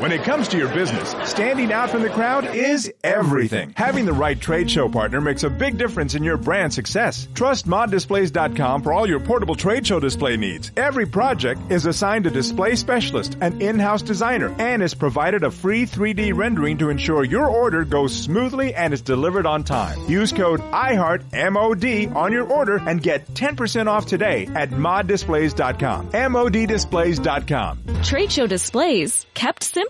When it comes to your business, standing out from the crowd is everything. Having the right trade show partner makes a big difference in your brand success. Trust moddisplays.com for all your portable trade show display needs. Every project is assigned a display specialist, an in-house designer, and is provided a free 3D rendering to ensure your order goes smoothly and is delivered on time. Use code IHEARTMOD on your order and get 10% off today at moddisplays.com. moddisplays.com. Trade show displays kept simple.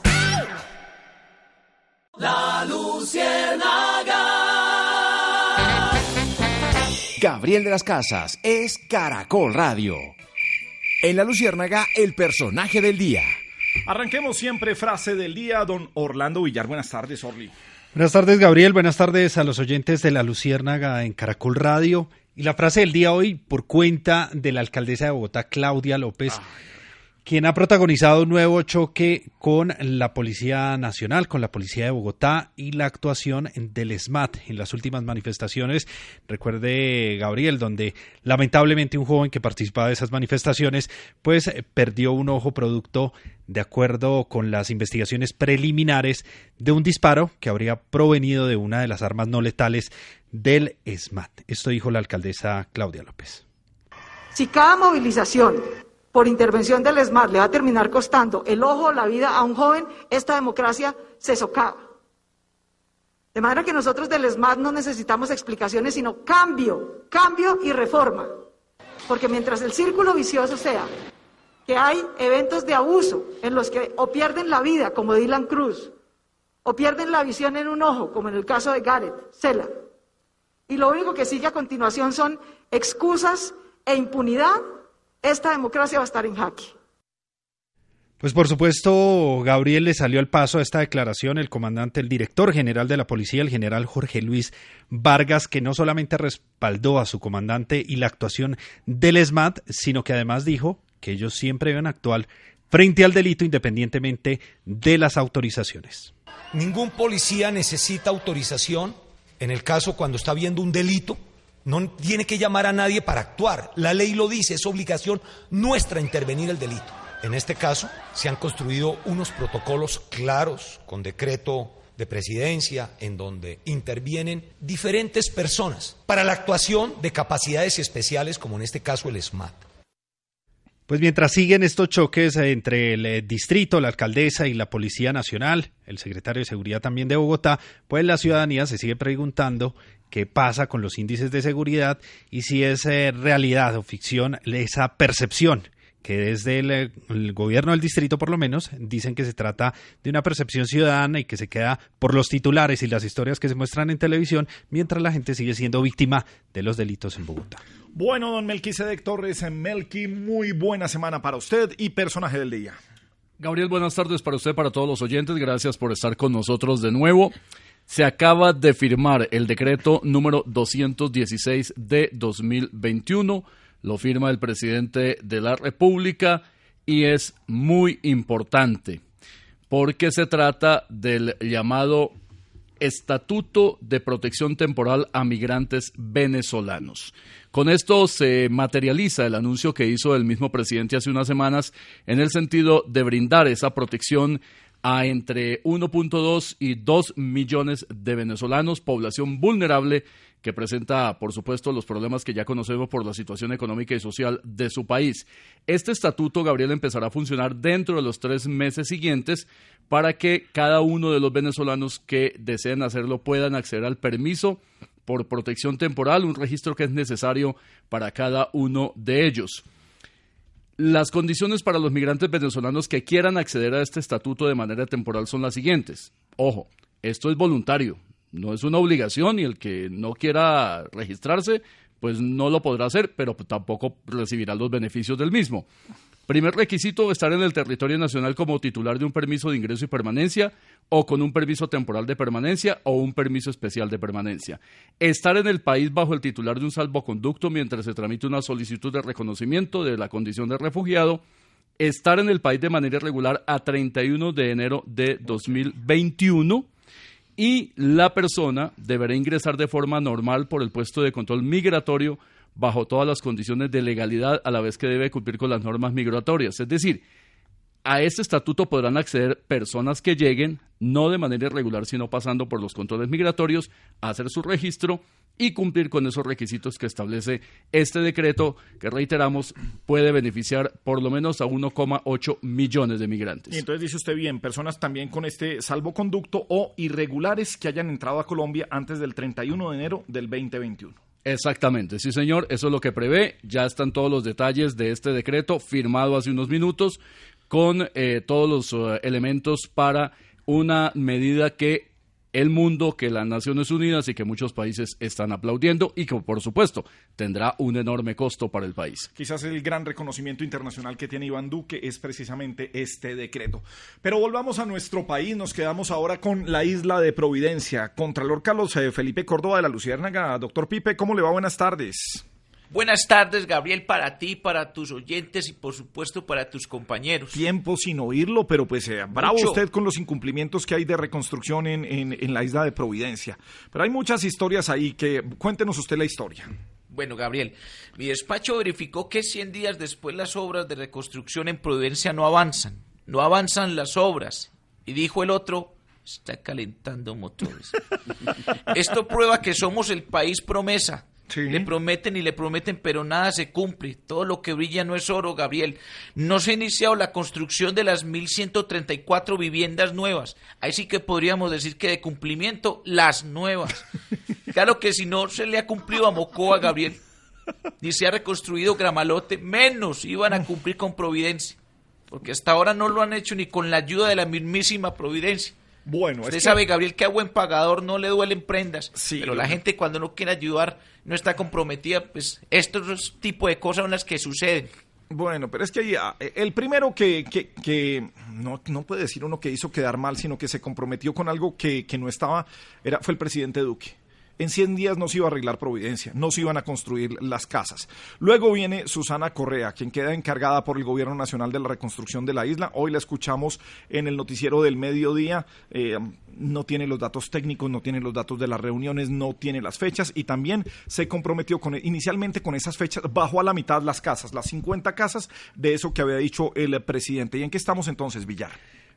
La Luciérnaga. Gabriel de las Casas es Caracol Radio. En La Luciérnaga, el personaje del día. Arranquemos siempre frase del día, don Orlando Villar. Buenas tardes, Orly. Buenas tardes, Gabriel. Buenas tardes a los oyentes de La Luciérnaga en Caracol Radio. Y la frase del día hoy por cuenta de la alcaldesa de Bogotá, Claudia López. Quien ha protagonizado un nuevo choque con la Policía Nacional, con la Policía de Bogotá y la actuación del SMAT en las últimas manifestaciones. Recuerde, Gabriel, donde lamentablemente un joven que participaba de esas manifestaciones, pues eh, perdió un ojo producto de acuerdo con las investigaciones preliminares de un disparo que habría provenido de una de las armas no letales del SMAT. Esto dijo la alcaldesa Claudia López. Si cada movilización por intervención del ESMAD le va a terminar costando el ojo la vida a un joven, esta democracia se socava. De manera que nosotros del ESMAD no necesitamos explicaciones, sino cambio, cambio y reforma. Porque mientras el círculo vicioso sea que hay eventos de abuso en los que o pierden la vida, como Dylan Cruz, o pierden la visión en un ojo, como en el caso de Gareth Sela, y lo único que sigue a continuación son excusas e impunidad, esta democracia va a estar en jaque. Pues por supuesto, Gabriel le salió al paso a esta declaración el comandante, el director general de la policía, el general Jorge Luis Vargas, que no solamente respaldó a su comandante y la actuación del ESMAD, sino que además dijo que ellos siempre deben actuar frente al delito independientemente de las autorizaciones. Ningún policía necesita autorización en el caso cuando está viendo un delito. No tiene que llamar a nadie para actuar. La ley lo dice, es obligación nuestra intervenir el delito. En este caso, se han construido unos protocolos claros con decreto de presidencia en donde intervienen diferentes personas para la actuación de capacidades especiales, como en este caso el SMAT. Pues mientras siguen estos choques entre el eh, distrito, la alcaldesa y la Policía Nacional, el secretario de Seguridad también de Bogotá, pues la ciudadanía se sigue preguntando qué pasa con los índices de seguridad y si es eh, realidad o ficción esa percepción que desde el, eh, el, gobierno del distrito por lo menos dicen que se trata de una percepción ciudadana y que se queda por los titulares y las historias que se muestran en televisión mientras la gente sigue siendo víctima de los delitos en Bogotá. Bueno, don Melquisedec Torres, Melqui, muy buena semana para usted y personaje del día. Gabriel, buenas tardes para usted, para todos los oyentes. Gracias por estar con nosotros de nuevo. Se acaba de firmar el decreto número 216 de 2021. Lo firma el presidente de la República y es muy importante porque se trata del llamado Estatuto de Protección Temporal a Migrantes Venezolanos. Con esto se materializa el anuncio que hizo el mismo presidente hace unas semanas en el sentido de brindar esa protección a entre 1.2 y 2 millones de venezolanos, población vulnerable que presenta, por supuesto, los problemas que ya conocemos por la situación económica y social de su país. Este estatuto, Gabriel, empezará a funcionar dentro de los tres meses siguientes para que cada uno de los venezolanos que deseen hacerlo puedan acceder al permiso por protección temporal, un registro que es necesario para cada uno de ellos. Las condiciones para los migrantes venezolanos que quieran acceder a este estatuto de manera temporal son las siguientes. Ojo, esto es voluntario, no es una obligación y el que no quiera registrarse, pues no lo podrá hacer, pero tampoco recibirá los beneficios del mismo. Primer requisito, estar en el territorio nacional como titular de un permiso de ingreso y permanencia o con un permiso temporal de permanencia o un permiso especial de permanencia. Estar en el país bajo el titular de un salvoconducto mientras se tramite una solicitud de reconocimiento de la condición de refugiado. Estar en el país de manera irregular a 31 de enero de 2021 y la persona deberá ingresar de forma normal por el puesto de control migratorio bajo todas las condiciones de legalidad a la vez que debe cumplir con las normas migratorias. Es decir, a este estatuto podrán acceder personas que lleguen, no de manera irregular, sino pasando por los controles migratorios, a hacer su registro y cumplir con esos requisitos que establece este decreto, que reiteramos, puede beneficiar por lo menos a 1,8 millones de migrantes. Y entonces dice usted bien, personas también con este salvoconducto o irregulares que hayan entrado a Colombia antes del 31 de enero del 2021. Exactamente, sí señor, eso es lo que prevé, ya están todos los detalles de este decreto firmado hace unos minutos con eh, todos los uh, elementos para una medida que el mundo, que las Naciones Unidas y que muchos países están aplaudiendo y que, por supuesto, tendrá un enorme costo para el país. Quizás el gran reconocimiento internacional que tiene Iván Duque es precisamente este decreto. Pero volvamos a nuestro país, nos quedamos ahora con la isla de Providencia. Contralor Carlos eh, Felipe Córdoba de la Luciérnaga. Doctor Pipe, ¿cómo le va? Buenas tardes. Buenas tardes, Gabriel, para ti, para tus oyentes y por supuesto para tus compañeros. Tiempo sin oírlo, pero pues eh, bravo usted con los incumplimientos que hay de reconstrucción en, en, la isla de Providencia. Pero hay muchas historias ahí que cuéntenos usted la historia. Bueno, Gabriel, mi despacho verificó que 100 días después las obras de reconstrucción en Providencia no avanzan. No avanzan las obras. Y dijo el otro, está calentando motores. Esto prueba que somos el país promesa le prometen y le prometen, pero nada se cumple. Todo lo que brilla no es oro, Gabriel. No se ha iniciado la construcción de las 1.134 viviendas nuevas. Ahí sí que podríamos decir que de cumplimiento, las nuevas. Claro que si no se le ha cumplido a Mocoa, Gabriel, ni se ha reconstruido Gramalote, menos iban a cumplir con Providencia. Porque hasta ahora no lo han hecho ni con la ayuda de la mismísima Providencia. Bueno, usted sabe, Gabriel, que a buen pagador no le duelen prendas. pero la gente cuando no quiere ayudar, no está comprometida, pues estos tipos de cosas son las que suceden. Bueno, pero es que ah, el primero que, que, no, no, puede decir uno que hizo quedar mal, sino que se comprometió con algo que, que no estaba, era, fue el presidente Duque en 100 días no se iba a arreglar Providencia, no se iban a construir las casas. Luego viene Susana Correa, quien queda encargada por el Gobierno Nacional de la reconstrucción de la isla. Hoy la escuchamos en el noticiero del mediodía. Eh, no tiene los datos técnicos, no tiene los datos de las reuniones, no tiene las fechas y también se comprometió inicialmente con esas fechas, bajó a la mitad las casas, las 50 casas de eso que había dicho el presidente. ¿Y en qué estamos entonces, Villar?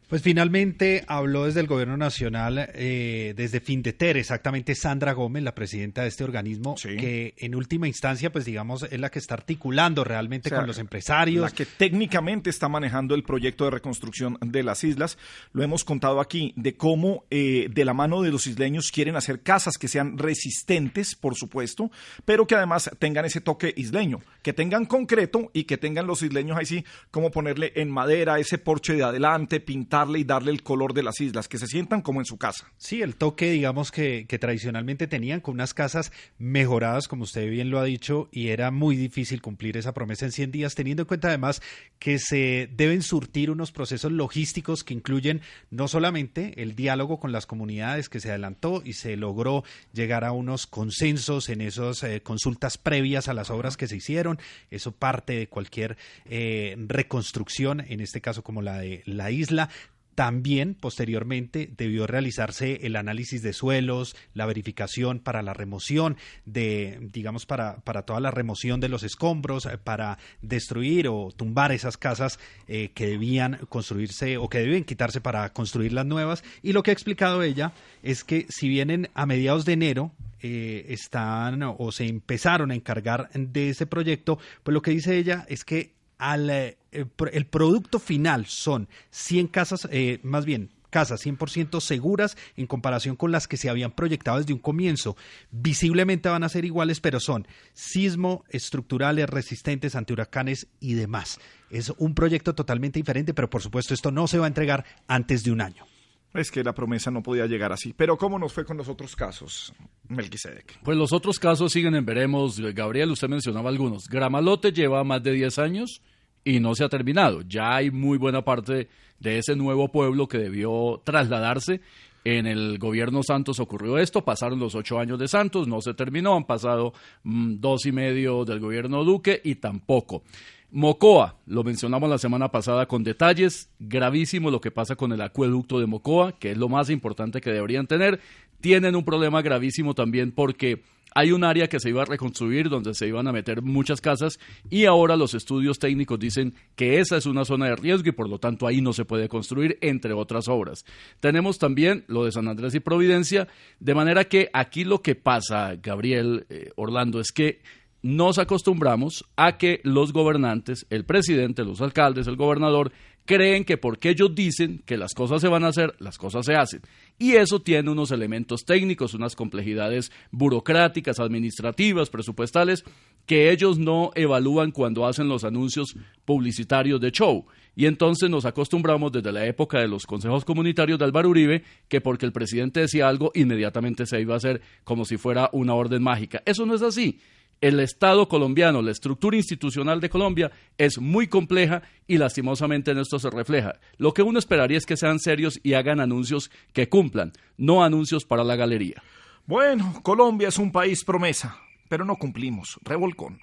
Pues finalmente habló desde el Gobierno Nacional, eh, desde Findeter, exactamente Sandra Gómez, la presidenta de este organismo, que en última instancia, pues digamos, es la que está articulando realmente con los empresarios. La que técnicamente está manejando el proyecto de reconstrucción de las islas. Lo hemos contado aquí, de cómo eh, de la mano de los isleños quieren hacer casas que sean resistentes, por supuesto, pero que además tengan ese toque isleño, que tengan concreto y que tengan los isleños ahí sí, como ponerle en madera ese porche de adelante, pintar y darle el color de las islas, que se sientan como en su casa. Sí, el toque, digamos, que, que tradicionalmente tenían con unas casas mejoradas, como usted bien lo ha dicho, y era muy difícil cumplir esa promesa en 100 días, teniendo en cuenta además que se deben surtir unos procesos logísticos que incluyen no solamente el diálogo con las comunidades que se adelantó y se logró llegar a unos consensos en esas eh, consultas previas a las obras que se hicieron, eso parte de cualquier eh, reconstrucción, en este caso como la de la isla, también, posteriormente, debió realizarse el análisis de suelos, la verificación para la remoción de, digamos, para, para toda la remoción de los escombros, eh, para destruir o tumbar esas casas eh, que debían construirse o que deben quitarse para construir las nuevas. Y lo que ha explicado ella es que si vienen a mediados de enero, eh, están o se empezaron a encargar de ese proyecto, pues lo que dice ella es que al, eh, el producto final son 100 casas, eh, más bien casas 100% seguras en comparación con las que se habían proyectado desde un comienzo. Visiblemente van a ser iguales, pero son sismo, estructurales, resistentes ante huracanes y demás. Es un proyecto totalmente diferente, pero por supuesto esto no se va a entregar antes de un año. Es que la promesa no podía llegar así. Pero ¿cómo nos fue con los otros casos, Melquisedec? Pues los otros casos siguen en veremos. Gabriel, usted mencionaba algunos. Gramalote lleva más de 10 años y no se ha terminado. Ya hay muy buena parte de ese nuevo pueblo que debió trasladarse. En el gobierno Santos ocurrió esto, pasaron los ocho años de Santos, no se terminó, han pasado mm, dos y medio del gobierno Duque y tampoco. Mocoa, lo mencionamos la semana pasada con detalles, gravísimo lo que pasa con el acueducto de Mocoa, que es lo más importante que deberían tener. Tienen un problema gravísimo también porque hay un área que se iba a reconstruir donde se iban a meter muchas casas y ahora los estudios técnicos dicen que esa es una zona de riesgo y por lo tanto ahí no se puede construir, entre otras obras. Tenemos también lo de San Andrés y Providencia, de manera que aquí lo que pasa, Gabriel eh, Orlando, es que nos acostumbramos a que los gobernantes, el presidente, los alcaldes, el gobernador, creen que porque ellos dicen que las cosas se van a hacer, las cosas se hacen. Y eso tiene unos elementos técnicos, unas complejidades burocráticas, administrativas, presupuestales, que ellos no evalúan cuando hacen los anuncios publicitarios de show. Y entonces nos acostumbramos desde la época de los consejos comunitarios de Álvaro Uribe que porque el presidente decía algo, inmediatamente se iba a hacer como si fuera una orden mágica. Eso no es así el Estado colombiano, la estructura institucional de Colombia es muy compleja y lastimosamente en esto se refleja. Lo que uno esperaría es que sean serios y hagan anuncios que cumplan, no anuncios para la galería. Bueno, Colombia es un país promesa, pero no cumplimos. Revolcón.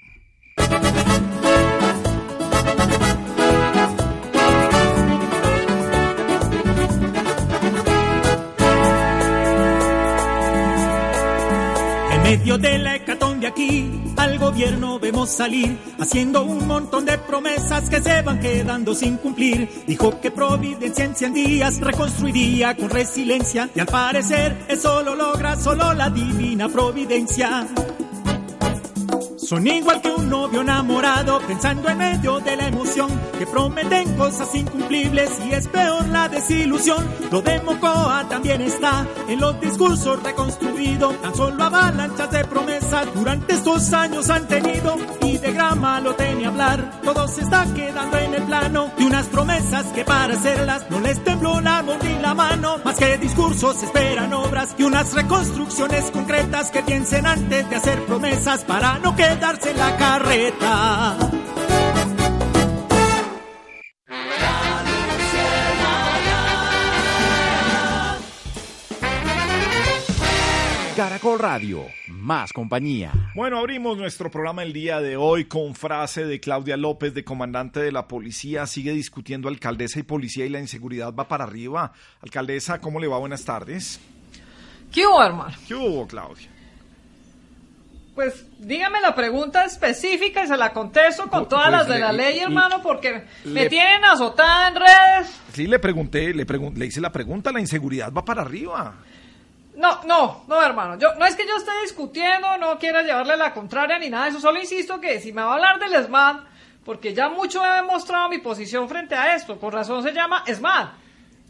Medio de la hecatombe aquí, al gobierno vemos salir, haciendo un montón de promesas que se van quedando sin cumplir. Dijo que Providencia en 100 días reconstruiría con resiliencia, y al parecer eso lo logra solo la divina Providencia. Son igual que un novio enamorado, pensando en medio de la emoción, que prometen cosas incumplibles y es peor la desilusión. Lo de Mocoa también está en los discursos reconstruidos, tan solo avalanchas de promesas durante estos años han tenido y de grama lo tenía hablar. Todo se está quedando en el plano de unas promesas que para hacerlas no les tembló la voz ni la mano, más que discursos esperan obras y unas reconstrucciones concretas que piensen antes de hacer promesas para no quedar darse la carreta. Caracol Radio, más compañía. Bueno, abrimos nuestro programa el día de hoy con frase de Claudia López, de comandante de la policía. Sigue discutiendo alcaldesa y policía y la inseguridad va para arriba. Alcaldesa, ¿cómo le va? Buenas tardes. ¿Qué hubo, hermano? ¿Qué hubo, Claudia? Pues dígame la pregunta específica y se la contesto con todas pues las de la ley, hermano, porque me tienen azotada en redes. Sí, le pregunté, le, le hice la pregunta, la inseguridad va para arriba. No, no, no, hermano. Yo, no es que yo esté discutiendo, no quiera llevarle la contraria ni nada de eso. Solo insisto que si me va a hablar del SMAD, porque ya mucho he demostrado mi posición frente a esto. Por razón se llama SMAD.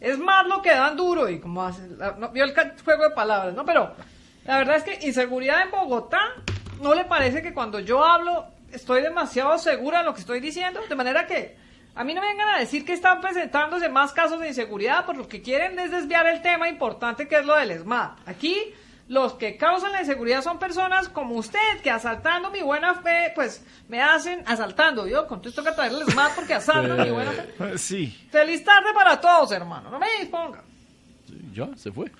Es más lo que dan duro y como hace, no, vio el juego de palabras, ¿no? Pero la verdad es que inseguridad en Bogotá, ¿no le parece que cuando yo hablo estoy demasiado segura en lo que estoy diciendo? De manera que a mí no me vengan a decir que están presentándose más casos de inseguridad, por lo que quieren es desviar el tema importante que es lo del ESMAD. Aquí los que causan la inseguridad son personas como usted, que asaltando mi buena fe, pues me hacen asaltando. Yo contesto que traerle el ESMAD porque asaltan mi buena fe. Sí. Feliz tarde para todos, hermano. No me dispongan. Ya, se fue.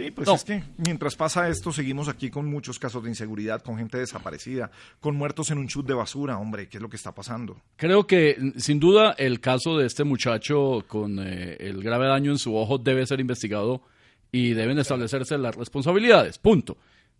Sí, pues es que mientras pasa esto, seguimos aquí con muchos casos de inseguridad, con gente desaparecida, con muertos en un chute de basura, hombre, ¿qué es lo que está pasando? Creo que, sin duda, el caso de este muchacho con eh, el grave daño en su ojo debe ser investigado y deben establecerse las responsabilidades, punto.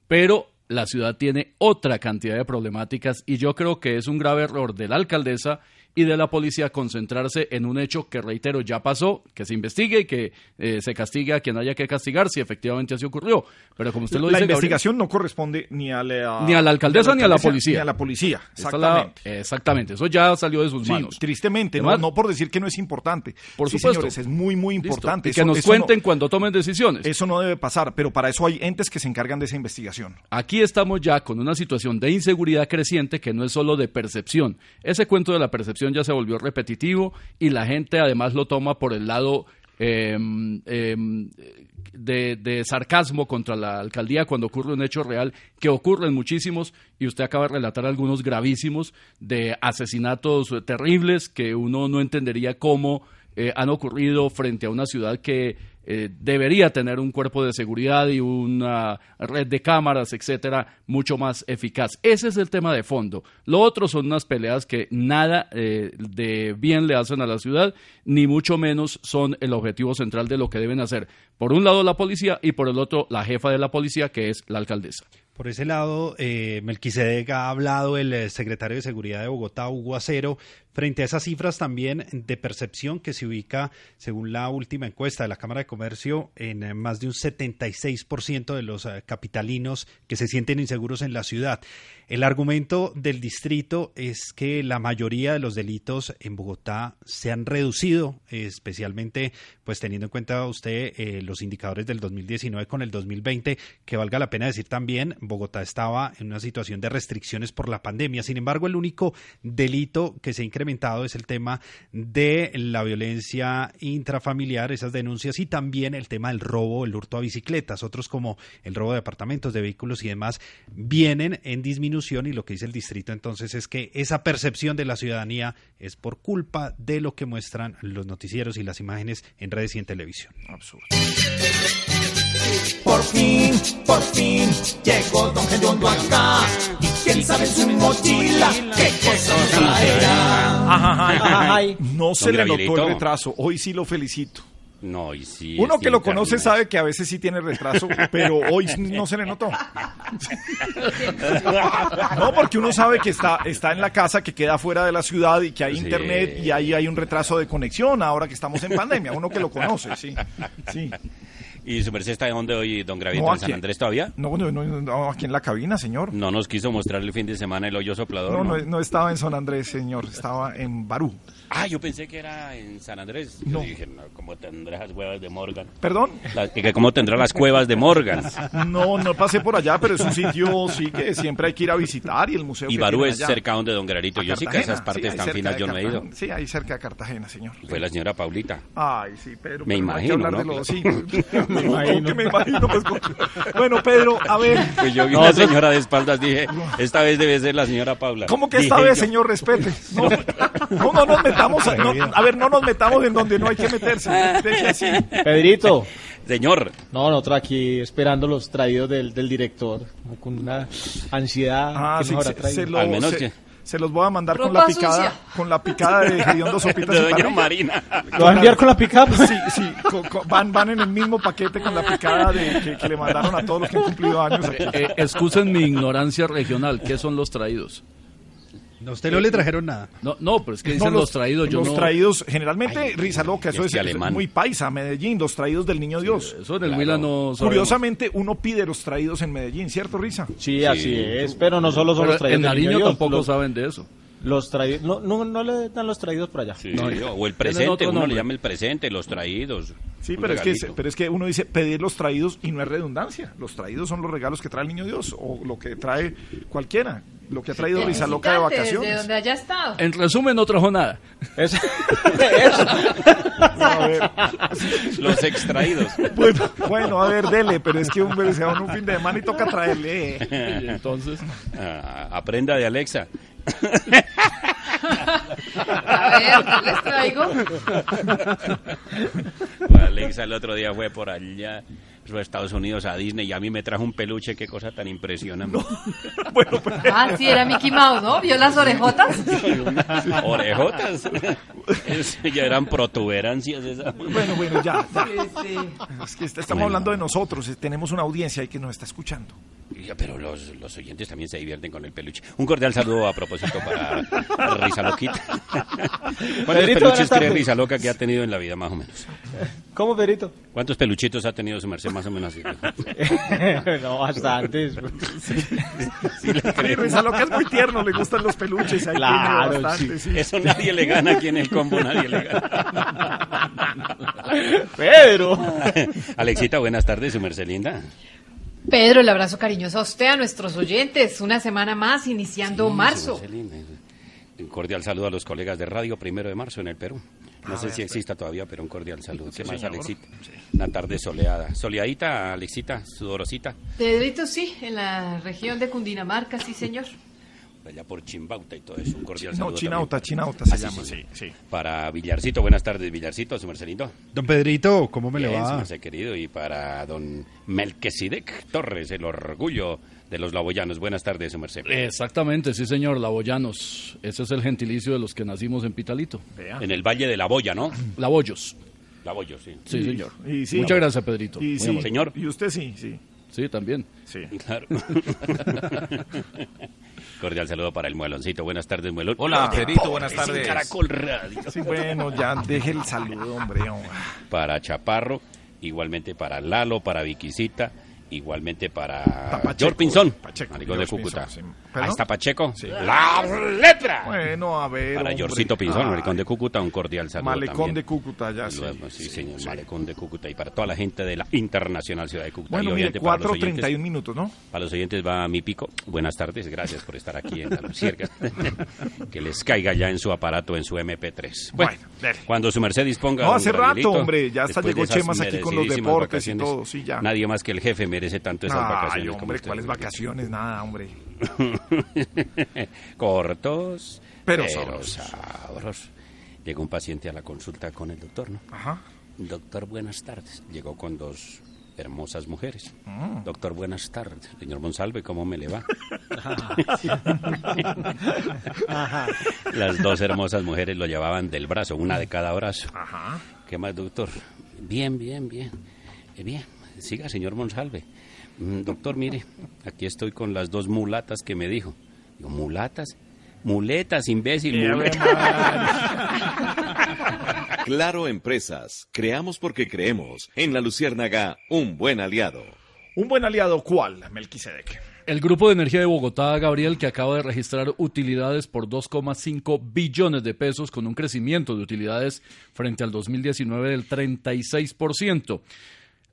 Pero la ciudad tiene otra cantidad de problemáticas y yo creo que es un grave error de la alcaldesa y de la policía concentrarse en un hecho que, reitero, ya pasó, que se investigue y que eh, se castigue a quien haya que castigar si efectivamente así ocurrió. Pero como usted lo dice... La investigación no corresponde ni a la... Ni a la alcaldesa ni a la policía. Ni a la policía, exactamente. exactamente, eso ya salió de sus manos. tristemente, no, por decir que no es importante. Por supuesto. es muy, muy importante. Y que nos cuenten cuando tomen decisiones. Eso no debe pasar, pero para eso hay entes que se encargan de esa investigación. Aquí estamos ya con una situación de inseguridad creciente que no es solo de percepción. Ese cuento de la percepción ya se volvió repetitivo y la gente además lo toma por el lado em, em, de, sarcasmo contra la alcaldía cuando ocurre un hecho real, que ocurren muchísimos, y usted acaba de relatar algunos gravísimos de asesinatos terribles que uno no entendería cómo eh, han ocurrido frente a una ciudad que eh, debería tener un cuerpo de seguridad y una red de cámaras, etcétera, mucho más eficaz. Ese es el tema de fondo. Lo otro son unas peleas que nada eh, de bien le hacen a la ciudad, ni mucho menos son el objetivo central de lo que deben hacer. Por un lado la policía y por el otro la jefa de la policía, que es la alcaldesa. Por ese lado, eh, ha hablado el eh, secretario de Seguridad de Bogotá, Hugo Acero, frente a esas cifras también de percepción que se ubica, según la última encuesta de la Cámara de Comercio, en eh, más de un 76% de los eh, capitalinos que se sienten inseguros en la ciudad. El argumento del distrito es que la mayoría de los delitos en Bogotá se han reducido, especialmente pues teniendo en cuenta usted eh, los indicadores del 2019 con el 2020, que valga la pena decir también, Bogotá estaba en una situación de restricciones por la pandemia. Sin embargo, el único delito que se ha incrementado es el tema de la violencia intrafamiliar, esas denuncias, y también el tema del robo, el hurto a bicicletas, otros como el robo de apartamentos, de vehículos y demás, vienen en disminución y lo que dice el distrito entonces es que esa percepción de la ciudadanía es por culpa de lo que muestran los noticieros y las imágenes en redes y en televisión. Absurdo. Por fin, por fin, llegó Don Gediondo acá. Y quién sabe en su mochila qué cosas traerá. No se le notó el retraso. Hoy sí lo felicito. No, y sí. Uno que lo conoce sabe que a veces sí tiene retraso, pero hoy no se le notó. No, porque uno sabe que está, está en la casa, que queda fuera de la ciudad y que hay Sí. internet y ahí hay un retraso de conexión ahora que estamos en pandemia. Uno que lo conoce, sí. sí. ¿Y su merced está de dónde hoy, don Gravito, No, en San Andrés todavía? No, no, no, no, aquí en la cabina, señor. No nos quiso mostrar el fin de semana el hoyo soplador. No, No, no, no estaba en San Andrés, señor. Estaba en Barú. Ah, yo pensé que era en San Andrés. Yo No. dije, no, ¿cómo tendrá las cuevas de Morgan? ¿Perdón? La- que ¿Cómo tendrá las cuevas de Morgan? No, no pasé por allá, pero es un sitio sí que siempre hay que ir a visitar y el museo Y Barú es allá. cerca donde don Gravito. A Yo sí que esas partes sí, tan finas yo no he ido. Sí, ahí cerca de Cartagena, señor. Fue la señora Paulita. Ay, sí, Pedro. Me pero no imagino, ¿no? de lo- sí. me imagino. que me imagino, pues, Bueno, Pedro, a ver. Pues yo vi No, una señora de espaldas, dije, esta vez debe ser la señora Paula. ¿Cómo que esta Dije vez, yo. señor, respete? No, no, no nos metamos, a, no, a ver, no nos metamos en donde no hay que meterse. Deje así. Pedrito. Señor. No, nosotros aquí esperando los traídos del, del director, con una ansiedad Ah, que sí, nos habrá se, se lo- Al menos se- que- se los voy a mandar con la picada, sucia. con la picada de Gediondo Sopitas De doña. Marina. ¿Lo va a enviar con la pickup? Sí, sí, co- co- van, van en el mismo paquete con la picada de, que, que le mandaron a todos los que han cumplido años aquí. Eh, excusen mi ignorancia regional. ¿Qué son los traídos? A usted no le trajeron nada. No, no, pero es que No, dicen los, traídos. Yo los no- traídos, generalmente, risa loca, eso es muy paisa, Medellín, los traídos del niño Dios. Eso en el Claro. No. Curiosamente, uno pide los traídos en Medellín, ¿cierto, Risa? Sí, así es, pero no solo son Pero los traídos en del Nariño niño Dios, tampoco saben de eso. los traídos, no, no, no le dan los traídos por allá. Sí, No, o el presente, uno le llama el presente, los traídos. Sí, pero es, que, pero es que uno dice pedir los traídos y no es redundancia. Los traídos son los regalos que trae el niño Dios o lo que trae cualquiera. Lo que ha traído Risa Loca de Visitantes, De vacaciones. donde haya estado. En resumen, no trajo nada. Eso. No, a ver, Los extraídos. bueno, bueno, a ver, dele, pero es que hombre, se va en un fin de semana y toca traerle. Y entonces, Ah, aprenda de Alexa. A ver, ¿qué les traigo? Alexa el otro día fue por allá, fue a Estados Unidos a Disney y a mí me trajo un peluche, qué cosa tan impresionante. Bueno, pues, Ah, sí, era Mickey Mouse, ¿no? ¿Vio las orejotas? Orejotas. Eso ya eran protuberancias esas. bueno, bueno, ya, ya. Sí, sí. Es que est- estamos hablando de nosotros, tenemos una audiencia ahí que nos está escuchando. Ya, Pero los, los oyentes también se divierten con el peluche. Un cordial saludo a propósito para Risa Loquita. ¿Cuántos Pedrito, peluches cree. Risa Loca que ha tenido en la vida, más o menos? ¿Cómo, Pedrito? ¿Cuántos peluchitos ha tenido su merced, más o menos así? no, bastantes. Sí. Risa Loca es muy tierno, le gustan los peluches, ahí Claro, tiene bastante, sí. Eso nadie le gana aquí en el combo, nadie le gana. Pedro. Alexita, buenas tardes, su merced linda. Pedro, el abrazo cariñoso a usted, a nuestros oyentes. Una semana más, iniciando Sí, marzo. linda. Un cordial saludo a los colegas de Radio Primero de Marzo en el Perú. No A sé ver, si exista todavía, pero un cordial saludo. ¿Qué Sí, más, señor. Alexita? Una tarde soleada. Soleadita, Alexita, sudorosita. Pedrito, sí, en la región de Cundinamarca, sí, señor. Allá por Chimbauta y todo eso. Un cordial No, saludo. Chinauta, también. Chinauta se Ah, llama, sí, sí, sí. Para Villarcito, buenas tardes, Villarcito, su Marcelito. Don Pedrito, ¿cómo me le va? merced querido. Y para don Melquisedec Torres, el orgullo de los laboyanos. Buenas tardes, su merced. Exactamente, sí señor, Laboyanos. Ese es el gentilicio de los que nacimos en Pitalito. En el Valle de la Boya, ¿no? Laboyos. Laboyo, sí. Sí, señor. Y sí. Muchas gracias, Pedrito. Y sí. Señor. Y usted sí, sí. Sí, también. Sí. Claro. Cordial saludo para el mueloncito. Buenas tardes, muelón. Hola, Pedrito, buenas tardes. Caracol Radio. Sí, bueno, ya deje el saludo, hombre. Para Chaparro, igualmente para Lalo, para Viquisita, igualmente para Pacheco, George Pinzón, Pacheco, maricón de Cúcuta. Pinzón, sí. Ahí está Pacheco. Sí. ¡La letra! Bueno, a ver. Para. Georcito Pinzón, Ay, maricón de Cúcuta, un cordial saludo Malecón también. de Cúcuta, ya sí. luego, sí, señor, Malecón de Cúcuta. Y para toda la gente de la Internacional Ciudad de Cúcuta. Bueno, y mire, obviamente para los 4.31 oyentes- minutos, ¿no? Para los oyentes va mi pico. Buenas tardes, gracias por estar aquí en la Lucierga. que les caiga ya en su aparato, en su MP3. Bueno, Bueno, cuando su merced disponga. No, hace rato, hombre, ya hasta llegó Chemas aquí con los deportes y todo, sí, ya. Nadie más que el jefe merece tanto esas Ay, vacaciones. hombre, ¿cuáles vacaciones? Nada, hombre. Cortos, Pero sabrosos. Llegó un paciente a la consulta con el doctor, ¿no? Ajá. Doctor, buenas tardes. Llegó con dos hermosas mujeres. Mm. Doctor, buenas tardes. Señor Monsalve, ¿cómo me le va? Las dos hermosas mujeres lo llevaban del brazo, una de cada brazo. Ajá. ¿Qué más, doctor? Bien, bien, bien. Eh, bien, siga, señor Monsalve. Mm, doctor, mire, aquí estoy con las dos mulatas que me dijo. Digo, ¿mulatas? Muletas, imbécil, muletas. Claro Empresas. Creamos porque creemos. En la Luciérnaga, un buen aliado. ¿Un buen aliado cuál, Melquisedec? El Grupo de Energía de Bogotá, Gabriel, que acaba de registrar utilidades por 2,5 billones de pesos con un crecimiento de utilidades frente al 2019 del 36%.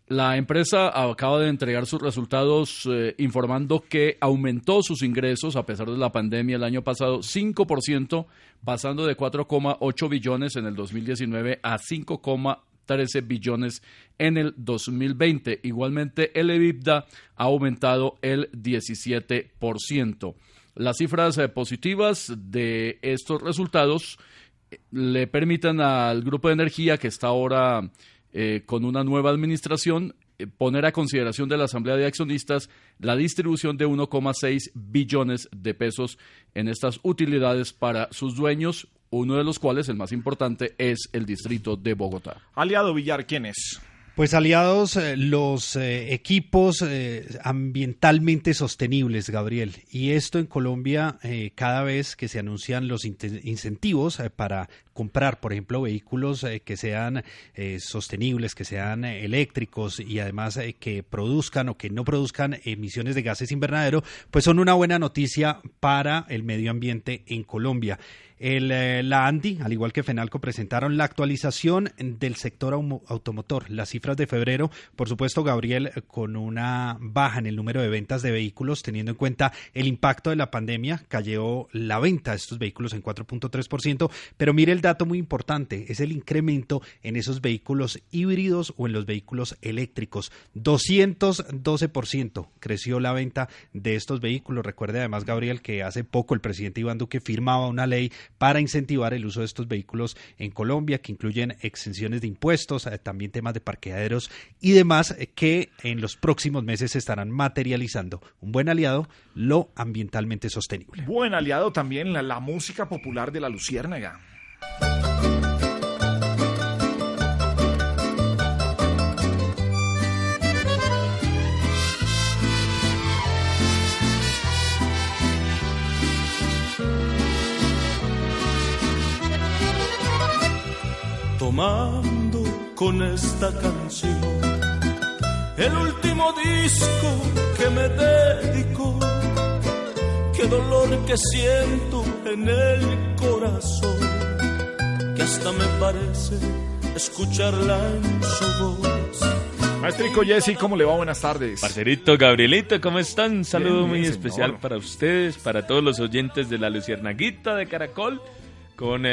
La empresa acaba de entregar sus resultados eh, informando que aumentó sus ingresos a pesar de la pandemia el año pasado 5%, pasando de 4,8 billones en el 2019 a 5,13 billones en el 2020. Igualmente, el EBITDA ha aumentado el 17%. Las cifras eh, positivas de estos resultados eh, le permiten al grupo de energía que está ahora eh, con una nueva administración eh, poner a consideración de la Asamblea de Accionistas la distribución de 1,6 billones de pesos en estas utilidades para sus dueños, uno de los cuales, el más importante, es el distrito de Bogotá. Aliado Villar, ¿quién es? Pues aliados, eh, los eh, equipos eh, ambientalmente sostenibles, Gabriel. Y esto en Colombia, eh, cada vez que se anuncian los incentivos para comprar, por ejemplo, vehículos eh, que sean sostenibles, que sean eléctricos y además que produzcan o que no produzcan emisiones de gases invernadero, pues son una buena noticia para el medio ambiente en Colombia. El, eh, la ANDI, al igual que FENALCO, presentaron la actualización del sector automotor. Las cifras de febrero, por supuesto, Gabriel, eh, con una baja en el número de ventas de vehículos, teniendo en cuenta el impacto de la pandemia, cayó la venta de estos vehículos en 4.3%, pero mire el dato muy importante, es el incremento en esos vehículos híbridos o en los vehículos eléctricos. 212% creció la venta de estos vehículos. Recuerde además, Gabriel, que hace poco el presidente Iván Duque firmaba una ley para incentivar el uso de estos vehículos en Colombia, que incluyen exenciones de impuestos, eh, también temas de parqueaderos y demás, eh, que en los próximos meses se estarán materializando. Un buen aliado, lo ambientalmente sostenible. Buen aliado también la, la música popular de la Luciérnaga. Tomando con esta canción el último disco que me dedico. Qué dolor que siento en el corazón, que hasta me parece escucharla en su voz. Maestrico Jesse, ¿cómo le va? Buenas tardes. Parcerito Gabrielito, ¿cómo están? Un saludo Bien, muy bien, especial señor. para ustedes, para todos los oyentes de la Luciernaguita de Caracol. Con, eh,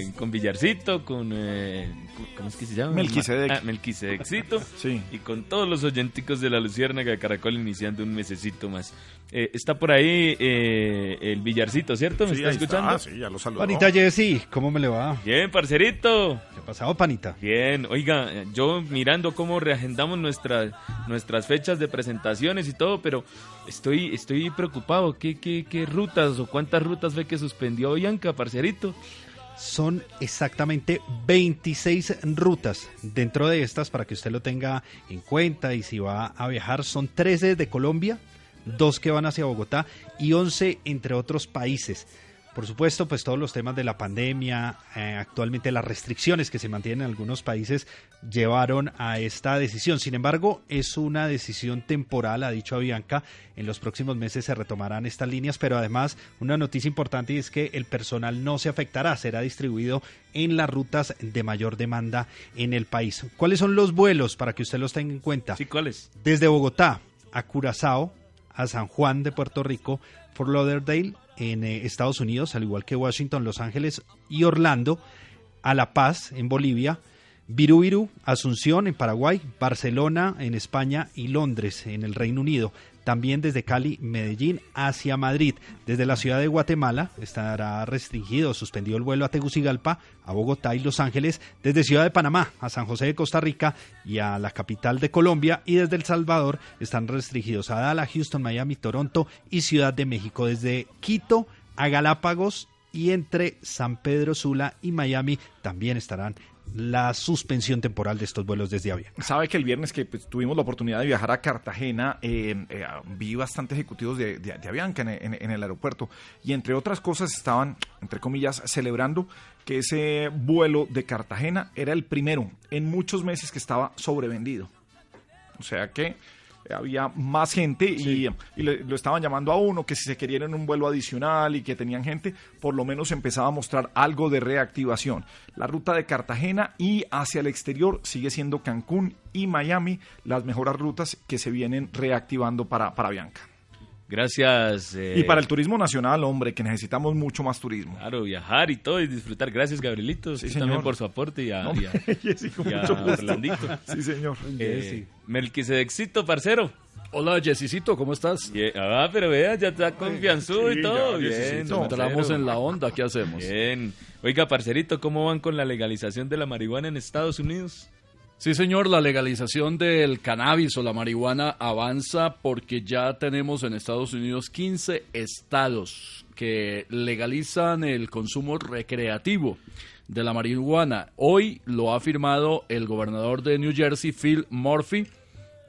eh, con Villarcito, con, eh, ¿cómo es que se llama? Melquisedec. Ah, Melquisedecito. Sí. Y con todos los oyenticos de la Luciérnaga de Caracol iniciando un mesecito más. Eh, está por ahí eh, el Villarcito, ¿cierto? ¿Me Sí, está escuchando? Ah, sí, ya lo saludó. Panita Jessy, ¿cómo me le va? Bien, parcerito. ¿Qué ha pasado, Panita? Bien, oiga, yo mirando cómo reagendamos nuestras nuestras fechas de presentaciones y todo, pero estoy estoy preocupado. ¿Qué, qué, qué rutas o cuántas rutas fue que suspendió Bianca, parcerito? Son exactamente 26 rutas. Dentro de estas, para que usted lo tenga en cuenta y si va a viajar, son 13 de Colombia, dos que van hacia Bogotá y 11 entre otros países. Por supuesto, pues todos los temas de la pandemia, eh, actualmente las restricciones que se mantienen en algunos países llevaron a esta decisión. Sin embargo, es una decisión temporal, ha dicho Avianca. En los próximos meses se retomarán estas líneas, pero además una noticia importante es que el personal no se afectará, será distribuido en las rutas de mayor demanda en el país. ¿Cuáles son los vuelos para que usted los tenga en cuenta? Sí, ¿cuáles? Desde Bogotá a Curazao, a San Juan de Puerto Rico, Fort Lauderdale en eh, Estados Unidos, al igual que Washington, Los Ángeles y Orlando, a La Paz en Bolivia, Virubiru, Asunción en Paraguay, Barcelona en España y Londres en el Reino Unido. También desde Cali, Medellín hacia Madrid. Desde la ciudad de Guatemala estará restringido, suspendido el vuelo a Tegucigalpa, a Bogotá y Los Ángeles. Desde Ciudad de Panamá a San José de Costa Rica y a la capital de Colombia. Y desde El Salvador están restringidos a Dallas, Houston, Miami, Toronto y Ciudad de México. Desde Quito a Galápagos y entre San Pedro Sula y Miami también estarán la suspensión temporal de estos vuelos desde Avianca. Sabe que el viernes que pues, tuvimos la oportunidad de viajar a Cartagena, eh, eh, vi bastantes ejecutivos de, de- de Avianca en, en- en el aeropuerto y entre otras cosas estaban, entre comillas, celebrando que ese vuelo de Cartagena era el primero en muchos meses que estaba sobrevendido. O sea que había más gente y, y le- lo estaban llamando a uno que si se querían un vuelo adicional y que tenían gente, por lo menos empezaba a mostrar algo de reactivación. La ruta de Cartagena y hacia el exterior sigue siendo Cancún y Miami las mejores rutas que se vienen reactivando para, para Bianca. Gracias. eh, Y para el turismo nacional, hombre, que necesitamos mucho más turismo. Claro, viajar y todo y disfrutar. Gracias, Gabrielito. Sí, señor. también por su aporte y a, No, y a- Jessy, con y a mucho gusto. Orlandito. Sí, señor. Eh, Melquisedecito, parcero. Hola, Jessicito, ¿cómo estás? ah, pero vea, ya está confianzudo Sí, y todo. ya, Bien, Jessicito, entramos en la onda, ¿qué hacemos? Bien. Oiga, parcerito, ¿cómo van con la legalización de la marihuana en Estados Unidos? Sí, señor, la legalización del cannabis o la marihuana avanza porque ya tenemos en Estados Unidos 15 estados que legalizan el consumo recreativo de la marihuana. Hoy lo ha firmado el gobernador de New Jersey, Phil Murphy,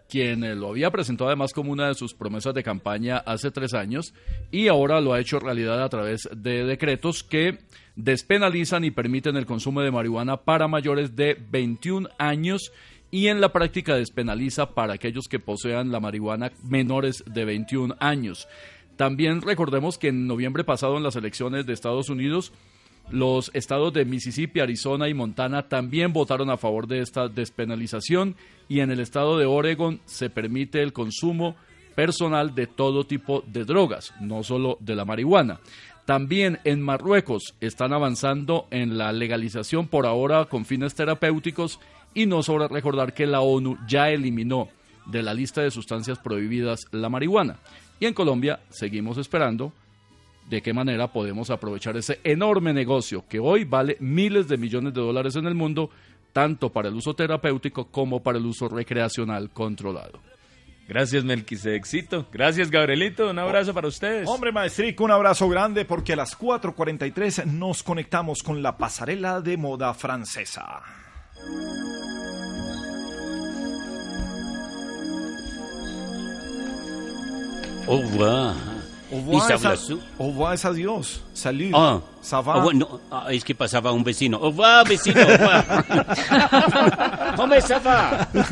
quien eh, lo había presentado además como una de sus promesas de campaña hace tres años y ahora lo ha hecho realidad a través de decretos que despenalizan y permiten el consumo de marihuana para mayores de 21 años y en la práctica despenaliza para aquellos que posean la marihuana menores de 21 años. También recordemos que en noviembre pasado en las elecciones de Estados Unidos los estados de Mississippi, Arizona y Montana también votaron a favor de esta despenalización y en el estado de Oregon se permite el consumo personal de todo tipo de drogas, no solo de la marihuana. También en Marruecos están avanzando en la legalización por ahora con fines terapéuticos y no sobra recordar que la ONU ya eliminó de la lista de sustancias prohibidas la marihuana. Y en Colombia seguimos esperando de qué manera podemos aprovechar ese enorme negocio que hoy vale miles de millones de dólares en el mundo, tanto para el uso terapéutico como para el uso recreacional controlado. Gracias, Melquisedecito. Gracias, Gabrielito. Un abrazo para ustedes. Hombre, maestrico, un abrazo grande porque a las 4.43 nos conectamos con la pasarela de moda francesa. Au revoir. Au revoir, ¿Y se es habla a- su- au revoir es adiós. Salut. Ah, Ça va? ah, bueno, ah, es que pasaba un vecino. Revoir, vecino.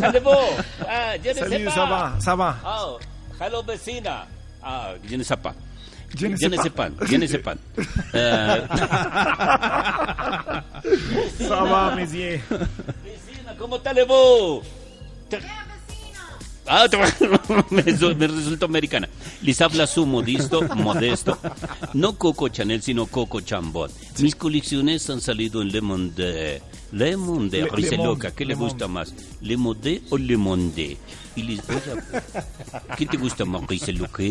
Allez-vous? Ah. Oh, hello, vecina. Ah, pas. Euh, Ça va, monsieur. Vecina, ¿cómo allez-vous? Ah, me, me resultó americana. Les habla su modisto, modesto. No Coco Chanel, sino Coco Chambon. Mis colecciones han salido en Le Monde. Le Monde, Le- Monde, loca, ¿qué le Le gusta más? ¿Le Monde o Le Monde? Y les voy a... ¿Qué te gusta más, risa loca?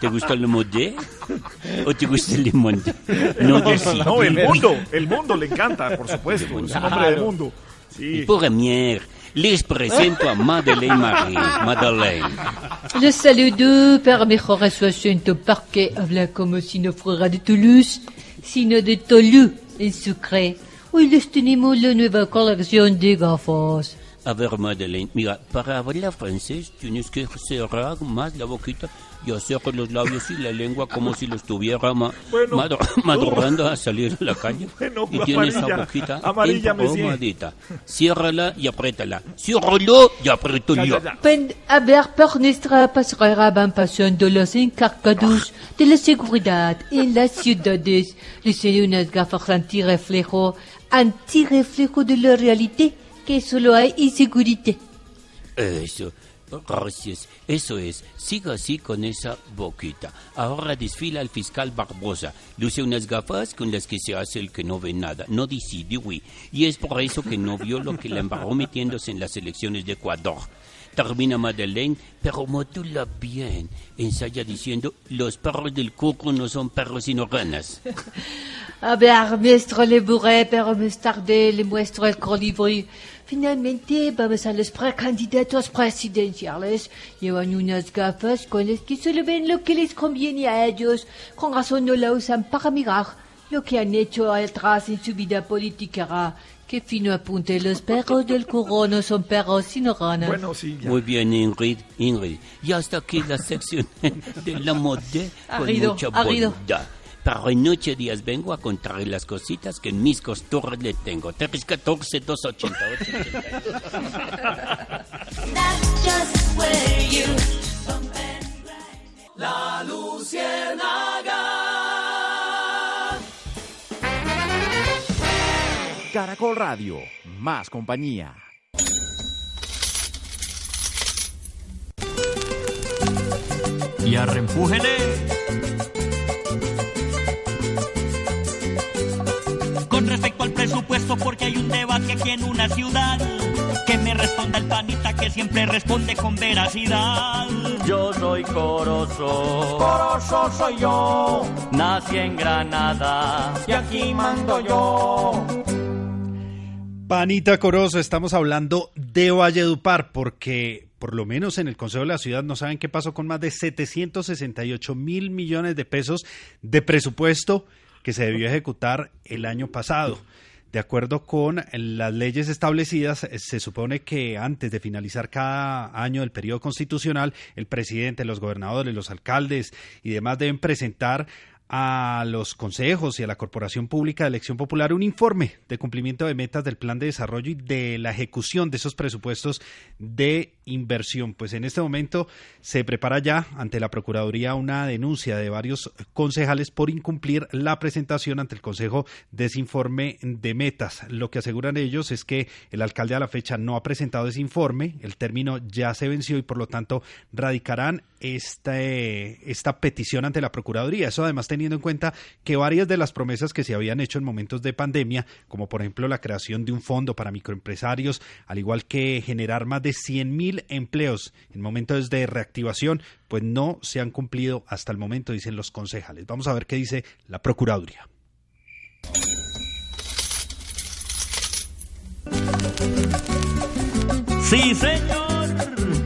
¿Te gusta Le Monde? ¿O te gusta Le Monde? No, decide. No, el mundo, el mundo le encanta, por supuesto. Es un hombre del mundo. Y Sí. por mier, les presento a Madeleine Marie. Madeleine. Le saludo para mejorar su acento porque habla como si no fuera de Toulouse, sino de Tolu, en Sucre. Hoy les tenemos la nueva colección de gafas. A ver, Madeleine, mira, para hablar francés tienes que cerrar más la boquita y hacer los labios y la lengua como si lo estuviera ma- Bueno. madurando a salir a la calle. Bueno, y tienes amarilla, la boquita empalomadita. Ciérrala y apriétala. Ciérralo y apriétalo. A ver, por nuestra pasarela van pasando los encargados de la seguridad en las ciudades. Les unas gafas antirreflejo, antirreflejo de la realidad, que solo hay inseguridad. Eso, gracias. Eso es. Siga así con esa boquita. Ahora desfila el fiscal Barbosa. Luce unas gafas con las que se hace el que no ve nada. No decide, güey. Y es por eso que no vio lo que le embarró metiéndose en las elecciones de Ecuador. Termina Madeleine, pero modula bien. Ensaya diciendo, los perros del cuco no son perros sino ranas. A ver, maestro le burré, pero más tarde le muestro el colibrí. Finalmente, vamos a los precandidatos presidenciales. Llevan unas gafas con las que solo ven lo que les conviene a ellos. Con razón no la usan para mirar lo que han hecho atrás en su vida política. Qué fino apunte, los perros del curro no son perros sino ranas. Muy bien, Ingrid. Ingrid. Y hasta aquí la sección de la moda con Arrido, mucha arrido. bondad. Pero en ocho días vengo a contarle las cositas que en mis costuras le tengo. 314 288 La Luciérnaga. Caracol Radio, más compañía. Y arrempújele. Al presupuesto, porque hay un debate aquí en una ciudad. Que me responda el panita que siempre responde con veracidad. Yo soy Corozo. Corozo soy yo. Nací en Granada. Y aquí mando yo. Panita Corozo, estamos hablando de Valledupar porque por lo menos en el Consejo de la Ciudad no saben qué pasó con más de 768 mil millones de pesos de presupuesto que se debió ejecutar el año pasado. De acuerdo con las leyes establecidas, eh, se supone que antes de finalizar cada año del periodo constitucional, el presidente, los gobernadores, los alcaldes y demás deben presentar a los consejos y a la Corporación Pública de Elección Popular un informe de cumplimiento de metas del plan de desarrollo y de la ejecución de esos presupuestos de inversión. Pues en este momento se prepara ya ante la Procuraduría una denuncia de varios concejales por incumplir la presentación ante el Consejo de ese informe de metas. Lo que aseguran ellos es que el alcalde a la fecha no ha presentado ese informe, el término ya se venció y por lo tanto radicarán este, esta petición ante la Procuraduría. Eso además teniendo en cuenta que varias de las promesas que se habían hecho en momentos de pandemia, como por ejemplo la creación de un fondo para microempresarios, al igual que generar más de 100 mil empleos en momentos de reactivación, pues no se han cumplido hasta el momento, dicen los concejales. Vamos a ver qué dice la Procuraduría. Sí, señor.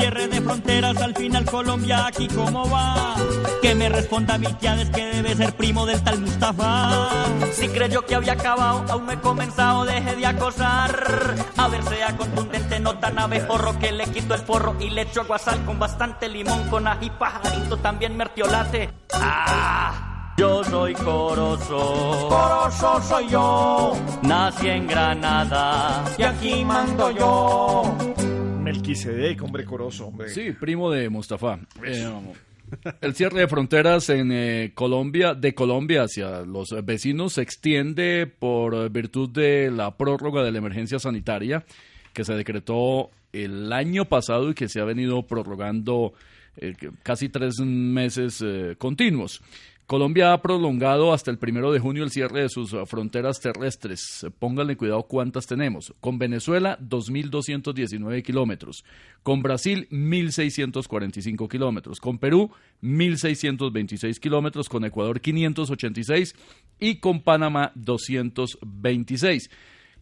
Cierre de fronteras, al final Colombia aquí cómo va. Que me responda Miltiades que debe ser primo del tal Mustafa. Si creyó que había acabado, aún no he comenzado, deje de acosar. A ver, sea contundente, no tan abejorro que le quito el forro y le echo aguasal con bastante limón, con ají pajarito, también mertiolate. ¡Ah! Yo soy Corozo. Corozo soy yo. Nací en Granada. Y aquí mando yo. Melquisedec, hombre coroso, hombre. Sí, primo de Mustafa. Eh, El cierre de fronteras en eh, Colombia, de Colombia hacia los vecinos, se extiende por virtud de la prórroga de la emergencia sanitaria que se decretó el año pasado y que se ha venido prorrogando eh, casi tres meses eh, continuos. Colombia ha prolongado hasta el primero de junio el cierre de sus fronteras terrestres. Pónganle cuidado cuántas tenemos. Con Venezuela, 2.219 kilómetros. Con Brasil, 1.645 kilómetros. Con Perú, 1.626 kilómetros. Con Ecuador, 586. Y con Panamá, 226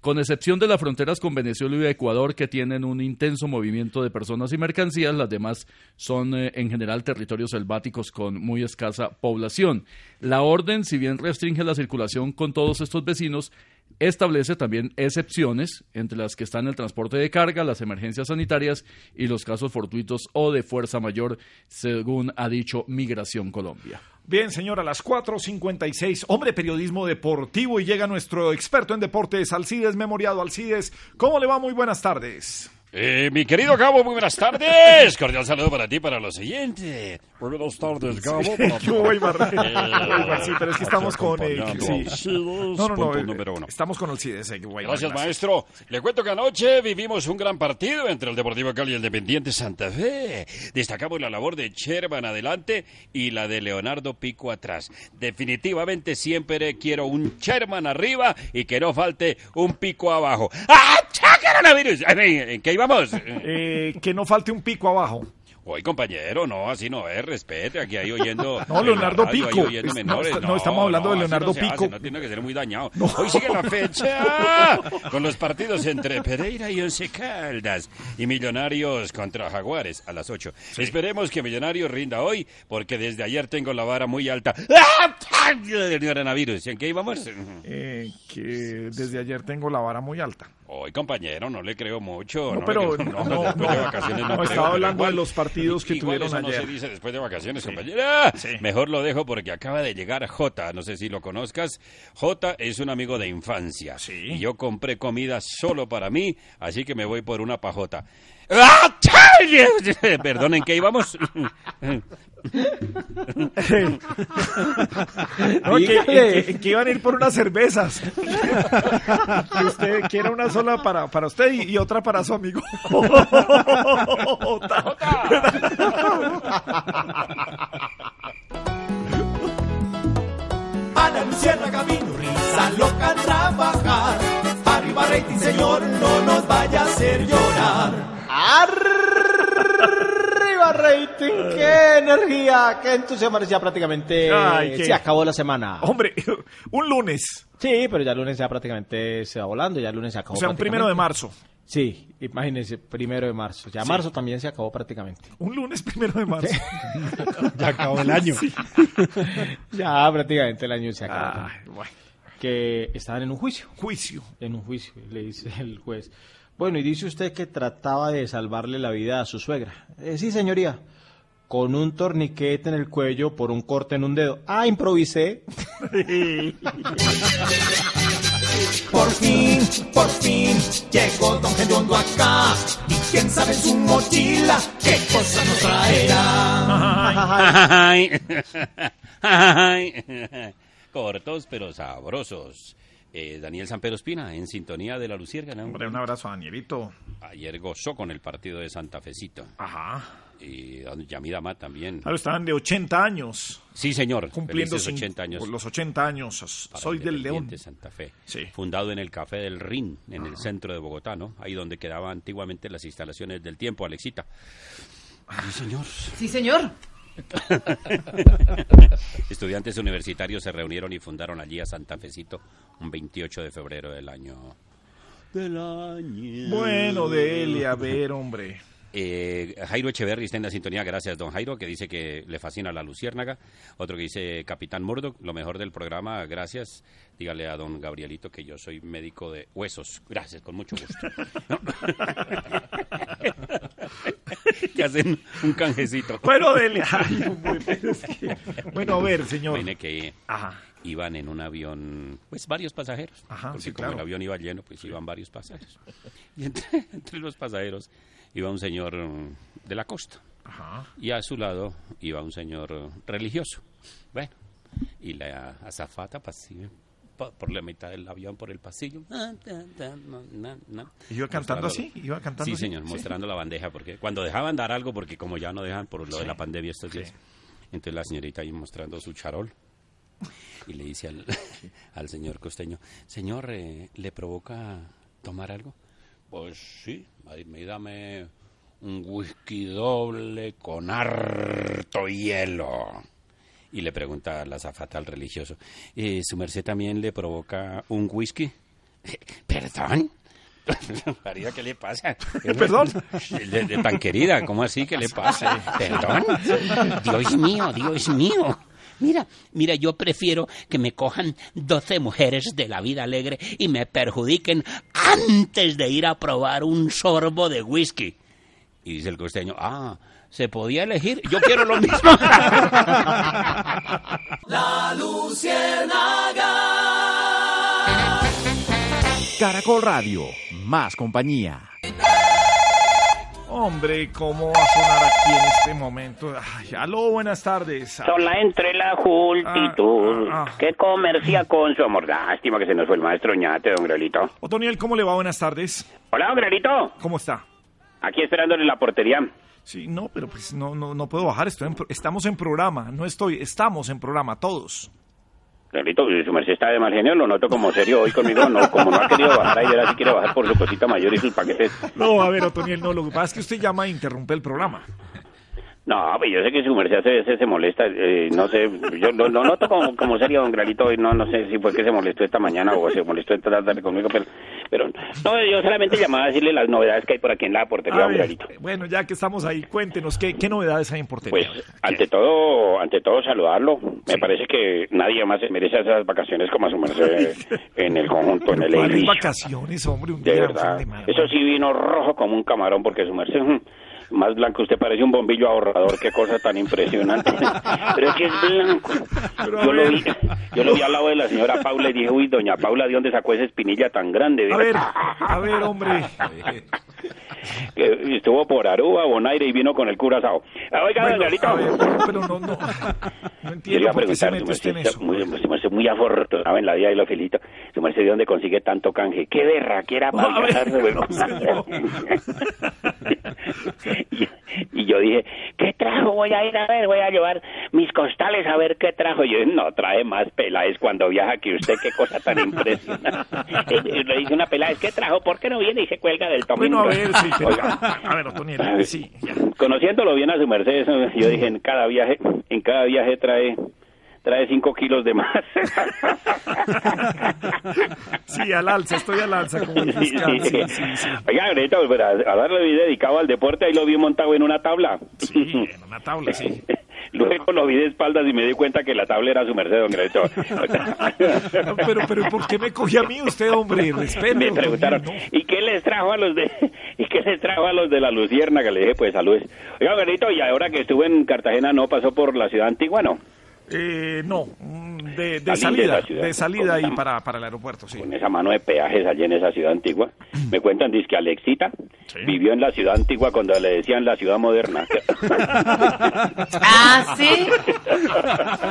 con excepción de las fronteras con Venezuela y Ecuador, que tienen un intenso movimiento de personas y mercancías, las demás son eh, en general territorios selváticos con muy escasa población. La orden, si bien restringe la circulación con todos estos vecinos, establece también excepciones, entre las que están el transporte de carga, las emergencias sanitarias y los casos fortuitos o de fuerza mayor, según ha dicho Migración Colombia. Bien, señor, a las 4.56, hombre, periodismo deportivo y llega nuestro experto en deportes, Alcides Memoriado. Alcides, ¿cómo le va? Muy buenas tardes. Eh, mi querido Gabo, muy buenas tardes. Cordial saludo para ti para los siguientes. Muy buenas tardes, Gabo. Sí, voy, sí, pero es que estamos con... Eh, sí. No, no, no, eh, número uno. estamos con. Eh, güey, Gracias, maestro. Le cuento que anoche vivimos un gran partido entre el Deportivo Cali y el Independiente Santa Fe. Destacamos la labor de Sherman adelante y la de Leonardo Pico atrás. Definitivamente siempre quiero un Sherman arriba y que no falte un Pico abajo. ¡Ah, coronavirus! ¿En qué íbamos? Eh, que no falte un pico abajo. Oye, compañero, no, así no es, respete, aquí hay oyendo... No, Leonardo radio, Pico. Es- menores. no, no, estamos hablando de Leonardo se hace, Pico. no tiene que ser muy dañado. Hoy sigue la fecha con los partidos entre Pereira y Once Caldas y Millonarios contra Jaguares a las 8. Esperemos que Millonarios rinda hoy porque desde ayer tengo la vara muy alta. ¡Ah! del coronavirus. ¿En qué íbamos? Eh, que desde ayer tengo la vara muy alta. Hoy, compañero, no le creo mucho. No, le pero creo- no, no, no, después de no. vacaciones no No, creo, estaba hablando igual- de los partidos que igual tuvieron eso no ayer. se dice después de vacaciones, compañera. Mejor lo dejo porque acaba de llegar J. No sé si lo conozcas. J es un amigo de infancia. Y yo compré comida solo para mí, así que me voy por una pajota. ¡Ah! Perdón, ¿en qué íbamos? No, que, que- que iban a ir por unas cervezas. que usted quiera una sola para, para usted y, y otra para su amigo. A la luciérnaga vino risa loca trabajar. Arriba rating, señor, no nos vaya a hacer llorar. ¡Arriba, rating! ¡Qué energía! ¡Qué entusiasmo! Ya prácticamente Ay, qué- se acabó la semana. Hombre, un lunes. Sí, pero ya el lunes ya prácticamente se va volando, ya el lunes se acabó. O sea, un primero de prácticamente. marzo. Sí, imagínense, primero de marzo. Ya Sí. marzo también se acabó prácticamente. Un lunes primero de marzo. Ya acabó el año. Sí. ya prácticamente el año se acabó. Ay, bueno. Que estaban en un juicio. Juicio. En un juicio, le dice el juez. Bueno, y dice usted que trataba de salvarle la vida a su suegra. Eh, sí, señoría. Con un torniquete en el cuello por un corte en un dedo. Ah, improvisé. Por fin, por fin, llegó Don Gediondo acá. Y quién sabe en su mochila qué cosa nos traerá. Cortos pero sabrosos. Eh, Daniel Sampero Espina, en sintonía de la Luciérnaga. Hombre, un abrazo a Danielito. Ayer gozó con el partido de Santa Fecito. Ajá. Y Yamida Mat también. Claro, estaban de 80 años. Sí, señor. Cumpliendo cin- 80 años. Los 80 años. para Soy del León. Independiente Santa Fe. Sí. Fundado en el Café del Rin, en el centro de Bogotá, ¿no? Ahí donde quedaban antiguamente las instalaciones del tiempo, Alexita. Sí, señor. Sí, señor. Estudiantes universitarios se reunieron y fundaron allí a Santa Fecito un 28 de febrero del año. Del año. Bueno, dele, a ver, hombre. Eh, Jairo Echeverry está en la sintonía, gracias don Jairo, que dice que le fascina la luciérnaga. Otro que dice Capitán Murdoch, lo mejor del programa, gracias. Dígale a don Gabrielito que yo soy médico de huesos. Gracias, con mucho gusto. ¿No? que hacen un canjecito. Bueno, dele. Ay, hombre, pero es que- Bueno, a ver, señor. Viene que iban en un avión, pues varios pasajeros. Ajá, porque sí, como claro. el avión iba lleno, pues iban varios pasajeros. Y entre, entre los pasajeros iba un señor mm, de la costa. Y a su lado iba un señor eh, religioso. Bueno, y la azafata por la mitad del avión, por el pasillo. Ah, no, no, no. ¿Iba cantando así? ¿Iba cantando Sí, así? señor, Sí. mostrando la bandeja, porque cuando dejaban dar algo, porque como ya no dejan por lo de la pandemia estos días, entonces la señorita ahí mostrando su charol. Y le dice al, al señor costeño, señor, eh, ¿le provoca tomar algo? Pues sí, ahí me dame un whisky doble con harto hielo. Y le pregunta a la zafata al religioso, "Eh, ¿su merced también le provoca un whisky? ¿Perdón? María, ¿qué le pasa? ¿Perdón? De, de tan querida, ¿cómo así? ¿Qué le pasa? ¿Perdón? Dios mío, Dios mío. Mira, mira, yo prefiero que me cojan 12 mujeres de la vida alegre y me perjudiquen antes de ir a probar un sorbo de whisky. Y dice el costeño, ah, ¿se podía elegir? Yo quiero lo mismo. La Luciérnaga. Caracol Radio, más compañía. Hombre, ¿cómo va a sonar aquí en este momento? Ay, aló, buenas tardes. Sola entre la multitud Ah, ah, que comercia con su amor. Lástima que se nos fue el maestro ñate, don Grelito. Otoniel, ¿cómo le va? Buenas tardes. Hola, don Grelito. ¿Cómo está? Aquí esperándole la portería. Sí, no, pero pues no, no, no puedo bajar. Estoy en pro- estamos en programa. No estoy, estamos en programa, todos. Grelito, su merced está de mal genio, lo noto como serio hoy conmigo. No, como no ha querido bajar ayer, así quiere bajar por su cosita mayor y sus paquetes. No, a ver, Otoniel, no. Lo que pasa es que usted llama e interrumpe el programa. No, pues yo sé que su merced a veces se molesta, eh, no sé, yo lo, lo noto como, como serio, don Grelito, y no, no sé si fue que se molestó esta mañana o se molestó esta tarde conmigo, pero, pero no, yo solamente llamaba a decirle las novedades que hay por aquí en la portería, don ver, Grelito. bueno, ya que estamos ahí, cuéntenos, ¿qué, qué novedades hay en Portería? Pues ante todo, ante todo saludarlo. Me parece que nadie más se merece esas vacaciones como a su merced en el conjunto, en el ¿Cuáles edificio. vacaciones, hombre? Un De día, verdad. fin de. Eso sí vino rojo como un camarón porque su merced más blanco usted parece un bombillo ahorrador, qué cosa tan impresionante. Pero es que es blanco. Yo lo vi, yo lo vi al lado de la señora Paula y dije, uy, doña Paula, ¿de dónde sacó esa espinilla tan grande? A ver, a ver, hombre. Que estuvo por Aruba, Bonaire y vino con el curazao. Ah, Oiga, Bueno, pero no, no. No entiendo por qué se mete usted en eso. muy, merced muy afortunado en la vida y lo felicito. Su merced, ¿de dónde consigue tanto canje? ¡Qué berraquera para A ver, viajar, bueno. y, y yo dije, ¿qué trajo? Voy a ir a ver, voy a llevar mis costales a ver qué trajo. Y yo, no, trae más peláez cuando viaja que usted, qué cosa tan impresionante. y le dice una peláez, ¿qué trajo? ¿Por qué no viene y se cuelga del tomino? Bueno, a ver, sí, pero- Oiga, a ver, Otoniel, sí. Conociéndolo bien a su merced, yo dije, en cada viaje, en cada viaje trae trae cinco kilos de más. Sí, al alza, estoy al alza como el. Sí, sí, sí. Oiga, ahorita, a, a darle vida dedicado al deporte, ahí lo vi montado en una tabla. En una tabla, sí. Luego lo vi de espaldas y me di cuenta que la tabla era su merced, don Greto. Pero, pero, ¿por qué me cogió a mí usted, hombre? Respete. me preguntaron, ¿y qué les trajo a los de y qué les trajo a los de la Luciérnaga? Le dije, pues saludes. Oiga, Greto, y ahora que estuve en Cartagena, ¿no pasó por la ciudad antigua, no? Eh, no, mm, de, de Salí de salida, de salida y Con- para, para el aeropuerto, sí. Con esa mano de peajes allí en esa ciudad antigua. Me cuentan, dice que Alexita vivió en la ciudad antigua cuando le decían la ciudad moderna. Ah, sí.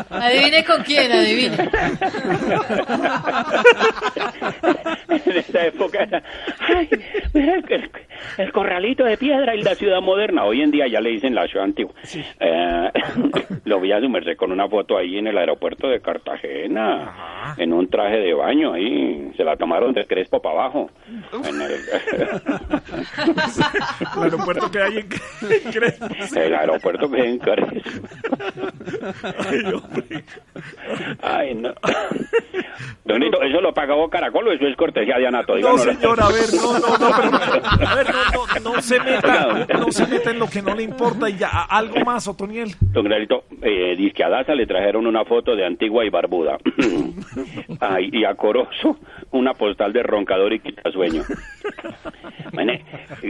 Adivine con quién, adivine. en esa época era, ay, mira el, corralito de piedra y la ciudad moderna. Hoy en día ya le dicen la ciudad antigua. Eh, lo vi a su merced con una foto ahí en el aeropuerto de Cartagena, en un traje de baño ahí. Se la tomaron de Crespo para abajo. En el, El aeropuerto que hay en, Crespo. el aeropuerto que hay en Crespo. Ay, no. Don Nito, ¿eso lo pagó Caracol o eso es cortesía de Anato? No, señor, a ver, no, no, no, pero, a ver, no, se meta, no se meta en lo que no le importa y ya, algo más, Otoniel. Don Granito, eh, dice que a Daza le trajeron una foto de Antigua y Barbuda. Y a Corozo una postal de roncador y quitasueño. Mane,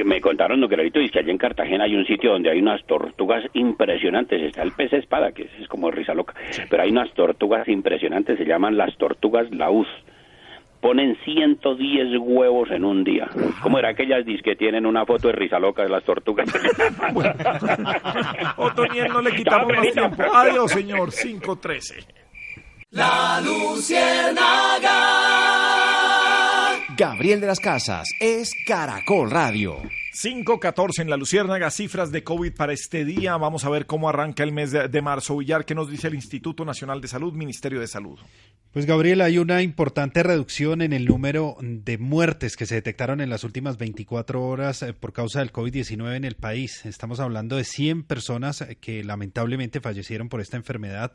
me contaron, don Granito, dice que allá en Cartagena hay un sitio donde hay unas tortugas impresionantes. Está el pez espada, que es como risa loca. Pero hay unas tortugas impresionantes, se llaman las tortugas laúz. Ponen 110 huevos en un día. ¿Cómo era aquellas dis que tienen una foto de risa loca de las tortugas? Otoniel, no le quitamos más tiempo. Adiós, señor. 513. La Luciérnaga. Gabriel de las Casas es Caracol Radio. 5.14 en la Luciérnaga, cifras de COVID para este día. Vamos a ver cómo arranca el mes de, marzo. Villar, ¿qué nos dice el Instituto Nacional de Salud, Ministerio de Salud? Pues Gabriel, hay una importante reducción en el número de muertes que se detectaron en las últimas 24 horas eh, por causa del COVID-19 en el país. Estamos hablando de 100 personas que lamentablemente fallecieron por esta enfermedad.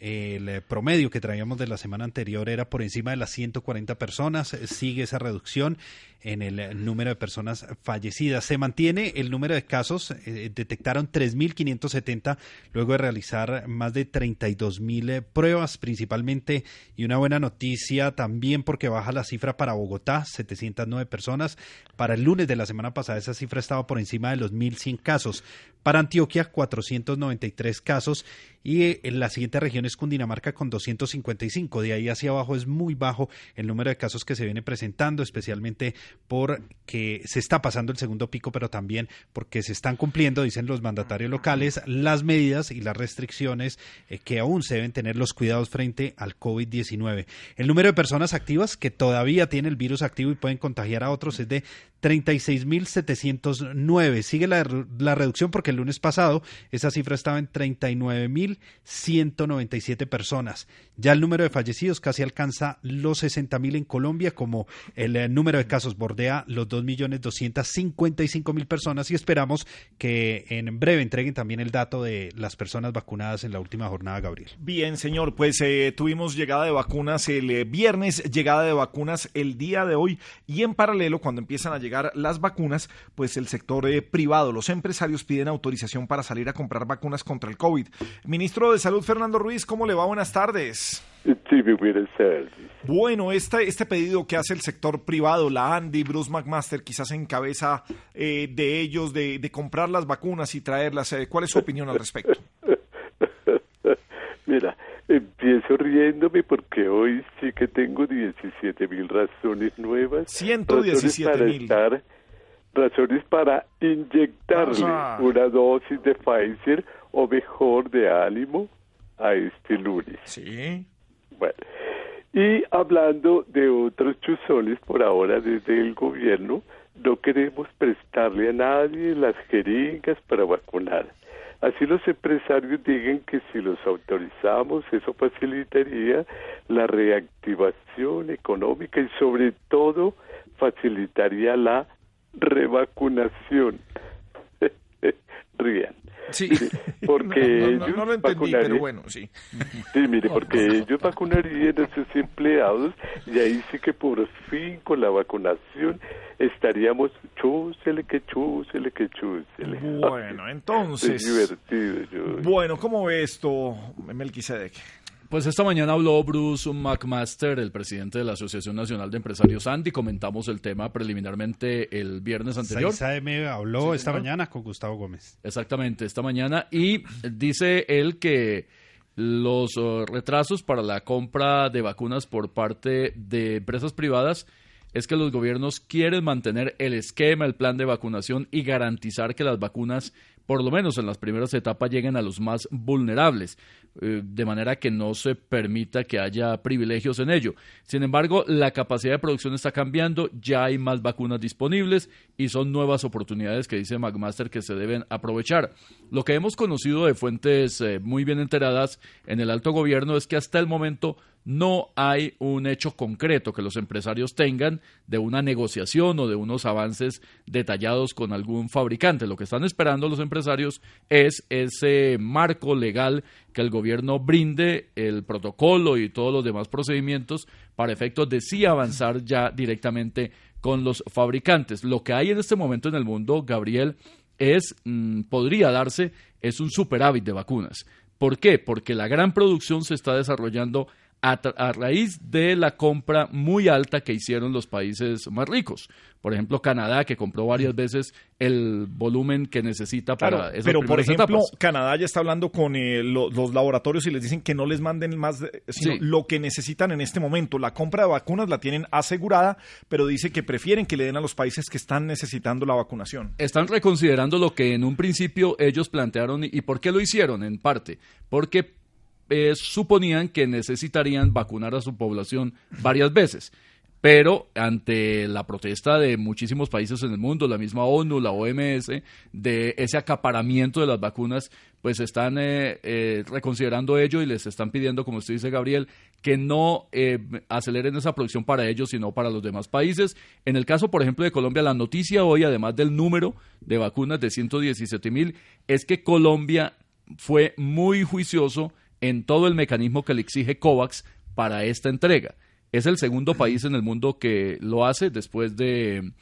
El eh, promedio que traíamos de la semana anterior era por encima de las 140 personas. Sigue esa reducción en el eh, número de personas fallecidas. Se mantiene el número de casos. eh, detectaron 3.570 luego de realizar más de 32.000 eh, pruebas principalmente. Y una buena noticia también porque baja la cifra para Bogotá, 709 personas. Para el lunes de la semana pasada esa cifra estaba por encima de los 1.100 casos. Para Antioquia, 493 casos. Y eh, en la siguiente región es Cundinamarca con 255. De ahí hacia abajo es muy bajo el número de casos que se viene presentando, especialmente porque se está pasando el segundo pico, pero también porque se están cumpliendo, dicen los mandatarios locales, las medidas y las restricciones eh, que aún se deben tener los cuidados frente al COVID-19. El número de personas activas que todavía tienen el virus activo y pueden contagiar a otros es de 36.709. Sigue la, la reducción porque el lunes pasado esa cifra estaba en 39.197 personas. Ya el número de fallecidos casi alcanza los 60.000 en Colombia, como el eh, número de casos bordea los 2.255.000 personas y esperamos que en breve entreguen también el dato de las personas vacunadas en la última jornada, Gabriel. Bien, señor, pues eh, tuvimos llegada de vacunas el eh, viernes, llegada de vacunas el día de hoy y en paralelo, cuando empiezan a llegar las vacunas, pues el sector eh, privado, los empresarios piden autorización para salir a comprar vacunas contra el COVID. Ministro de Salud, Fernando Ruiz, ¿cómo le va? Buenas tardes. Bueno, este, este pedido que hace el sector privado, la Andy, Bruce McMaster, quizás en cabeza eh, de ellos de, de comprar las vacunas y traerlas, eh, ¿cuál es su opinión al respecto? Mira, empiezo riéndome porque hoy sí que tengo 17 mil razones nuevas. 117 razones para mil. estar- Razones para inyectarle una dosis de Pfizer o mejor de ánimo a este lunes. Sí. Bueno, y hablando de otros chuzones por ahora desde el gobierno, no queremos prestarle a nadie las jeringas para vacunar. Así los empresarios digan que si los autorizamos, eso facilitaría la reactivación económica y sobre todo facilitaría la revacunación. Rían. Sí. Porque No, no, lo entendí, pero bueno, sí. Sí, mire, porque ellos vacunarían a sus empleados y ahí sí que por fin con la vacunación estaríamos chúsele que chúsele que chúsele. Bueno, entonces- Es divertido, yo. Bueno, ¿cómo ve esto, Melquisedec? Pues esta mañana habló Bruce McMaster, el presidente de la Asociación Nacional de Empresarios Andy. Comentamos el tema preliminarmente el viernes anterior. 6am habló Sí, esta señor. mañana con Gustavo Gómez. Exactamente, esta mañana. Y dice él que los eh, retrasos para la compra de vacunas por parte de empresas privadas es que los gobiernos quieren mantener el esquema, el plan de vacunación y garantizar que las vacunas, por lo menos en las primeras etapas, lleguen a los más vulnerables, eh, de manera que no se permita que haya privilegios en ello. Sin embargo, la capacidad de producción está cambiando, ya hay más vacunas disponibles y son nuevas oportunidades que dice McMaster que se deben aprovechar. Lo que hemos conocido de fuentes eh, muy bien enteradas en el alto gobierno es que hasta el momento no hay un hecho concreto que los empresarios tengan de una negociación o de unos avances detallados con algún fabricante. Lo que están esperando los empresarios es ese marco legal que el gobierno brinde el protocolo y todos los demás procedimientos para efectos de sí avanzar ya directamente con los fabricantes. Lo que hay en este momento en el mundo, Gabriel, es mm, podría darse es un superávit de vacunas. ¿Por qué? Porque la gran producción se está desarrollando a, raíz de la compra muy alta que hicieron los países más ricos. Por ejemplo, Canadá, que compró varias veces el volumen que necesita para Claro, esas pero por ejemplo, etapas. Canadá ya está hablando con eh, lo- los laboratorios y les dicen que no les manden más, de- sino Sí. lo que necesitan en este momento. La compra de vacunas la tienen asegurada, pero dice que prefieren que le den a los países que están necesitando la vacunación. están reconsiderando lo que en un principio ellos plantearon y, y por qué lo hicieron en parte porque eh, suponían que necesitarían vacunar a su población varias veces pero ante la protesta de muchísimos países en el mundo, la misma ONU, la OMS, de ese acaparamiento de las vacunas, pues están eh, eh, reconsiderando ello y les están pidiendo, como usted dice, Gabriel, que no eh, aceleren esa producción para ellos, sino para los demás países. En el caso, por ejemplo, de Colombia, la noticia hoy, además del número de vacunas de 117 mil, es que Colombia fue muy juicioso en todo el mecanismo que le exige COVAX para esta entrega. Es el segundo país en el mundo que lo hace después de,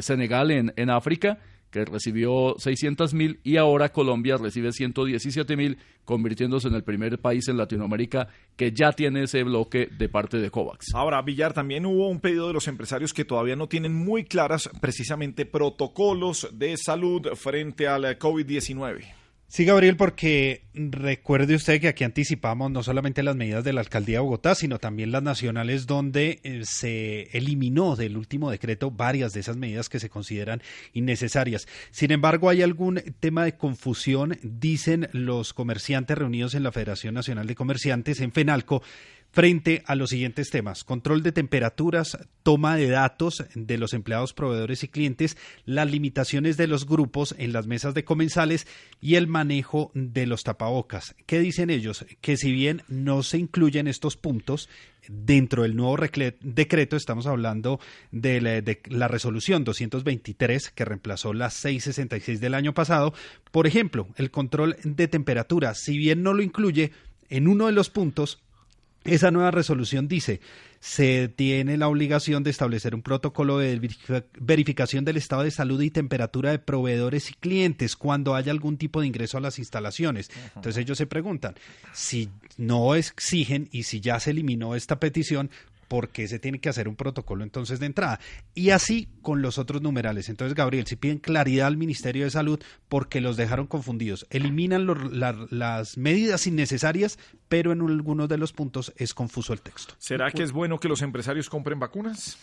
Senegal en, en África, que recibió 600 mil y ahora Colombia recibe 117 mil, convirtiéndose en el primer país en Latinoamérica que ya tiene ese bloque de parte de COVAX. Ahora, Villar, también hubo un pedido de los empresarios que todavía no tienen muy claras precisamente protocolos de salud frente al eh, COVID-19. Sí, Gabriel, porque recuerde usted que aquí anticipamos no solamente las medidas de la alcaldía de Bogotá, sino también las nacionales donde eh, se eliminó del último decreto varias de esas medidas que se consideran innecesarias. Sin embargo, hay algún tema de confusión, dicen los comerciantes reunidos en la Federación Nacional de Comerciantes en FENALCO frente a los siguientes temas. Control de temperaturas, toma de datos de los empleados, proveedores y clientes, las limitaciones de los grupos en las mesas de comensales y el manejo de los tapabocas. ¿Qué dicen ellos? Que si bien no se incluyen estos puntos, dentro del nuevo decreto estamos hablando de la, de la resolución 223 que reemplazó la 666 del año pasado. Por ejemplo, el control de temperatura, si bien no lo incluye, en uno de los puntos esa nueva resolución dice, se tiene la obligación de establecer un protocolo de verifica- verificación del estado de salud y temperatura de proveedores y clientes cuando haya algún tipo de ingreso a las instalaciones. Entonces ellos se preguntan, si no exigen y si ya se eliminó esta petición, ¿por qué se tiene que hacer un protocolo entonces de entrada? Y así con los otros numerales. Entonces, Gabriel, si piden claridad al Ministerio de Salud porque los dejaron confundidos, eliminan la- las medidas innecesarias, pero en algunos de los puntos es confuso el texto. ¿Será que es bueno que los empresarios compren vacunas?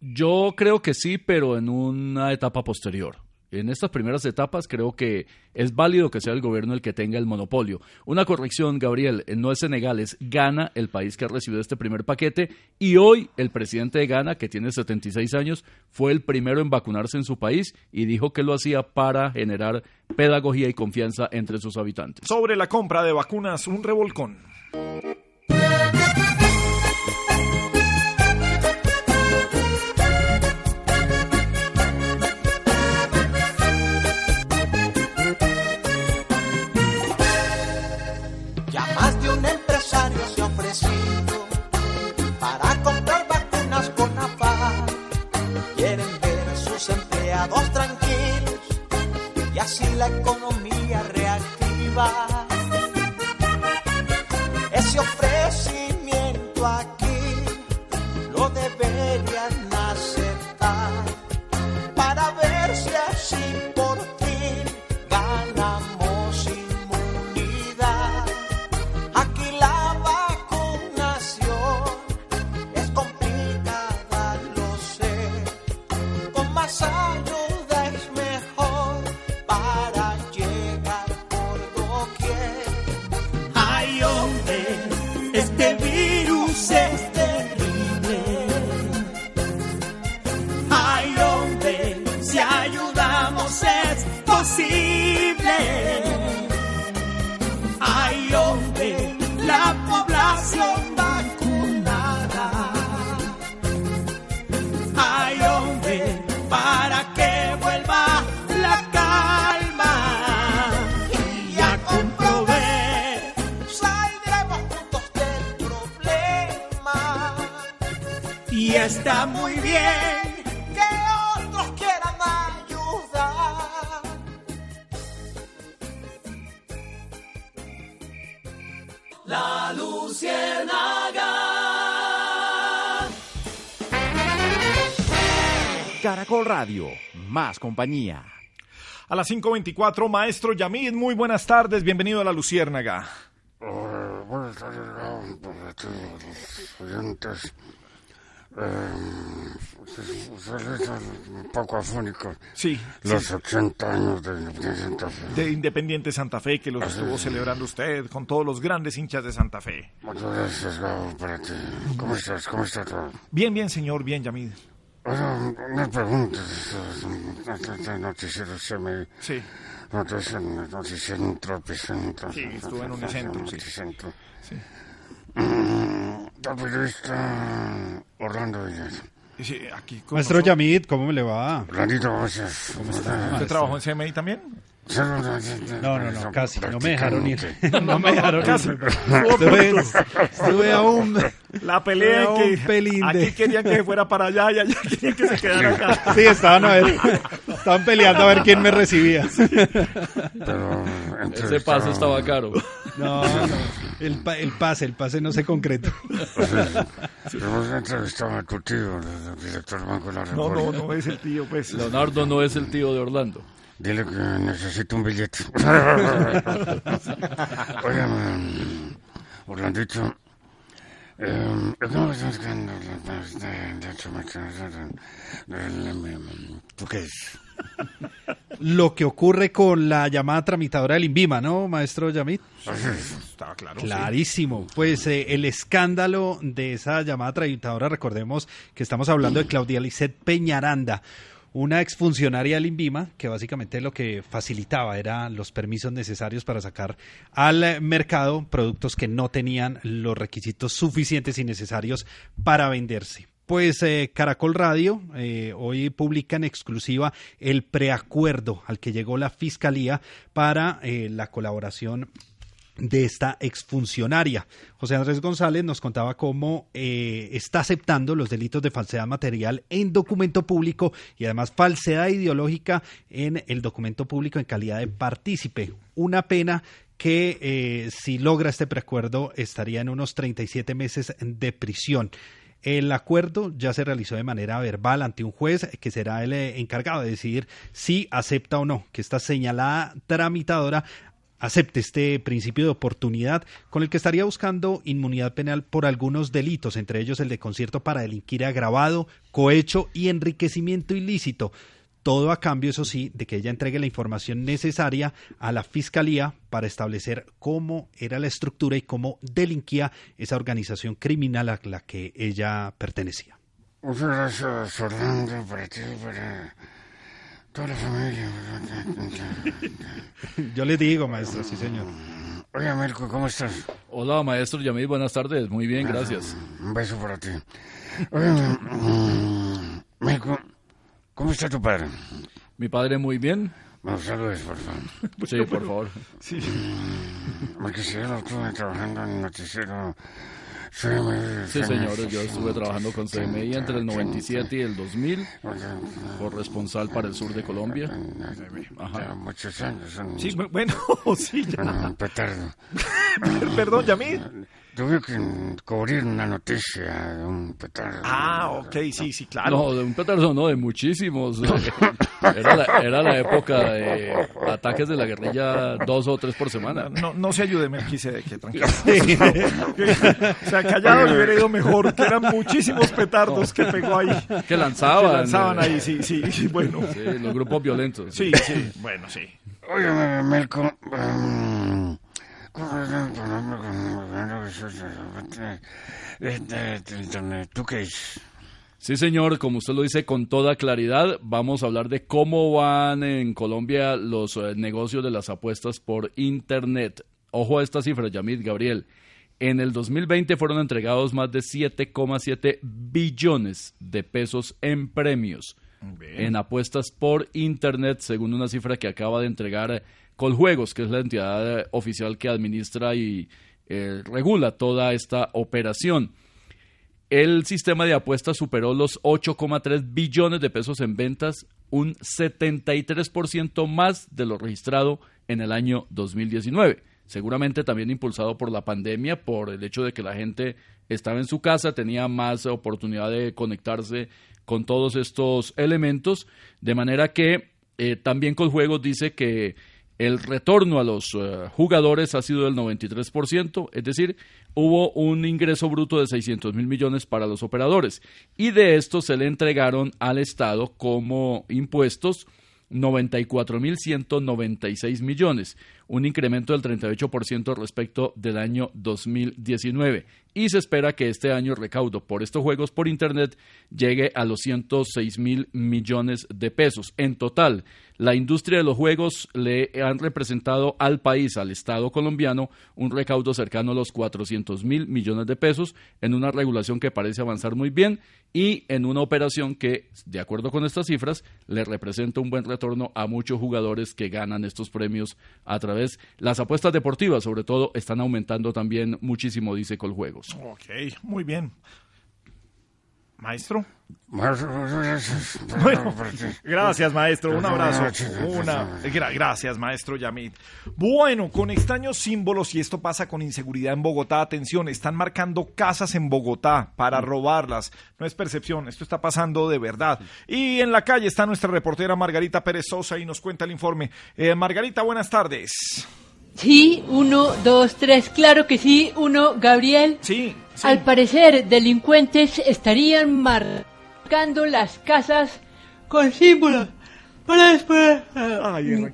Yo creo que sí, pero en una etapa posterior. En estas primeras etapas creo que es válido que sea el gobierno el que tenga el monopolio. Una corrección, Gabriel, no es Senegal, es Ghana el país que ha recibido este primer paquete y hoy el presidente de Ghana, que tiene 76 años, fue el primero en vacunarse en su país y dijo que lo hacía para generar pedagogía y confianza entre sus habitantes. Sobre la compra de vacunas, un revolcón. La economía reactiva. Ese ofrecimiento está muy bien. Que otros quieran ayudar. La Luciérnaga. Caracol Radio, más compañía. A las 5.24, maestro Yamid, muy buenas tardes, bienvenido a La Luciérnaga. buenas tardes, oyentes. Eh, un poco afónicos. Sí. Los sí. 80 años de Independiente Santa Fe. De Independiente Santa Fe, que los estuvo celebrando usted con todos los grandes hinchas de Santa Fe. Muchas gracias, Gabo, para ti. ¿Cómo estás? ¿Cómo está todo? Bien, bien, señor, bien, Yamid. Bueno, una pregunta. Este noticiero CMI. Sí. Noticiero, noticiero Epicentro. Sí, estuve en Unicentro, sí. Unicentro. Sí. Mm, El periodista Orlando Villas. Sí, aquí con Maestro nosotros. Yamid, ¿cómo me le va? Orlandito, gracias. ¿Cómo ¿Usted trabajó en CMI también? No, no, no, casi. No me dejaron ir. No me dejaron Casi. ir. Estuve, estuve a un... La pelea a pelín de- aquí querían que se fuera para allá y allá querían que se quedara acá. Sí, estaban a ver, estaban peleando a ver quién me recibía. Pero Ese paso estaba caro. No, no, el, pa- el pase, el pase no se concretó. Hemos entrevistado a tu tío, el director del Banco de la No, República. no, no es el tío, pues. Leonardo no es el tío de Orlando. Dile que necesito un billete. Oye, Orlandito, eh, ¿cómo estás quedando de- de- de hecho, me quedas de- de- de- ¿Tú qué es? Lo que ocurre con la llamada tramitadora del INVIMA, ¿no, maestro Yamid? Estaba claro. Clarísimo. Pues eh, el escándalo de esa llamada tramitadora, recordemos que estamos hablando de Claudia Lisset Peñaranda, una exfuncionaria del INVIMA, que básicamente lo que facilitaba eran los permisos necesarios para sacar al mercado productos que no tenían los requisitos suficientes y necesarios para venderse. Pues eh, Caracol Radio eh, hoy publica en exclusiva el preacuerdo al que llegó la Fiscalía para eh, la colaboración de esta exfuncionaria. José Andrés González nos contaba cómo eh, está aceptando los delitos de falsedad material en documento público y además falsedad ideológica en el documento público en calidad de partícipe. Una pena que eh, si logra este preacuerdo estaría en unos 37 meses de prisión. El acuerdo ya se realizó de manera verbal ante un juez que será el eh, encargado de decidir si acepta o no que esta señalada tramitadora acepte este principio de oportunidad con el que estaría buscando inmunidad penal por algunos delitos, entre ellos el de concierto para delinquir agravado, cohecho y enriquecimiento ilícito. Todo a cambio, eso sí, de que ella entregue la información necesaria a la Fiscalía para establecer cómo era la estructura y cómo delinquía esa organización criminal a la que ella pertenecía. Muchas gracias, Orlando, para ti, para toda la familia. Yo le digo, maestro, sí, señor. Oye, Mirko, ¿cómo estás? Hola, maestro Yamid, buenas tardes. Muy bien, gracias. Un beso para ti. Oye, mm, Mirko, ¿cómo está tu padre? Mi padre muy bien. Saludes, por favor. Sí, por favor. Sí. Me quisiera, estuve trabajando en el noticiero CMI. Sí, señor, yo estuve trabajando con CMI entre el 97 y el 2000, corresponsal para el sur de Colombia. Ya muchos años. Sí, bu- bueno, sí, ya. Petardo. Perdón, Yamid. Tuve que cubrir una noticia de un petardo. Ah, ok, sí, sí, claro. No, de un petardo no, de muchísimos. Era la, era la época de ataques de la guerrilla dos o tres por semana. No, no se ayude, Melquisedec, tranquilo. o sea, callado le hubiera ido mejor, que eran muchísimos petardos que pegó ahí. Que lanzaban. Que lanzaban ahí, sí, sí, sí, bueno. Sí, los grupos violentos. Sí, sí, bueno, sí. Oye, Melco, um, ¿Tú qué es? Sí, señor, como usted lo dice con toda claridad, vamos a hablar de cómo van en Colombia los eh, negocios de las apuestas por Internet. Ojo a esta cifra, Yamid Gabriel. En el 2020 fueron entregados más de 7,7 billones de pesos en premios en apuestas por Internet, según una cifra que acaba de entregar Coljuegos, que es la entidad eh, oficial que administra y eh, regula toda esta operación. El sistema de apuestas superó los 8,3 billones de pesos en ventas, un 73% más de lo registrado en el año 2019. seguramente también impulsado por la pandemia, por el hecho de que la gente estaba en su casa, tenía más oportunidad de conectarse con todos estos elementos, de manera que eh, también Coljuegos dice que el retorno a los eh, jugadores ha sido del 93%, es decir, hubo un ingreso bruto de 600 mil millones para los operadores y de esto se le entregaron al Estado como impuestos 94.196 millones, un incremento del 38% respecto del año 2019. Y se espera que este año el recaudo por estos juegos por Internet llegue a los 106 mil millones de pesos. En total, la industria de los juegos le han representado al país, al Estado colombiano, un recaudo cercano a los 400 mil millones de pesos en una regulación que parece avanzar muy bien y en una operación que, de acuerdo con estas cifras, le representa un buen retorno a muchos jugadores que ganan estos premios a través. Las apuestas deportivas, sobre todo, están aumentando también muchísimo, dice Coljuegos. Ok, muy bien. Maestro. gracias, maestro. Un abrazo. Una, gracias, maestro Yamit. Bueno, con extraños símbolos, y esto pasa con inseguridad en Bogotá, atención, están marcando casas en Bogotá para robarlas. No es percepción, esto está pasando de verdad. Y en la calle está nuestra reportera Margarita Pérez Sosa y nos cuenta el informe. Eh, Margarita, buenas tardes. Sí, uno, dos, tres, claro que sí, uno, Gabriel. Sí. Al parecer, delincuentes estarían marcando las casas con símbolos para después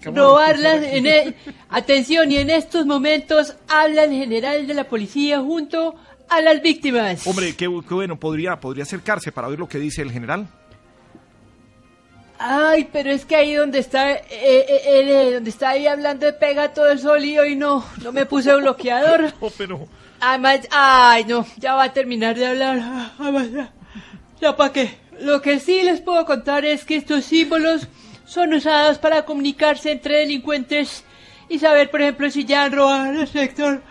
robarlas. En e- Atención, y en estos momentos habla el general de la policía junto a las víctimas. Hombre, qué, qué bueno, podría, podría acercarse para oír lo que dice el general. Ay, pero es que ahí donde está, eh, eh, eh, donde está ahí hablando de pega todo el sol y hoy no, no me puse bloqueador. No, pero... Además, ay, no, ya va a terminar de hablar. Ah, ya, ya para qué. Lo que sí les puedo contar es que estos símbolos son usados para comunicarse entre delincuentes y saber, por ejemplo, si ya han robado el sector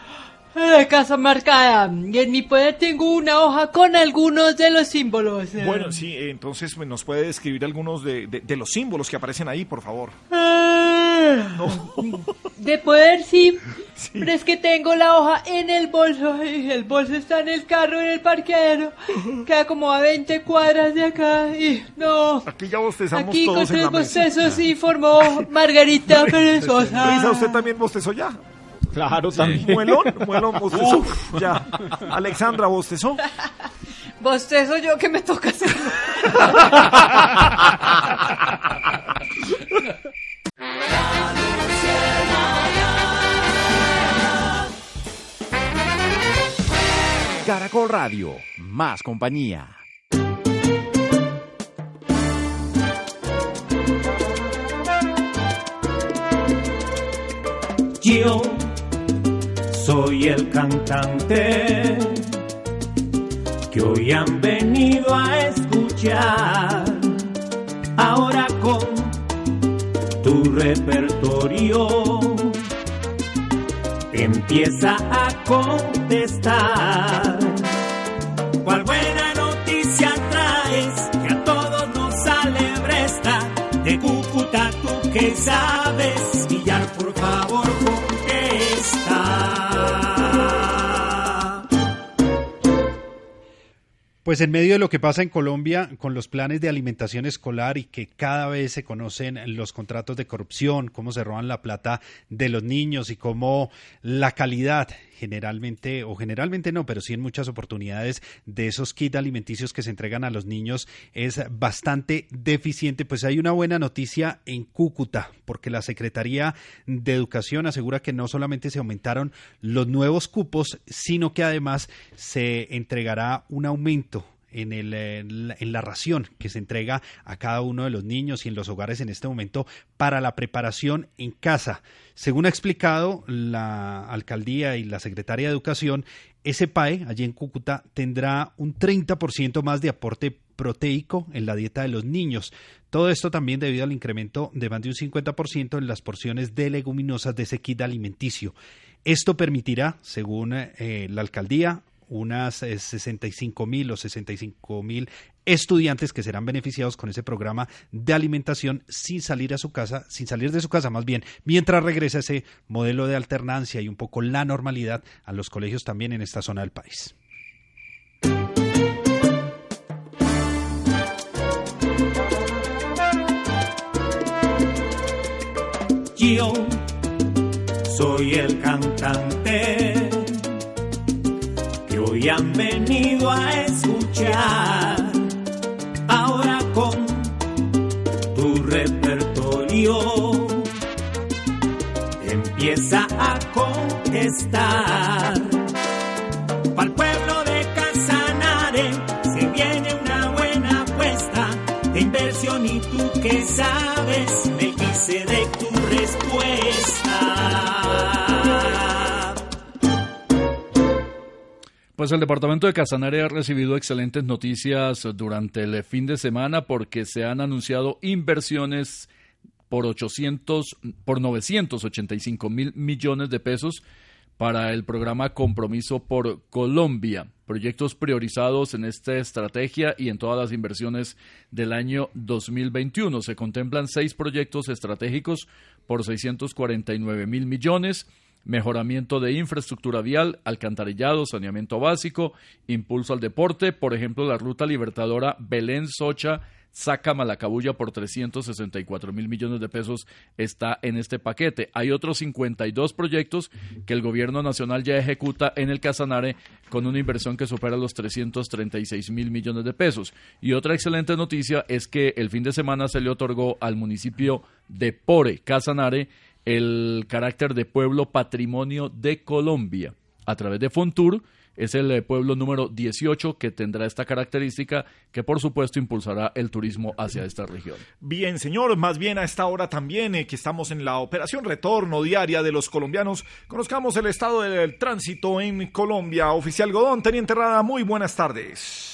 la casa marcada. Y en mi poder tengo una hoja con algunos de los símbolos. Bueno, sí, entonces nos puede describir algunos de, de, los símbolos que aparecen ahí, por favor. Ah, de poder sí, pero es que tengo la hoja en el bolso. Y el bolso está en el carro, en el parqueadero. Queda como a 20 cuadras de acá. Y no. Aquí ya bostezamos Aquí todos con tres bostezos informó Margarita Perezosa. ¿usted también bostezó ya? Claro, también. Muelón, muelón, bostezó. Ya. Alexandra, bostezó. Bostezo yo que me toca hacer. Caracol Radio, más compañía. Yo soy el cantante que hoy han venido a escuchar. Ahora con tu repertorio empieza a contestar. ¿Cuál buena noticia traes que a todos nos alebresta? De Cúcuta tú que sabes, Villar, por favor, contesta. Pues en medio de lo que pasa en Colombia con los planes de alimentación escolar y que cada vez se conocen los contratos de corrupción, cómo se roban la plata de los niños y cómo la calidad generalmente, o generalmente no, pero sí en muchas oportunidades de esos kits alimenticios que se entregan a los niños es bastante deficiente. Pues hay una buena noticia en Cúcuta, porque la Secretaría de Educación asegura que no solamente se aumentaron los nuevos cupos, sino que además se entregará un aumento en, el, en, la, ración que se entrega a cada uno de los niños y en los hogares en este momento para la preparación en casa. Según ha explicado la alcaldía y la secretaria de Educación, ese PAE allí en Cúcuta tendrá un 30% más de aporte proteico en la dieta de los niños. Todo esto también debido al incremento de más de un 50% en las porciones de leguminosas de ese kit alimenticio. Esto permitirá, según eh, la alcaldía, unas eh, 65 mil o 65 mil estudiantes que serán beneficiados con ese programa de alimentación sin salir a su casa, sin salir de su casa más bien, mientras regresa ese modelo de alternancia y un poco la normalidad a los colegios también en esta zona del país. Yo soy el cantante hoy han venido a escuchar. Ahora con tu repertorio empieza a contestar. Para el pueblo de Casanare se viene una buena apuesta de inversión y tú que sabes me quise de tu respuesta. Pues el departamento de Casanare ha recibido excelentes noticias durante el fin de semana porque se han anunciado inversiones por 800 por 985 mil millones de pesos para el programa Compromiso por Colombia, proyectos priorizados en esta estrategia y en todas las inversiones del año 2021. Se contemplan seis proyectos estratégicos por 649 mil millones, mejoramiento de infraestructura vial, alcantarillado, saneamiento básico, impulso al deporte, por ejemplo, la ruta libertadora Belén-Socha saca Malacabulla por 364 mil millones de pesos está en este paquete. Hay otros 52 proyectos que el gobierno nacional ya ejecuta en el Casanare con una inversión que supera los 336 mil millones de pesos. Y otra excelente noticia es que el fin de semana se le otorgó al municipio de Pore, Casanare, el carácter de pueblo patrimonio de Colombia a través de Fontur es el eh, pueblo número 18 que tendrá esta característica que por supuesto impulsará el turismo hacia esta región. Bien, señor, más bien a esta hora también eh, que estamos en la operación retorno diaria de los colombianos, conozcamos el estado del tránsito en Colombia. Oficial Godón, Teniente Rada, muy buenas tardes.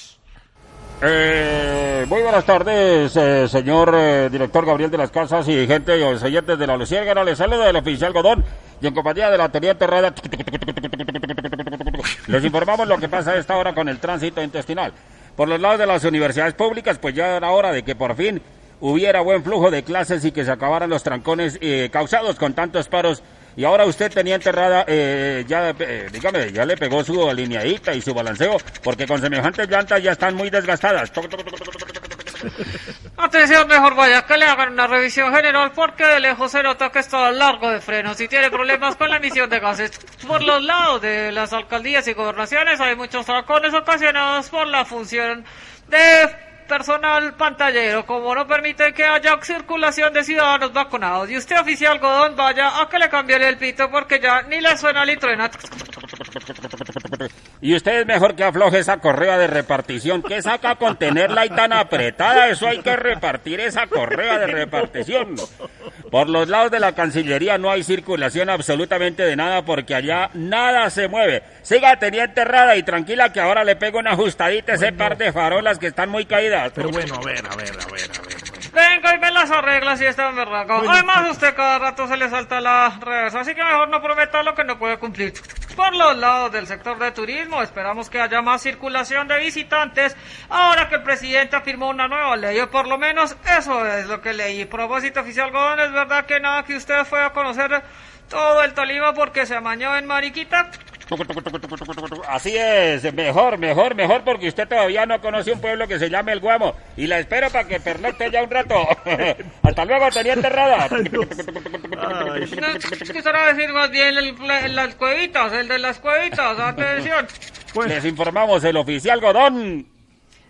Eh, muy buenas tardes, eh, señor eh, director Gabriel de las Casas y gente y oyentes de la Luciérgara. Les saluda el oficial Godón y en compañía de la teniente Rada. Les informamos lo que pasa a esta hora con el tránsito intestinal. Por los lados de las universidades públicas, pues ya era hora de que por fin hubiera buen flujo de clases y que se acabaran los trancones eh, causados con tantos paros. Y ahora usted tenía enterrada, eh, ya, eh, dígame, ya le pegó su alineadita y su balanceo, porque con semejantes llantas ya están muy desgastadas. Atención, mejor vaya que le hagan una revisión general porque de lejos se nota que está largo de frenos y tiene problemas con la emisión de gases. Por los lados de las alcaldías y gobernaciones hay muchos tacones ocasionados por la función de personal pantallero, como no permite que haya circulación de ciudadanos vacunados. Y usted, oficial Godón, vaya a que le cambie el pito porque ya ni le suena el truena. Y usted es mejor que afloje esa correa de repartición. ¿Qué saca con tenerla ahí tan apretada? Eso hay que repartir esa correa de repartición. Por los lados de la Cancillería no hay circulación absolutamente de nada porque allá nada se mueve. Siga teniente errada y tranquila que ahora le pego una ajustadita a ese par de farolas que están muy caídas. Pero bueno, a ver, a ver, a ver, a ver. Venga y me las arreglas y está berraco. Además, usted cada rato se le salta la reversa, así que mejor no prometa lo que no puede cumplir. Por los lados del sector de turismo, esperamos que haya más circulación de visitantes ahora que el presidente afirmó una nueva ley, o por lo menos eso es lo que leí. Propósito oficial Godón, es verdad que nada que usted fue a conocer todo el Tolima porque se amañó en Mariquita. Así es, mejor, mejor, mejor, porque usted todavía no conoce un pueblo que se llame El Guamo. Y la espero para que pernocte ya un rato. Hasta luego, teniente Rada. Quisiera decir más bien el, el- las cuevitas, el de las cuevitas, atención. Les informamos el oficial Godón.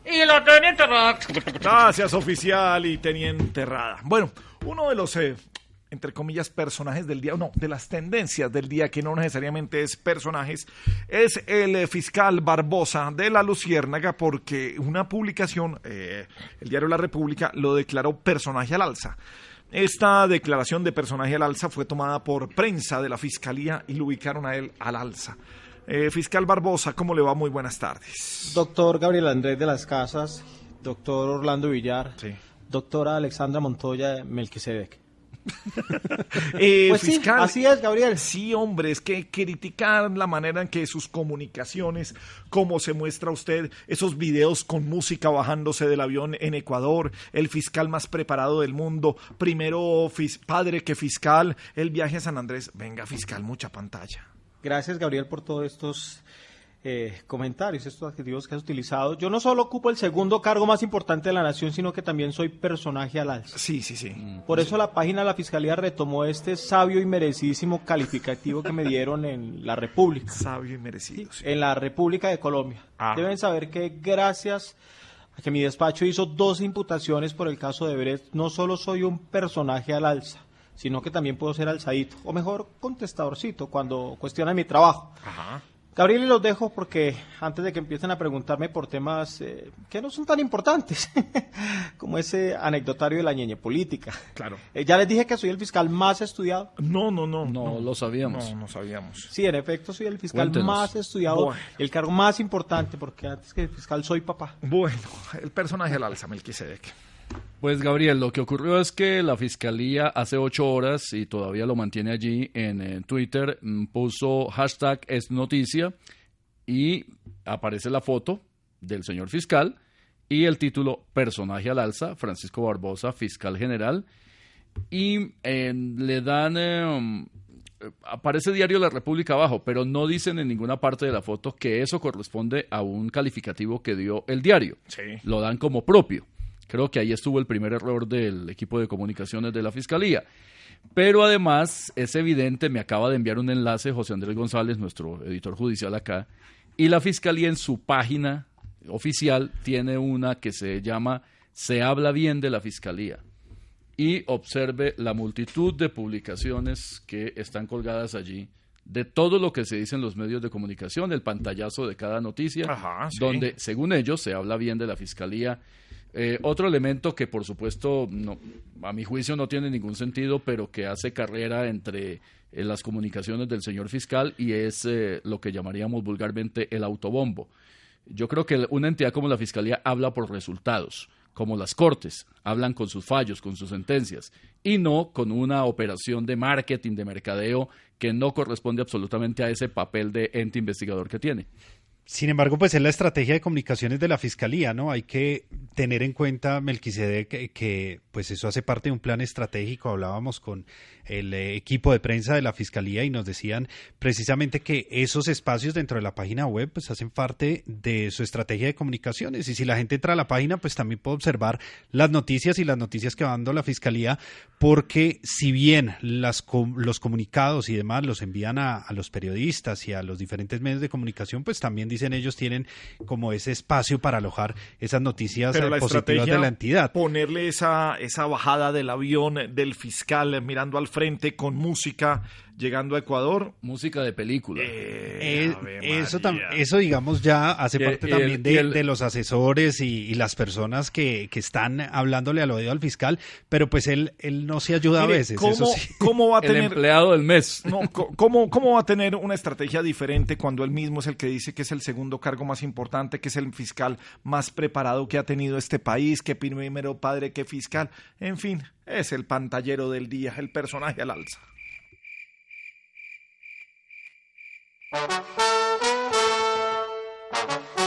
Y la teniente Rada. Gracias, oficial y teniente Rada. Bueno, uno de los, eh, entre comillas, personajes del día, no, de las tendencias del día, que no necesariamente es personajes, es el eh, fiscal Barbosa de la Luciérnaga, porque una publicación, eh, el diario La República, lo declaró personaje al alza. Esta declaración de personaje al alza fue tomada por prensa de la fiscalía y lo ubicaron a él al alza. Eh, fiscal Barbosa, ¿cómo le va? Muy buenas tardes. Doctor Gabriel Andrés de las Casas, doctor Orlando Villar, doctora Alexandra Montoya de Melquisedec. Eh, Pues sí, fiscal, así es, Gabriel. Sí, hombre, es que criticar la manera en que sus comunicaciones, cómo se muestra usted, esos videos con música bajándose del avión en Ecuador, el fiscal más preparado del mundo, primero padre que fiscal, el viaje a San Andrés. Venga, fiscal, mucha pantalla. Gracias, Gabriel, por todos estos eh, comentarios, estos adjetivos que has utilizado. Yo no solo ocupo el segundo cargo más importante de la nación, sino que también soy personaje al alza. Sí, sí, sí. Por eso la página de la Fiscalía retomó este sabio y merecidísimo calificativo que me dieron en la República. Sabio y merecido. sí. En la República de Colombia. Ah. Deben saber que gracias a que mi despacho hizo dos imputaciones por el caso de Brecht, no solo soy un personaje al alza, sino que también puedo ser alzadito, o mejor, contestadorcito, cuando cuestionan mi trabajo. Ajá. Gabriel, y los dejo porque antes de que empiecen a preguntarme por temas eh, que no son tan importantes, como ese anecdotario de la ñeñe política. Claro. Eh, ya les dije que soy el fiscal más estudiado. No, no, no. No, lo sabíamos. No, no sabíamos. Sí, en efecto, soy el fiscal Cuéntenos. más estudiado, Bueno. el cargo más importante, porque antes que fiscal soy papá. Bueno, el personaje al alza, Melquisedec. Pues Gabriel, lo que ocurrió es que la fiscalía hace ocho horas y todavía lo mantiene allí en, Twitter, mm, puso hashtag es noticia y aparece la foto del señor fiscal y el título personaje al alza, Francisco Barbosa, fiscal general, y eh, le dan... eh, aparece diario La República abajo, pero no dicen en ninguna parte de la foto que eso corresponde a un calificativo que dio el diario. Sí. Lo dan como propio. Creo que ahí estuvo el primer error del equipo de comunicaciones de la Fiscalía. Pero además es evidente, me acaba de enviar un enlace José Andrés González, nuestro editor judicial acá, y la Fiscalía en su página oficial tiene una que se llama Se habla bien de la Fiscalía y observe la multitud de publicaciones que están colgadas allí de todo lo que se dice en los medios de comunicación, el pantallazo de cada noticia, Ajá, sí. donde, según ellos, se habla bien de la Fiscalía. Eh, otro elemento que, por supuesto, no, a mi juicio no tiene ningún sentido, pero que hace carrera entre eh, las comunicaciones del señor fiscal y es eh, lo que llamaríamos vulgarmente el autobombo. Yo creo que una entidad como la Fiscalía habla por resultados, como las Cortes, hablan con sus fallos, con sus sentencias, y no con una operación de marketing, de mercadeo, que no corresponde absolutamente a ese papel de ente investigador que tiene. Sin embargo, pues es la estrategia de comunicaciones de la Fiscalía, ¿no? Hay que tener en cuenta, Melquisedec, que, que, pues eso hace parte de un plan estratégico. Hablábamos con el eh, equipo de prensa de la Fiscalía y nos decían precisamente que esos espacios dentro de la página web pues hacen parte de su estrategia de comunicaciones. Y si la gente entra a la página, pues también puede observar las noticias y las noticias que va dando la Fiscalía, porque si bien las, com- los comunicados y demás los envían a, a los periodistas y a los diferentes medios de comunicación, pues también dicen ellos tienen como ese espacio para alojar esas noticias Pero eh, la positivas de la entidad. ponerle esa, esa bajada del avión del fiscal eh, mirando al frente con música, llegando a Ecuador. Música de película. Eh, eso, tam- eso, digamos, ya hace Y- parte y también el- de, el- los asesores y, y las personas que, que están hablándole al oído al fiscal, pero pues él, él no se ayuda Mire, a veces. ¿cómo, eso sí. cómo va a El tener... empleado del mes. No, ¿cómo, ¿Cómo va a tener una estrategia diferente cuando él mismo es el que dice que es el segundo cargo más importante, que es el fiscal más preparado que ha tenido este país, que primero padre que fiscal? En fin, es el pantallero del día, el personaje al alza. Thank you.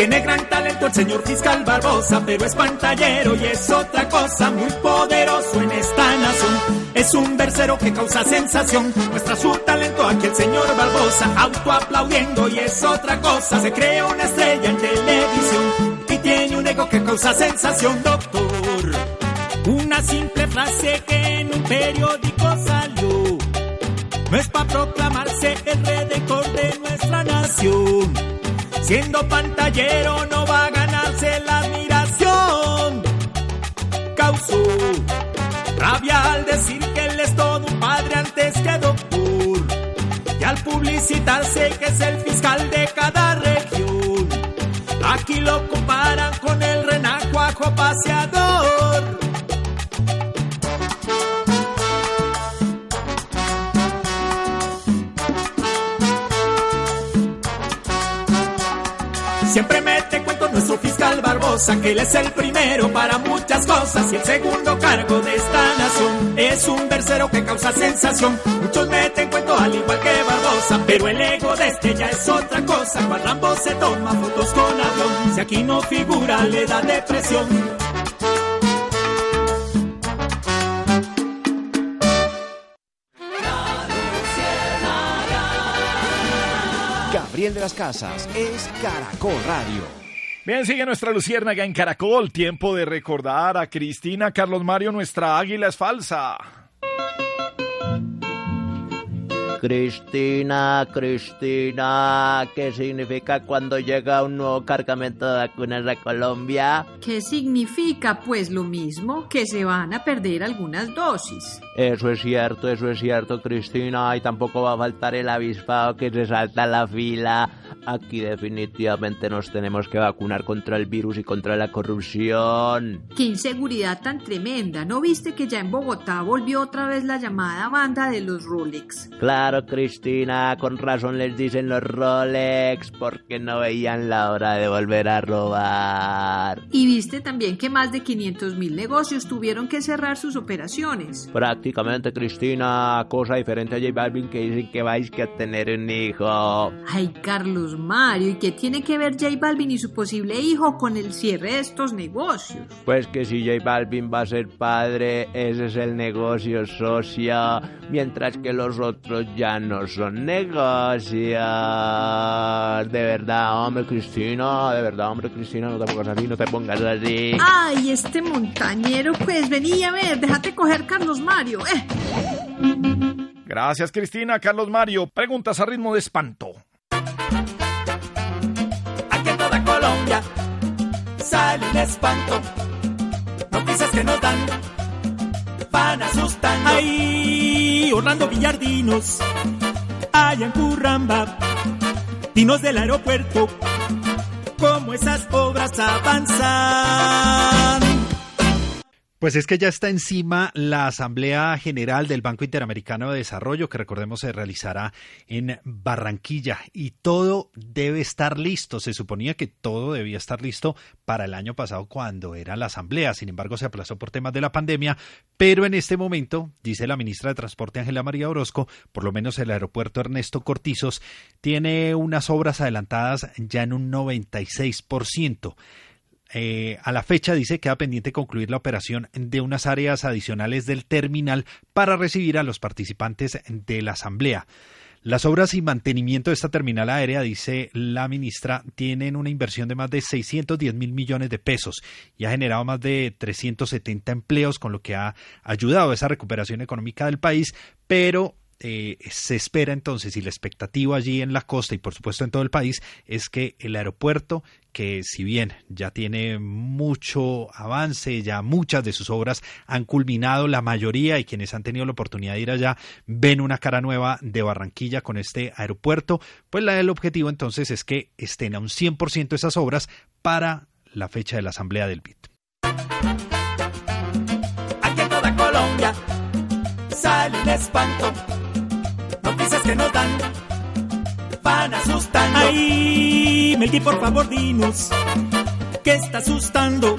Tiene gran talento el señor fiscal Barbosa, pero es pantallero y es otra cosa muy poderoso en esta nación. Es un versero que causa sensación, muestra su talento aquí el señor Barbosa, autoaplaudiendo y es otra cosa. Se crea una estrella en televisión y tiene un ego que causa sensación, doctor. Una simple frase que en un periódico salió. No es para proclamarse el redecor de nuestra nación. Siendo pantallero no va a ganarse la admiración. Causó rabia al decir que él es todo un padre antes que doctor. Y al publicitarse que es el fiscal de cada región. Aquí lo comparan con el renacuajo paseador. Siempre mete cuento nuestro fiscal Barbosa, que él es el primero para muchas cosas y el segundo cargo de esta nación. Es un tercero que causa sensación. Muchos meten cuento al igual que Barbosa, pero el ego de este ya es otra cosa. Cuando ambos se toma fotos con avión, si aquí no figura le da depresión. Gabriel de las Casas es Caracol Radio. Bien, sigue nuestra luciérnaga en Caracol. Tiempo de recordar a Cristina Carlos Mario, nuestra águila es falsa. Cristina, Cristina, ¿qué significa cuando llega un nuevo cargamento de vacunas a Colombia? ¿Qué significa? Pues lo mismo, que se van a perder algunas dosis. Eso es cierto, eso es cierto, Cristina, y tampoco va a faltar el avispado que se salta la fila. Aquí definitivamente nos tenemos que vacunar contra el virus y contra la corrupción. Qué inseguridad tan tremenda. ¿No viste que ya en Bogotá volvió otra vez la llamada banda de los Rolex? Claro, Cristina, con razón les dicen los Rolex, porque no veían la hora de volver a robar. Y viste también que más de 500 mil negocios tuvieron que cerrar sus operaciones. Prácticamente, Cristina, cosa diferente a J Balvin que dicen que vais a tener un hijo. Ay, Carlos Mario, ¿y qué tiene que ver J Balvin y su posible hijo con el cierre de estos negocios? Pues que si J Balvin va a ser padre, ese es el negocio socio, mientras que los otros ya no son negocios. De verdad, hombre, Cristina, de verdad, hombre, Cristina, no te pongas así, no te pongas así. Ay, este montañero, pues vení a ver, déjate coger Carlos Mario, eh. Gracias, Cristina. Carlos Mario, preguntas a ritmo de espanto. Aquí en toda Colombia sale un espanto. Noticias que nos dan, van asustando. Ay, Orlando Villardinos, allá en Curramba, dinos del aeropuerto, cómo esas obras avanzan. Pues es que ya está encima la Asamblea General del Banco Interamericano de Desarrollo, que recordemos se realizará en Barranquilla, y todo debe estar listo. Se suponía que todo debía estar listo para el año pasado cuando era la Asamblea, sin embargo se aplazó por temas de la pandemia, pero en este momento, dice la ministra de Transporte Ángela María Orozco, por lo menos el aeropuerto Ernesto Cortizos tiene unas obras adelantadas ya en un 96%. Eh, a la fecha dice que queda pendiente concluir la operación de unas áreas adicionales del terminal para recibir a los participantes de la asamblea. Las obras y mantenimiento de esta terminal aérea, dice la ministra, tienen una inversión de más de 610 mil millones de pesos y ha generado más de 370 empleos, con lo que ha ayudado a esa recuperación económica del país, pero eh, se espera entonces y la expectativa allí en la costa y por supuesto en todo el país es que el aeropuerto que si bien ya tiene mucho avance, ya muchas de sus obras han culminado, la mayoría y quienes han tenido la oportunidad de ir allá ven una cara nueva de Barranquilla con este aeropuerto, pues la, el objetivo entonces es que estén a un 100% esas obras para la fecha de la asamblea del BID. Aquí en toda Colombia sale un espanto. Noticias que nos dan, van asustando. Ay, Melqui, por favor, dinos, ¿qué está asustando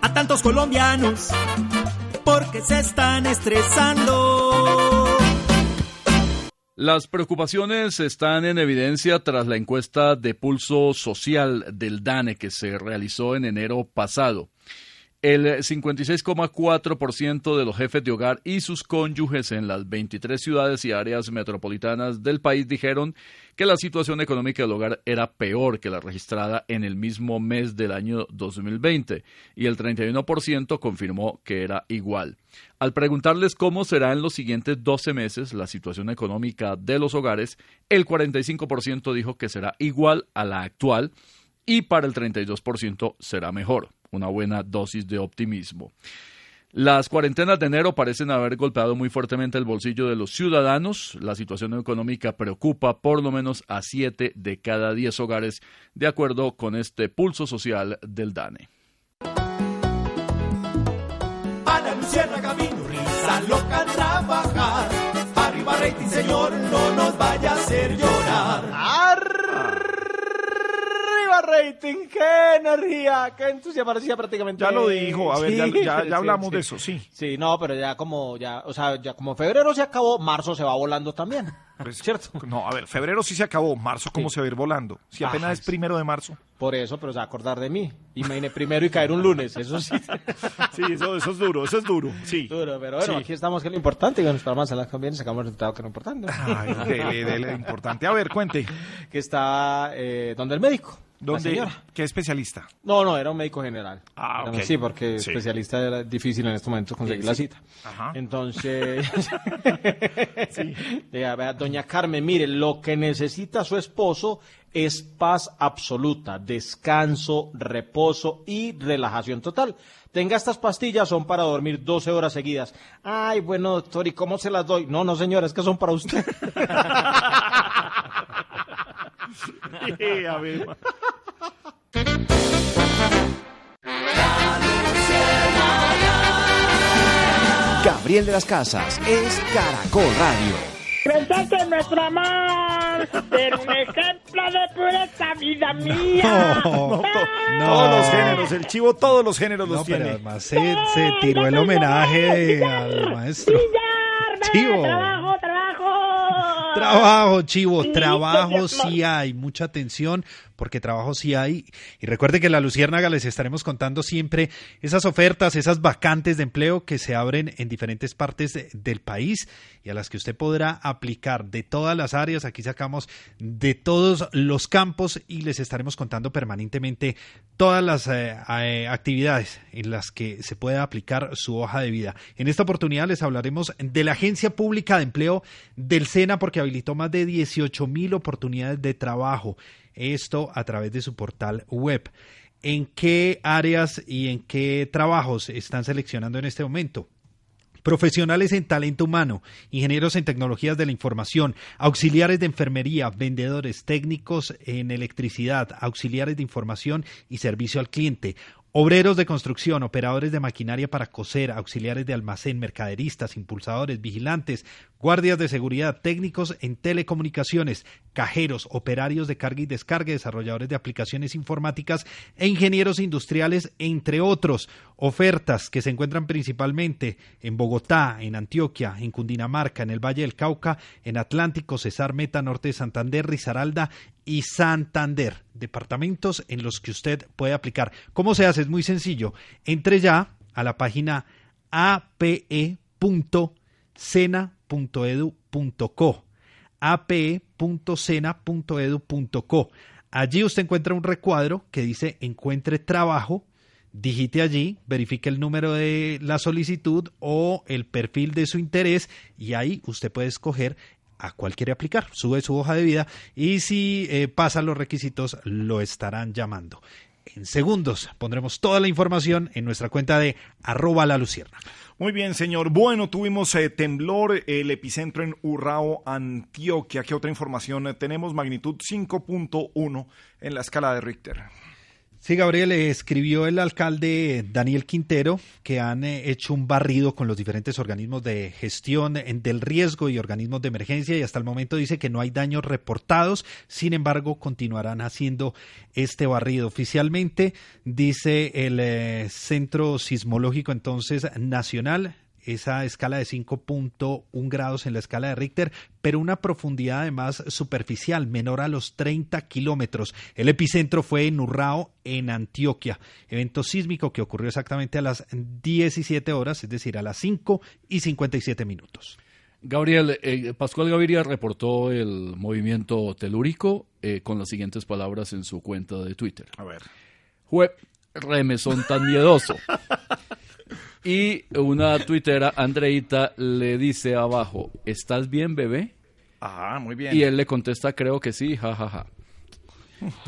a tantos colombianos? Porque se están estresando. Las preocupaciones están en evidencia tras la encuesta de pulso social del DANE que se realizó en enero pasado. El 56,4% de los jefes de hogar y sus cónyuges en las 23 ciudades y áreas metropolitanas del país dijeron que la situación económica del hogar era peor que la registrada en el mismo mes del año 2020 y el 31% confirmó que era igual. Al preguntarles cómo será en los siguientes 12 meses la situación económica de los hogares, el 45% dijo que será igual a la actual y para el 32% será mejor una buena dosis de optimismo. Las cuarentenas de enero parecen haber golpeado muy fuertemente el bolsillo de los ciudadanos. La situación económica preocupa por lo menos a 7 de cada 10 hogares, de acuerdo con este pulso social del DANE. A la Luciana camino, risa loca trabajar. Arriba rating, señor, no nos vaya a hacer llorar. Rating! ¡Qué energía! ¡Qué entusiasmo! Parecía prácticamente... Ya lo dijo, a ver, ya- ya- ya sí, hablamos de eso, sí. Sí, no, pero ya como, ya, o sea, ya como febrero se acabó, marzo se va volando también. ¿Cierto? No, a ver, febrero sí se acabó, marzo cómo se va a ir volando. Si apenas Ajá, es primero de marzo. Por eso, pero se va a acordar de mí. Imagine primero y caer un lunes, eso sí. Sí, eso, eso es duro, eso es duro, sí. Duro, pero bueno, Sí. aquí estamos, que es lo importante, y con nuestra más la bien sacamos el resultado que es lo importante. Ay, dele, dele, importante. A ver, cuente. Que está, eh, donde el médico. ¿Dónde? ¿Qué especialista? No, no, era un médico general. Ah, ok. Sí, porque Sí. especialista era difícil en estos momentos conseguir Sí, la cita. Ajá. Entonces, vea, doña Carmen, mire, lo que necesita su esposo es paz absoluta, descanso, reposo y relajación total. Tenga estas pastillas, son para dormir 12 horas seguidas. Ay, bueno, doctor, ¿y cómo se las doy? No, no, señora, es que son para usted. Gabriel de las Casas es Caracol Radio. Presente nuestro amor, ser un ejemplo de pureza, vida mía. No, to- todos los géneros, el chivo todos los géneros los No, pero tiene. además se, se tiró el homenaje al maestro. Chivo. Trabajo, trabajo. Trabajo, chivo, Sí, trabajo sí hay, mucha atención, porque trabajo sí hay. Y recuerde que en la Luciérnaga les estaremos contando siempre esas ofertas, esas vacantes de empleo que se abren en diferentes partes de- del país y a las que usted podrá aplicar de todas las áreas. Aquí sacamos de todos los campos y les estaremos contando permanentemente todas las eh, eh, actividades en las que se puede aplicar su hoja de vida. En esta oportunidad les hablaremos de la Agencia Pública de Empleo del SENA porque habilitó más de 18 mil oportunidades de trabajo. Esto a través de su portal web. ¿En qué áreas y en qué trabajos están seleccionando en este momento? Profesionales en talento humano, ingenieros en tecnologías de la información, auxiliares de enfermería, vendedores, técnicos en electricidad, auxiliares de información y servicio al cliente, obreros de construcción, operadores de maquinaria para coser, auxiliares de almacén, mercaderistas, impulsadores, vigilantes, guardias de seguridad, técnicos en telecomunicaciones, cajeros, operarios de carga y descarga, desarrolladores de aplicaciones informáticas e ingenieros industriales, entre otros. Ofertas que se encuentran principalmente en Bogotá, en Antioquia, en Cundinamarca, en el Valle del Cauca, en Atlántico, Cesar, Meta, Norte de Santander, Risaralda y Santander. Departamentos en los que usted puede aplicar. ¿Cómo se hace? Es muy sencillo. Entre ya a la página ape.sena.edu.co ape.sena.edu.co. Allí usted encuentra un recuadro que dice encuentre trabajo. Digite allí, verifique el número de la solicitud o el perfil de su interés y ahí usted puede escoger a cuál quiere aplicar. Sube su hoja de vida y si eh, pasa los requisitos lo estarán llamando. En segundos pondremos toda la información en nuestra cuenta de arroba la lucierna. Muy bien, señor. Bueno, tuvimos eh, temblor, el epicentro en Urrao, Antioquia. ¿Qué otra información? Eh, tenemos magnitud 5.1 en la escala de Richter. Sí, Gabriel, eh, escribió el alcalde Daniel Quintero que han eh, hecho un barrido con los diferentes organismos de gestión eh, del riesgo y organismos de emergencia y hasta el momento dice que no hay daños reportados, sin embargo continuarán haciendo este barrido. Oficialmente dice el Centro Sismológico entonces Nacional esa escala de 5.1 grados en la escala de Richter, pero una profundidad además superficial, menor a los 30 kilómetros. El epicentro fue en Urrao, en Antioquia. Evento sísmico que ocurrió exactamente a las 17 horas, es decir, a las 5 y 57 minutos. Gabriel, eh, Pascual Gaviria reportó el movimiento telúrico eh, con las siguientes palabras en su cuenta de Twitter. A ver. Jue, remesón tan miedoso. Y una tuitera, Andreita, le dice abajo, ¿estás bien, bebé? Ah, muy bien. Y él le contesta, creo que sí, jajaja.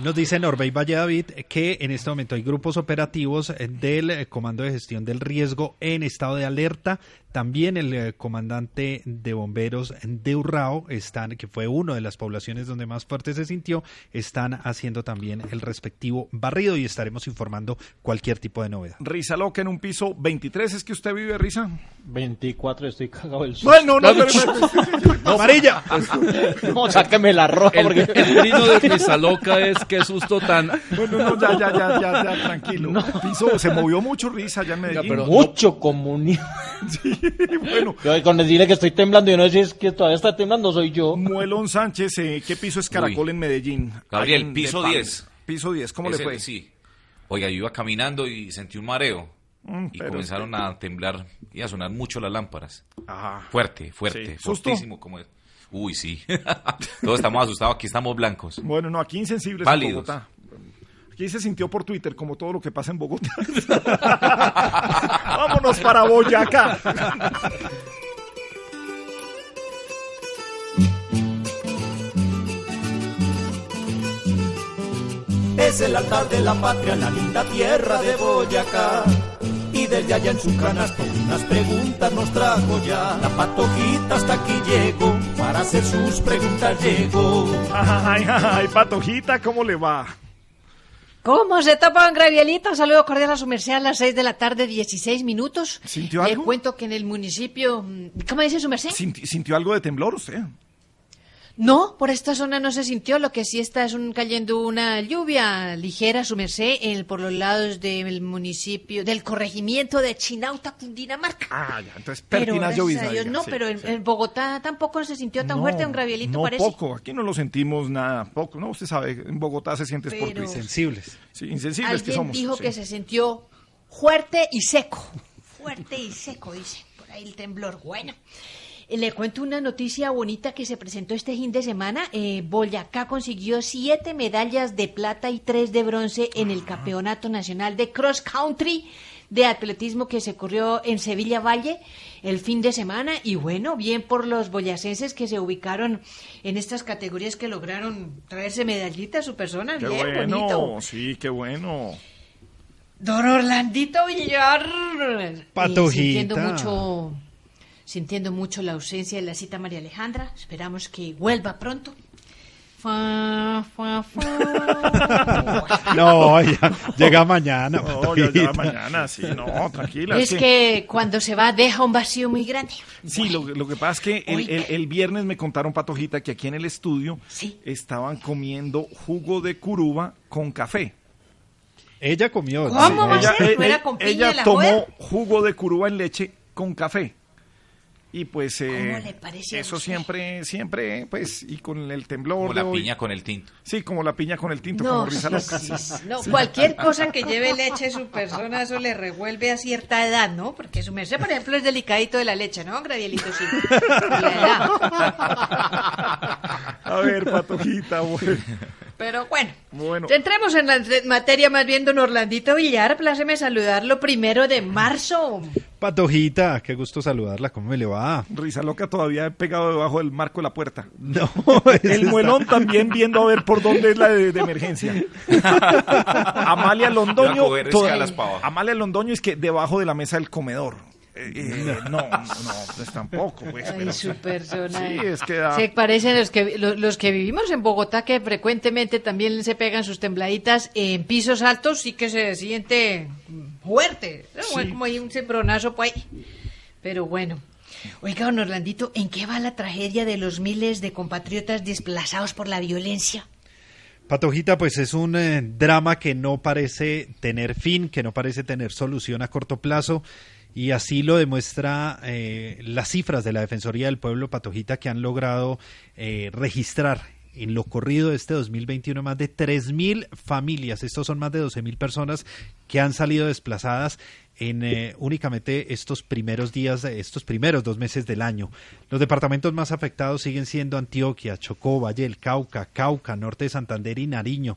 Nos dice Norbey Valle David que en este momento hay grupos operativos del eh, Comando de Gestión del Riesgo en estado de alerta, También el eh, comandante de bomberos de Urrao, están, que fue una de las poblaciones donde más fuerte se sintió, están haciendo también el respectivo barrido y estaremos informando cualquier tipo de novedad. Risa loca en un piso 23, ¿es que usted vive, Risa? 24, estoy cagado del susto. Bueno, no, pero- amarilla. No, sáqueme la roja. El, porque... el trino de Risa Loca es qué susto tan... Bueno, no, ya, ya, ya, ya, ya, tranquilo. Piso, se movió mucho Risa allá en Medellín. Mucho comunidad. bueno. Yo con decirle que estoy temblando y no sé si es que todavía está temblando, soy yo. Muelón Sánchez, eh, ¿qué piso es Caracol en Medellín? Gabriel, en- piso de Pablo. 10. Piso 10, ¿cómo le Ese, fue? Sí. Oiga, yo iba caminando y sentí un mareo. Mm, y comenzaron a temblar y a sonar mucho las lámparas. Ajá. Fuerte, fuerte, Sí. Como es. Uy, sí. Todos estamos asustados, aquí estamos blancos. Bueno, no, aquí insensibles Pálidos. en Bogotá. Aquí se sintió por Twitter como todo lo que pasa en Bogotá. Vámonos para Boyacá. Es el altar de la patria, la linda tierra de Boyacá. Y desde allá en su canasto unas preguntas nos trajo ya. La patojita hasta aquí llegó, para hacer sus preguntas llegó. Ay, ay, Patojita, ¿cómo le va? ¿Cómo se tapa un gravielito? Saludo cordial a su merced a las 6 de la tarde, 16 minutos. ¿Sintió Le algo? cuento que en el municipio... ¿Cómo dice su merced? ¿Sinti- ¿Sintió algo de temblor usted? No, por esta zona no se sintió. Lo que sí está es un, cayendo una lluvia ligera, su merced, en- por los lados del municipio, del corregimiento de Chinauta, Cundinamarca. Ah, ya, entonces Pero pertinaz gracias a llovizna. Dios, diga, no, sí, pero en, sí. en Bogotá tampoco se sintió tan No, fuerte un gravielito, no parece. poco, aquí no lo sentimos nada, poco, ¿no? Usted sabe, en Bogotá se siente es por Pero- Twitter. Insensibles. Sí, insensibles que Alguien somos. dijo sí. que se sintió fuerte y seco. Fuerte y seco, dice. Por ahí el temblor. Bueno. Eh, Le cuento una noticia bonita que se presentó este fin de semana. Eh, Boyacá consiguió siete medallas de plata y tres de bronce en el Campeonato Nacional de Cross Country de atletismo que se corrió en Sevilla Valle el fin de semana y bueno, bien por los boyacenses que se ubicaron en estas categorías que lograron traerse medallitas a su persona, Qué bien bueno, bonito. sí, qué bueno. Don Orlandito Villar. Patojita. Sintiendo mucho, sintiendo mucho la ausencia de la cita María Alejandra. Esperamos que vuelva pronto. Fa, fa, fa. No, ya, llega mañana. No, ya, Patojita. mañana, sí, no, tranquila. Es que cuando se va deja un vacío muy grande. Sí, lo, lo que pasa es que el, el- el viernes me contaron, Patojita, que aquí en el estudio estaban comiendo jugo de curuba con café. Ella comió. ¿Cómo va a ella, ser? ¿No eh, eh, ella de la tomó jugo de curuba en leche con café. Y pues eh, ¿Cómo le parece a eso siempre, siempre, pues, y con el temblor Como la hoy- piña con el tinto. Sí, como la piña con el tinto, No, como risa sí, loca. sí, sí. No, cualquier cosa que lleve leche su persona, eso le revuelve a cierta edad, ¿no? Porque su merced, por ejemplo, es delicadito de la leche, ¿no? Gradielito, sí. A ver, Patojita, bueno. Pero bueno, Bueno. entremos en la materia más bien, don Orlandito Villar. Pláceme saludarlo primero de marzo. Patojita, qué gusto saludarla. ¿Cómo me le va? Risa loca todavía pegado debajo del marco de la puerta. No, El muelón también viendo a ver por dónde es la de, de emergencia. Amalia Londoño. Toda-. Amalia Londoño es que debajo de la mesa del comedor. Eh, eh, no, no, pues tampoco. Pues, Ay, pero- su persona. Sí, es que da- Se parecen los que, los, los que vivimos en Bogotá, que frecuentemente también se pegan sus tembladitas en pisos altos, sí que se siente fuerte. ¿no? Sí. Como hay un cembronazo por ahí. Pero bueno. Oiga, don Orlandito, ¿en qué va la tragedia de los miles de compatriotas desplazados por la violencia? Patojita, pues es un eh, drama que no parece tener fin, que no parece tener solución a corto plazo. Y así lo demuestra eh, las cifras de la Defensoría del Pueblo Patojita que han logrado eh, registrar en lo corrido de este 2021 más de 3.000 familias. Estos son más de 12.000 personas que han salido desplazadas en eh, únicamente estos primeros días, estos primeros dos meses del año. Los departamentos más afectados siguen siendo Antioquia, Chocó, Valle del Cauca, Cauca, Norte de Santander y Nariño.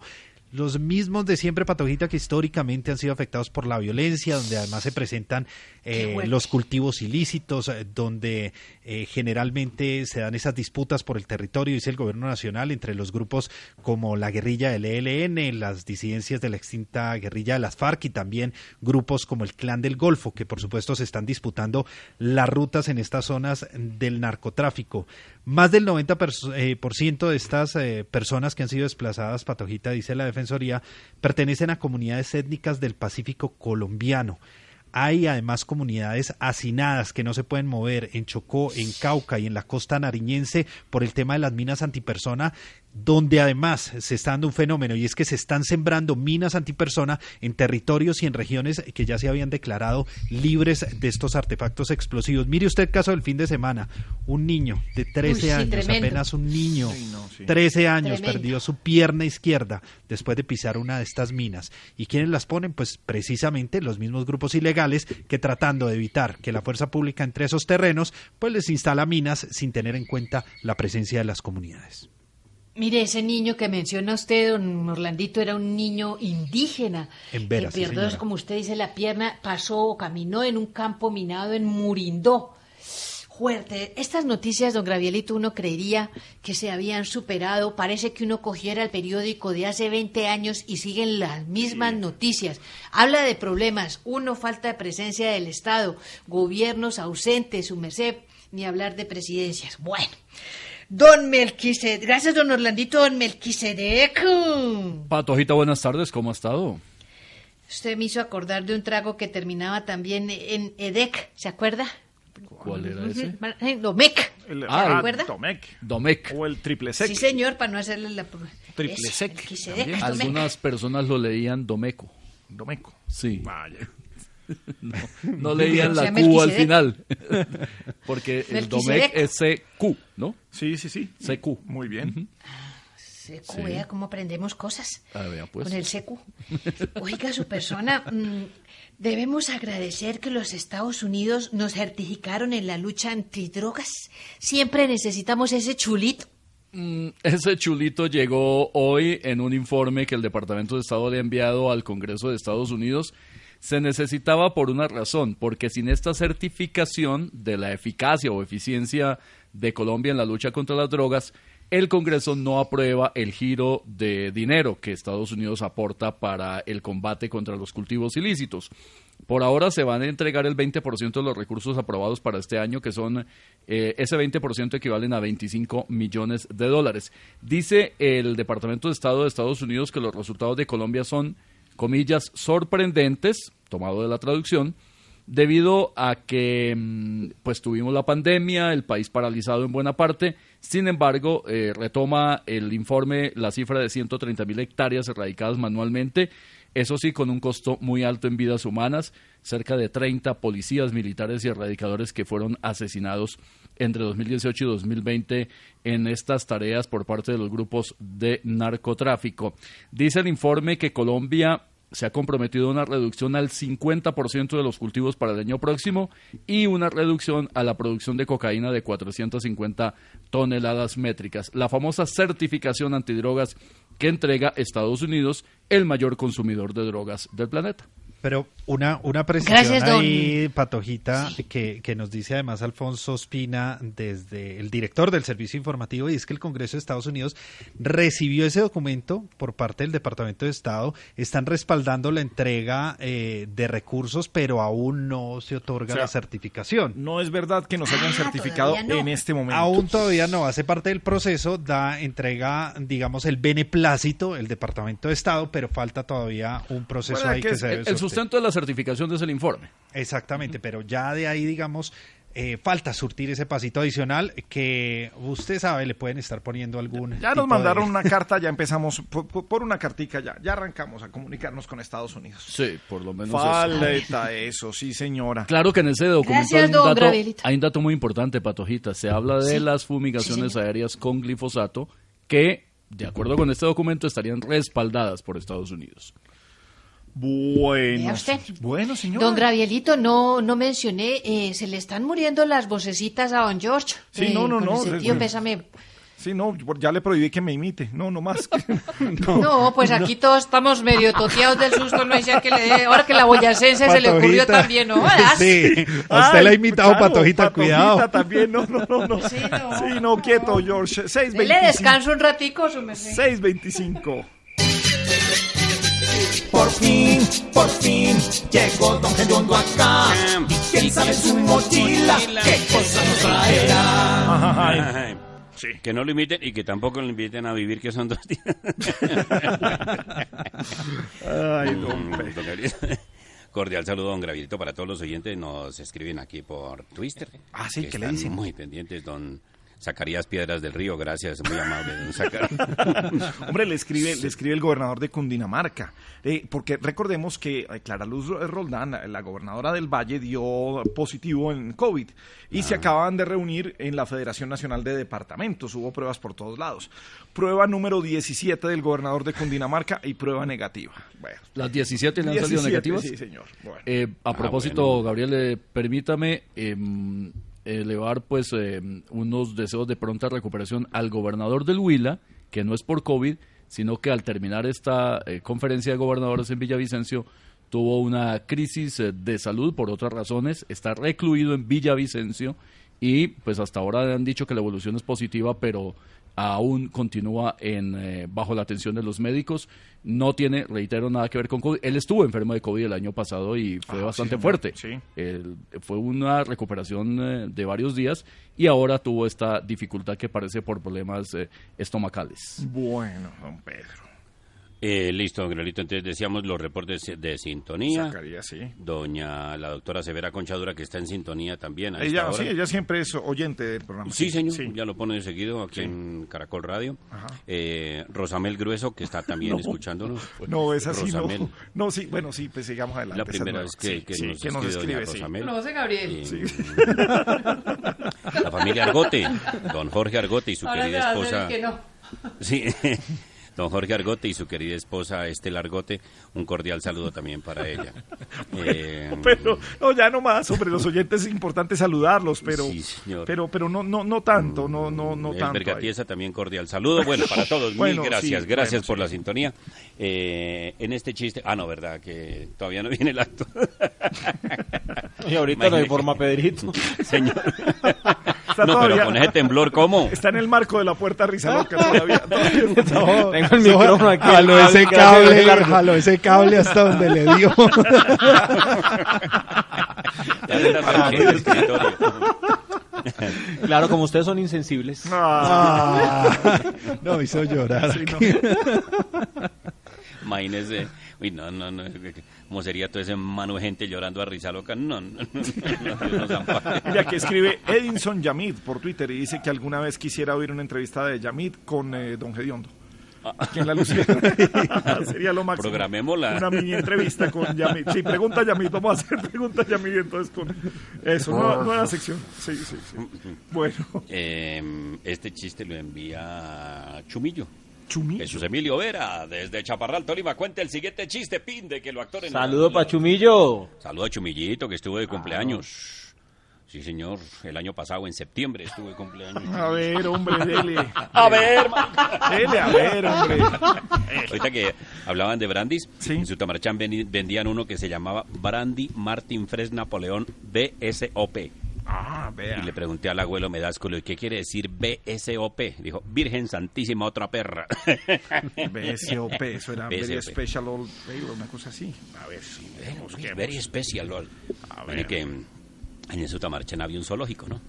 Los mismos de siempre, Patojita, que históricamente han sido afectados por la violencia, donde además se presentan eh, los cultivos ilícitos, eh, donde eh, generalmente se dan esas disputas por el territorio, dice el gobierno nacional, entre los grupos como la guerrilla del ELN, las disidencias de la extinta guerrilla de las FARC y también grupos como el Clan del Golfo, que por supuesto se están disputando las rutas en estas zonas del narcotráfico. Más del 90% pers- eh, por ciento de estas eh, personas que han sido desplazadas, Patojita, dice la Defensoría, pertenecen a comunidades étnicas del Pacífico colombiano. Hay además comunidades hacinadas que no se pueden mover en Chocó, en Cauca y en la costa nariñense por el tema de las minas antipersona, donde además se está dando un fenómeno y es que se están sembrando minas antipersona en territorios y en regiones que ya se habían declarado libres de estos artefactos explosivos. Mire usted el caso del fin de semana, un niño de 13 Uy, sí, años, tremendo. apenas un niño, Sí, no, sí. 13 años, Tremendo. perdió su pierna izquierda después de pisar una de estas minas. ¿Y quiénes las ponen? Pues precisamente los mismos grupos ilegales que tratando de evitar que la fuerza pública entre esos terrenos, pues les instala minas sin tener en cuenta la presencia de las comunidades. Mire, ese niño que menciona usted, don Orlandito, era un niño indígena. En Vera, que sí, señora. como usted dice, la pierna, pasó o caminó en un campo minado en Murindó. Fuerte. Estas noticias, don Gravielito, uno creería que se habían superado. Parece que uno cogiera el periódico de hace 20 años y siguen las mismas noticias. Habla de problemas. Uno, falta de presencia del Estado. Gobiernos ausentes, su merced. Ni hablar de presidencias. Bueno. Don Melquisedec. Gracias, don Orlandito. Don Melquisedec. Patojita, buenas tardes, ¿cómo ha estado? Usted me hizo acordar de un trago que terminaba también en EDEC. ¿Se acuerda? ¿Cuál era ese? Eh, Domec. El- ¿Se ah, acuerda? Domec. Domec. O el triple sec. Sí, señor, para no hacerle la... Triple sec. Algunas personas lo leían Domeco. Domeco. Sí. Vaya. No, no leían la Q al final. Porque el. Domec es CQ, ¿no? Sí, sí, sí. CQ. Muy bien. Secu, Sí. vea cómo aprendemos cosas. A ver, pues. Con el secu. Oiga, su persona, mm, debemos agradecer que los Estados Unidos nos certificaron en la lucha antidrogas. Siempre necesitamos ese chulito. Mm, Ese chulito llegó hoy en un informe que el Departamento de Estado le ha enviado al Congreso de Estados Unidos. Se necesitaba por una razón, porque sin esta certificación de la eficacia o eficiencia de Colombia en la lucha contra las drogas, el Congreso no aprueba el giro de dinero que Estados Unidos aporta para el combate contra los cultivos ilícitos. Por ahora se van a entregar el 20% de los recursos aprobados para este año, que son eh, ese 20% equivalen a 25 millones de dólares. Dice el Departamento de Estado de Estados Unidos que los resultados de Colombia son, comillas, sorprendentes, tomado de la traducción, debido a que mm, pues tuvimos la pandemia, el país paralizado en buena parte. Sin embargo, eh, retoma el informe la cifra de 130 mil hectáreas erradicadas manualmente. Eso sí, con un costo muy alto en vidas humanas, cerca de 30 policías militares y erradicadores que fueron asesinados entre 2018 y 2020 en estas tareas por parte de los grupos de narcotráfico. Dice el informe que Colombia se ha comprometido a una reducción al 50% de los cultivos para el año próximo y una reducción a la producción de cocaína de 450 toneladas métricas. La famosa certificación antidrogas que entrega Estados Unidos, el mayor consumidor de drogas del planeta. Pero una, una precisión Gracias, ahí, Patojita, que, que nos dice además Alfonso Espina, desde el director del Servicio Informativo, y es que el Congreso de Estados Unidos recibió ese documento por parte del Departamento de Estado. Están respaldando la entrega eh, de recursos, pero aún no se otorga O sea, la certificación. No es verdad que nos hayan certificado no. en este momento. Aún todavía no, hace parte del proceso, da entrega, digamos, el beneplácito, el Departamento de Estado, pero falta todavía un proceso Bueno, ahí que se debe el, el sortear. Sustento de la certificación es el informe. Exactamente, pero ya de ahí, digamos, eh, falta surtir ese pasito adicional que usted sabe, le pueden estar poniendo algún. Ya tipo nos mandaron de- una carta, ya empezamos por, una cartica, ya, ya arrancamos a comunicarnos con Estados Unidos. Sí, por lo menos. Falta eso, sí señora. Claro que en ese documento Gracias, hay, un dato, Gravelito. hay un dato muy importante, Patojita. Se habla de Sí. las fumigaciones Sí, aéreas con glifosato que, de acuerdo con este documento, estarían respaldadas por Estados Unidos. Bueno, bueno, señor. Don Gravielito, no, no mencioné, eh, se le están muriendo las vocecitas a don George. Sí, Eh, no, no, no, ese tío, pésame. Sí, no, ya le prohibí que me imite. No, no más. No, pues aquí todos estamos medio toteados del susto, no ya que le dé. Ahora que la boyacense se le ocurrió Patojita. también, ¿no? Sí, a usted le ha imitado Patojita, cuidado. Patojita también, no, no, no. no. Sí, no, quieto, George. Dele 6.25. descanso un ratico, su merced. 6.25. Por fin, por fin, llegó Don Gediondo acá. ¿Y quién sabe su mochila qué cosa nos traerá? Ay, Que no lo inviten y que tampoco lo inviten a vivir, que son dos días. Ay, don. Cordial saludo, don Gravito, para todos los oyentes. Nos escriben aquí por Twitter. Ah, sí, que ¿qué le están dicen? Muy pendientes, don Zacarías Piedras del Río. Gracias, muy amable. Hombre, le escribe, le escribe el gobernador de Cundinamarca. Eh, porque recordemos que eh, Clara Luz Roldán, la- gobernadora del Valle, dio positivo en COVID. Y se acaban de reunir en la Federación Nacional de Departamentos. Hubo pruebas por todos lados. Prueba número 17 del gobernador de Cundinamarca y prueba negativa. Bueno, Las 17 le han salido 17, negativas. sí, señor. Bueno. Eh, a Ah, propósito, bueno. Gabriel, eh, permítame em, elevar pues em, unos deseos de pronta recuperación al gobernador del Huila, que no es por COVID, sino que al terminar esta eh, conferencia de gobernadores en Villavicencio tuvo una crisis eh, de salud por otras razones, está recluido en Villavicencio y pues hasta ahora han dicho que la evolución es positiva, pero aún continúa en, eh, bajo la atención de los médicos. No tiene, reitero, nada que ver con COVID. Él estuvo enfermo de COVID el año pasado y fue Ah, bastante sí, fuerte. sí. El- fue una recuperación eh, de varios días y ahora tuvo esta dificultad que parece por problemas eh, estomacales. Bueno, don Pedro. Eh, listo, don Gabrielito. Entonces decíamos los reportes de sintonía. Zacarías, sí. Doña, la doctora Severa Conchadura, que está en sintonía también. a esta Ella, hora. sí, ella siempre es oyente del programa. Sí, señor, ya lo pone de seguido aquí en Caracol Radio. Ajá. Eh, Rosamel Grueso, que está también No. escuchándonos. No, es así, no. Rosamel. No, sí, bueno, sí, pues sigamos adelante. La primera vez que, que Sí, nos, que nos escribe doña escribe, sí. Rosamel. Lo hace Gabriel. Eh, La familia Argote, don Jorge Argote y su Ahora querida esposa. que no. Sí, don Jorge Argote y su querida esposa Estela Argote, un cordial saludo también para ella. Eh, Pero, no, ya no más, hombre, los oyentes es importante saludarlos, pero, Sí, señor. pero, pero no, no, no tanto, no, no, no el tanto. Bergatiesa también cordial saludo. Bueno, para todos, Bueno, mil gracias, sí, gracias bueno, por sí. la sintonía. Eh, en este chiste, ah, no, verdad, que todavía no viene el acto. Y ahorita no hay forma, Pedrito. Señor. Está no, todavía- pero con ese temblor, ¿cómo? Está en el marco de la puerta Risa Loca todavía. todavía no. Tengo el micrófono aquí. Jaló Ah, ese cable, jaló ese cable hasta donde le dio. Ya le está tranquilo el escritorio. Claro, como ustedes son insensibles. Ah, no, hizo llorar. Sí, no. Imagínese, uy, no, no, no, ¿cómo sería todo ese mano de gente llorando a risa loca? No, no, no, no. Mira, que escribe Edinson Yamid por Twitter y dice que alguna vez quisiera oír una entrevista de Yamid con eh, Don Gediondo. Aquí en la Lucía. Sería lo máximo. Programémosla. Una mini entrevista con Yamid. Sí, pregunta Yamid. Vamos a hacer pregunta Yamid entonces con eso. Nueva, nueva sección. Sí, sí, sí. Bueno. Eh, este chiste lo envía Chumillo. Chumillo. Jesús Emilio Vera, desde Chaparral, Tolima. Cuenta el siguiente chiste, pinde, que lo actor en Saludo pa' Chumillo. Saludo a Chumillito, que estuvo de cumpleaños. Sí, señor, el año pasado, en septiembre, estuvo de cumpleaños. A ver, hombre, dele. A ver, Dele, a ver, hombre. Ahorita que hablaban de brandis, en Sutamarchán vendían uno que se llamaba Brandy Martin Fresh Napoleón BSOP. Ah, vea. Y le pregunté al abuelo Medásculo, ¿y qué quiere decir BSOP? Dijo, Virgen Santísima Otra Perra. BSOP, eso era Very BSOP. Special Old Ale, una cosa así. A ver si busquemos. Very special, Lord. Bueno, que en el Sutamarchán había un zoológico, ¿no?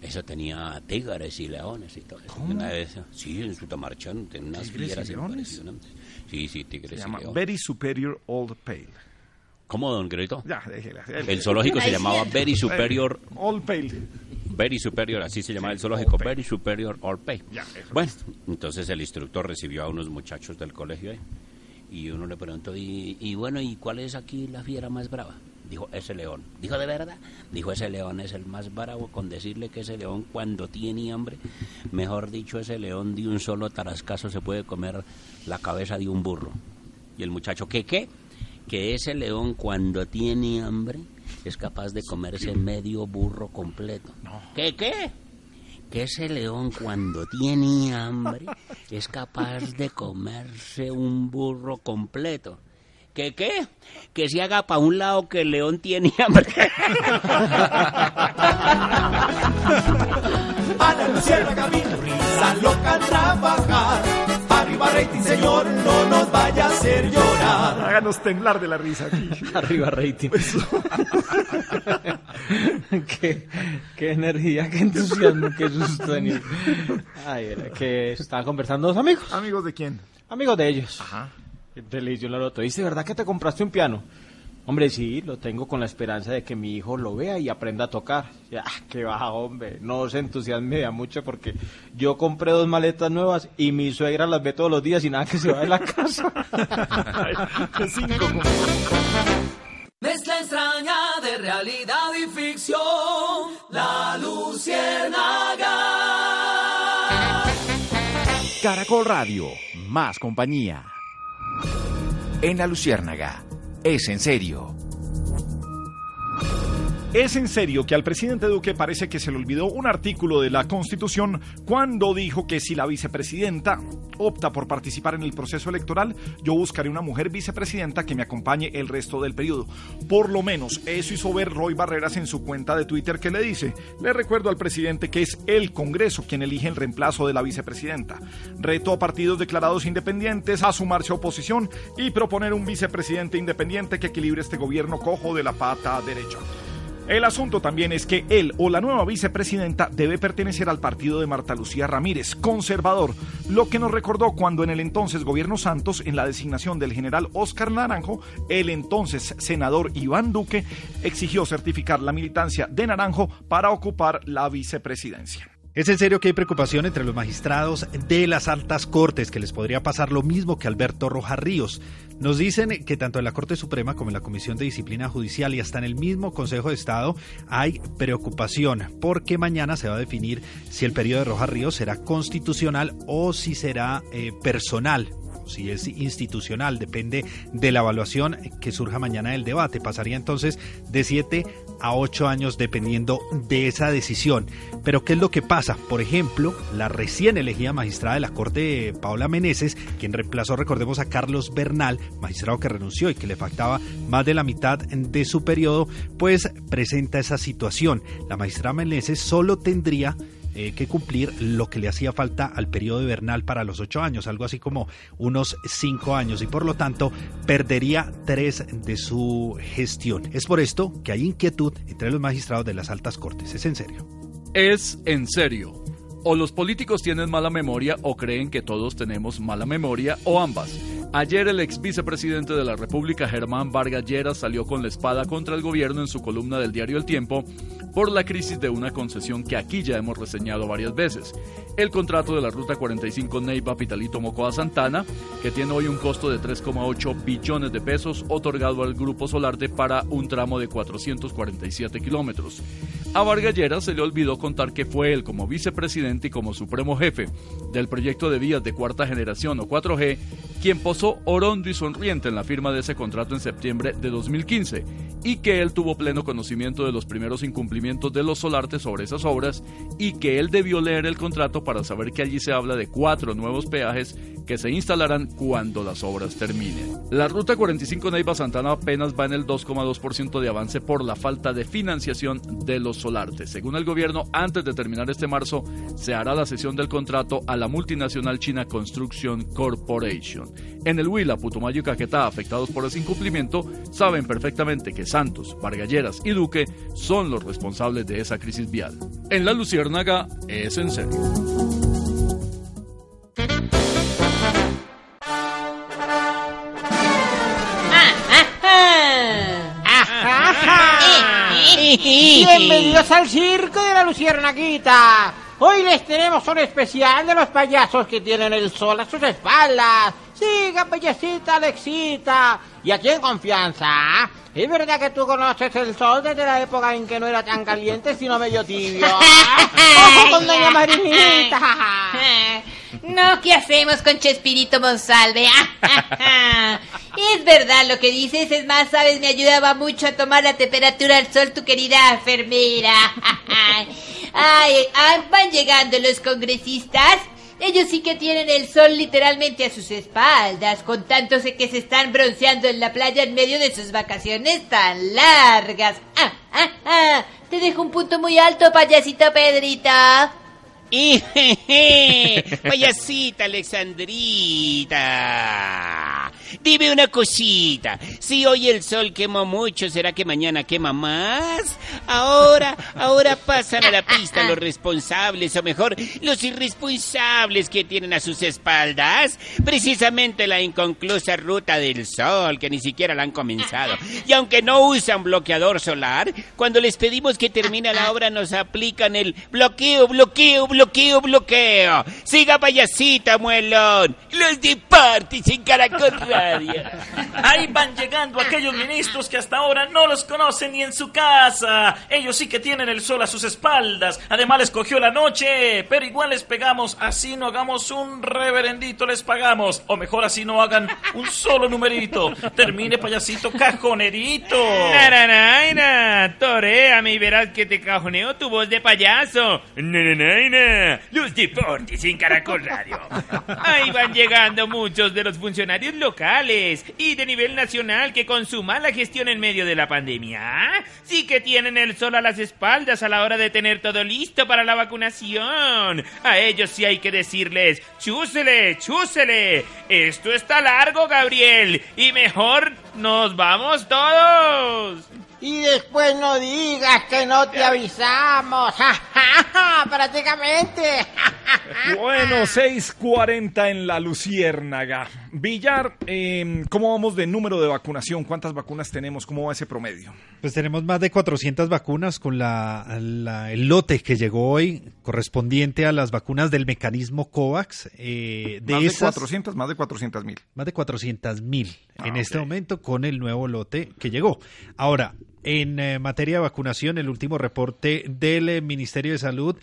Eso tenía tigres y leones y todo eso. ¿Cómo? Una de esas- sí, en Sutamarchán tenía unas ¿Tigres y fieras leones? impresionantes. Sí, sí, Se tigres y llama leones. Very Superior Old Pale. ¿Cómo, don Grito? Ya, déjela. El zoológico se llamaba Very Superior Old Pale. Very Superior, así se llamaba el zoológico, Very Superior All Pay. Ya, eso Bueno, entonces el instructor recibió a unos muchachos del colegio ahí, y uno le preguntó, y, y bueno, ¿y cuál es aquí la fiera más brava? Dijo, ese león. Dijo, ¿de verdad? Dijo, ese león es el más bravo, con decirle que ese león cuando tiene hambre, mejor dicho, ese león de un solo tarascazo se puede comer la cabeza de un burro. Y el muchacho, ¿qué qué? Que ese león cuando tiene hambre es capaz de comerse medio burro completo. ¿Qué qué? que ese león cuando tiene hambre es capaz de comerse un burro completo. ¿Que qué? Que se haga para un lado que el león tiene hambre. Ana Luciérnaga vino risa loca trabajar. Arriba rating, señor, no nos vaya a hacer llorar. Háganos temblar de la risa aquí. Arriba rating. qué, qué energía, qué entusiasmo, qué susto. Ay, era que estaban conversando dos amigos. ¿Amigos de quién? Amigos de ellos. Ajá. Le dice la loto, dice, ¿verdad que te compraste un piano? Hombre, sí, lo tengo con la esperanza de que mi hijo lo vea y aprenda a tocar. Ya, qué baja, hombre. No se entusiasme ya mucho porque yo compré dos maletas nuevas y mi suegra las ve todos los días y nada que se va de la casa. Mezcla extraña de realidad y ficción. La Luciérnaga. Caracol Radio, más compañía. En la Luciérnaga, es en serio. Es en serio que al presidente Duque parece que se le olvidó un artículo de la Constitución cuando dijo que si la vicepresidenta opta por participar en el proceso electoral, yo buscaré una mujer vicepresidenta que me acompañe el resto del periodo. Por lo menos eso hizo ver Roy Barreras en su cuenta de Twitter que le dice, le recuerdo al presidente que es el Congreso quien elige el reemplazo de la vicepresidenta. Reto a partidos declarados independientes a sumarse a oposición y proponer un vicepresidente independiente que equilibre este gobierno cojo de la pata derecha. El asunto también es que él o la nueva vicepresidenta debe pertenecer al partido de Marta Lucía Ramírez, conservador, lo que nos recordó cuando en el entonces gobierno Santos, en la designación del general Óscar Naranjo, el entonces senador Iván Duque exigió certificar la militancia de Naranjo para ocupar la vicepresidencia. Es en serio que hay preocupación entre los magistrados de las altas cortes que les podría pasar lo mismo que Alberto Rojas Ríos. Nos dicen que tanto en la Corte Suprema como en la Comisión de Disciplina Judicial y hasta en el mismo Consejo de Estado hay preocupación porque mañana se va a definir si el periodo de Rojas Ríos será constitucional o si será eh, personal si es institucional, depende de la evaluación que surja mañana del debate. Pasaría entonces de 7 a 8 años dependiendo de esa decisión. Pero ¿qué es lo que pasa? Por ejemplo, la recién elegida magistrada de la Corte, Paola Meneses, quien reemplazó, recordemos, a Carlos Bernal, magistrado que renunció y que le faltaba más de la mitad de su periodo, pues presenta esa situación. La magistrada Meneses solo tendría eh, que cumplir lo que le hacía falta al periodo de Bernal para los ocho años, algo así como unos cinco años, y por lo tanto perdería tres de su gestión. Es por esto que hay inquietud entre los magistrados de las altas cortes. Es en serio. Es en serio. O los políticos tienen mala memoria o creen que todos tenemos mala memoria o ambas. Ayer el ex vicepresidente de la República, Germán Vargas Lleras, salió con la espada contra el gobierno en su columna del diario El Tiempo por la crisis de una concesión que aquí ya hemos reseñado varias veces. El contrato de la Ruta 45 Neiva Pitalito Mocoa Santana, que tiene hoy un costo de 3,8 billones de pesos, otorgado al Grupo Solarte para un tramo de 447 kilómetros. A Vargas Lleras se le olvidó contar que fue él como vicepresidente y como supremo jefe del proyecto de vías de cuarta generación o 4G quien orondo y sonriente en la firma de ese contrato en septiembre de 2015 y que él tuvo pleno conocimiento de los primeros incumplimientos de los Solartes sobre esas obras y que él debió leer el contrato para saber que allí se habla de cuatro nuevos peajes que se instalarán cuando las obras terminen. La ruta 45 Neiva Santana apenas va en el 2,2% de avance por la falta de financiación de los Solartes. Según el gobierno, antes de terminar este marzo se hará la sesión del contrato a la multinacional China Construction Corporation. En el Huila, Putumayo y Caquetá, afectados por ese incumplimiento, saben perfectamente que Santos, Vargalleras y Duque son los responsables de esa crisis vial. En la Luciérnaga es en serio. Bienvenidos al circo de la Luciernaguita. Hoy les tenemos un especial de los payasos que tienen el sol a sus espaldas. Siga, payasita Alexita. Y aquí en confianza. ¿Es verdad que tú conoces el sol desde la época en que no era tan caliente, sino medio tibio? ¡Ojo con doña Marinita! No, ¿qué hacemos con Chespirito Monsalve? es verdad lo que dices, es más, sabes, me ayudaba mucho a tomar la temperatura al sol tu querida enfermera. Ay, ah, van llegando los congresistas. Ellos sí que tienen el sol literalmente a sus espaldas, contándose que se están bronceando en la playa en medio de sus vacaciones tan largas. Ah, ah, ah. Te dejo un punto muy alto, payasito Pedrita. Payasita Alexandrita. Dime una cosita. Si hoy el sol quemó mucho, ¿será que mañana quema más? Ahora, ahora pasan a la pista los responsables, o mejor, los irresponsables que tienen a sus espaldas precisamente la inconclusa ruta del sol, que ni siquiera la han comenzado. Y aunque no usan bloqueador solar, cuando les pedimos que termine la obra nos aplican el bloqueo, bloqueo, bloqueo, bloqueo. Siga payasita, muelón. Los de party sin Caracol Radio. Ahí van llegando aquellos ministros que hasta ahora no los conocen ni en su casa. Ellos sí que tienen el sol a sus espaldas. Además les cogió la noche, pero igual les pegamos. Así no hagamos un reverendito, les pagamos. O mejor así no hagan un solo numerito. Termine payasito cajonerito. Naranaina, toréame y verás que te cajoneo tu voz de payaso. Naranaina, los deportes en Caracol Radio. Ahí van llegando muchos de los funcionarios locales y de nivel nacional que con su mala gestión en medio de la pandemia sí que tienen el sol a las espaldas a la hora de tener todo listo para la vacunación. A ellos sí hay que decirles, chúsele, chúsele. Esto está largo, Gabriel, y mejor nos vamos todos. Y después no digas que no te avisamos. Prácticamente. Bueno, 6.40 en la Luciérnaga. Villar, eh, ¿cómo vamos de número de vacunación? ¿Cuántas vacunas tenemos? ¿Cómo va ese promedio? Pues tenemos más de 400 vacunas con la, la- el lote que llegó hoy correspondiente a las vacunas del mecanismo COVAX. eh, de más esas, de 400, más de 400 mil. más de 400 mil Ah, en este momento con el nuevo lote que llegó. Ahora, en eh, materia de vacunación, el último reporte del eh, Ministerio de Salud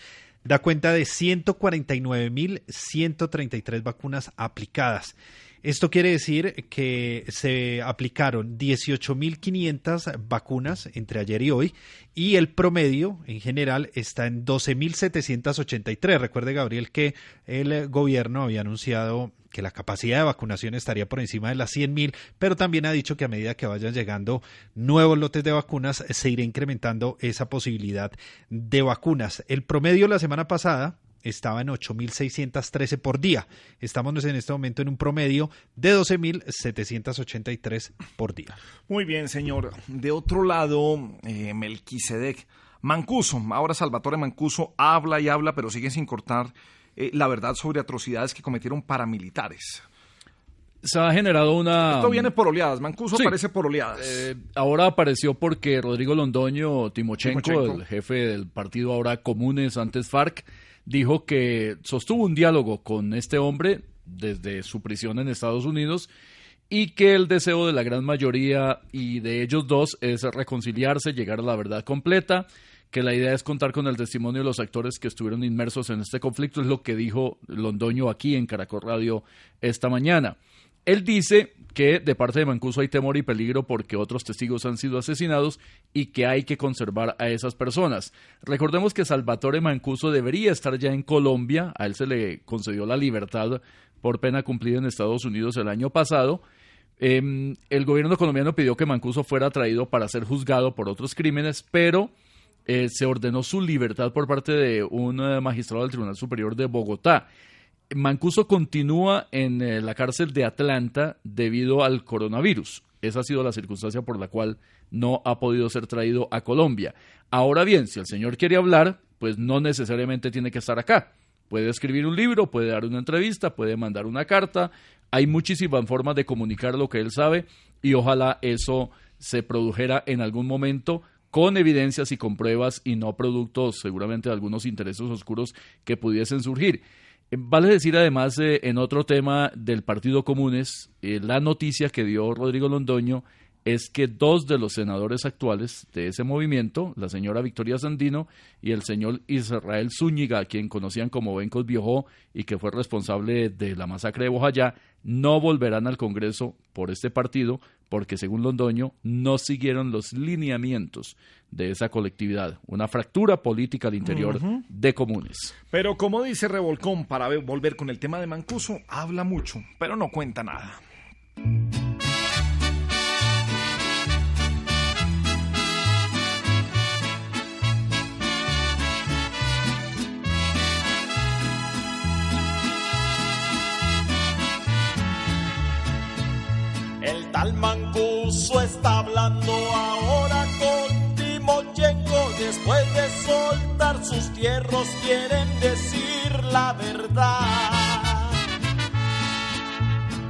da cuenta de 149.133 vacunas aplicadas. Esto quiere decir que se aplicaron 18.500 vacunas entre ayer y hoy y el promedio en general está en 12.783. Recuerde, Gabriel, que el eh, gobierno había anunciado que la capacidad de vacunación estaría por encima de las 100.000, pero también ha dicho que a medida que vayan llegando nuevos lotes de vacunas, se irá incrementando esa posibilidad de vacunas. El promedio la semana pasada estaba en 8.613 por día. Estamos en este momento en un promedio de 12.783 por día. Muy bien, señor. De otro lado, eh, Melquisedec. Mancuso, ahora Salvatore Mancuso habla y habla, pero sigue sin cortar eh, la verdad sobre atrocidades que cometieron paramilitares. Se ha generado una... Esto viene por oleadas. Mancuso Sí. aparece por oleadas. Eh, ahora apareció porque Rodrigo Londoño Timochenko, Timochenko. el jefe del partido ahora Comunes, antes FARC, dijo que sostuvo un diálogo con este hombre desde su prisión en Estados Unidos y que el deseo de la gran mayoría y de ellos dos es reconciliarse, llegar a la verdad completa, que la idea es contar con el testimonio de los actores que estuvieron inmersos en este conflicto, es lo que dijo Londoño aquí en Caracol Radio esta mañana. Él dice que de parte de Mancuso hay temor y peligro porque otros testigos han sido asesinados y que hay que conservar a esas personas. Recordemos que Salvatore Mancuso debería estar ya en Colombia, a él se le concedió la libertad por pena cumplida en Estados Unidos el año pasado. Em, el gobierno colombiano pidió que Mancuso fuera traído para ser juzgado por otros crímenes, pero eh, se ordenó su libertad por parte de un eh, magistrado del Tribunal Superior de Bogotá. Mancuso continúa en eh, la cárcel de Atlanta debido al coronavirus. Esa ha sido la circunstancia por la cual no ha podido ser traído a Colombia. Ahora bien, si el señor quiere hablar, pues no necesariamente tiene que estar acá. Puede escribir un libro, puede dar una entrevista, puede mandar una carta. Hay muchísimas formas de comunicar lo que él sabe y ojalá eso se produjera en algún momento con evidencias y con pruebas y no productos seguramente de algunos intereses oscuros que pudiesen surgir. Eh, Vale decir además eh, en otro tema del Partido Comunes, eh, la noticia que dio Rodrigo Londoño es que dos de los senadores actuales de ese movimiento, la señora Victoria Sandino y el señor Israel Zúñiga, quien conocían como Bencos Viejo y que fue responsable de la masacre de Bojayá, no volverán al Congreso por este partido porque, según Londoño, no siguieron los lineamientos de esa colectividad. Una fractura política al interior de comunes. Pero como dice Revolcón, para ve- volver con el tema de Mancuso, habla mucho, pero no cuenta nada. El tal Mancuso está hablando ahora con Timochenko. Después de soltar sus tierros, quieren decir la verdad.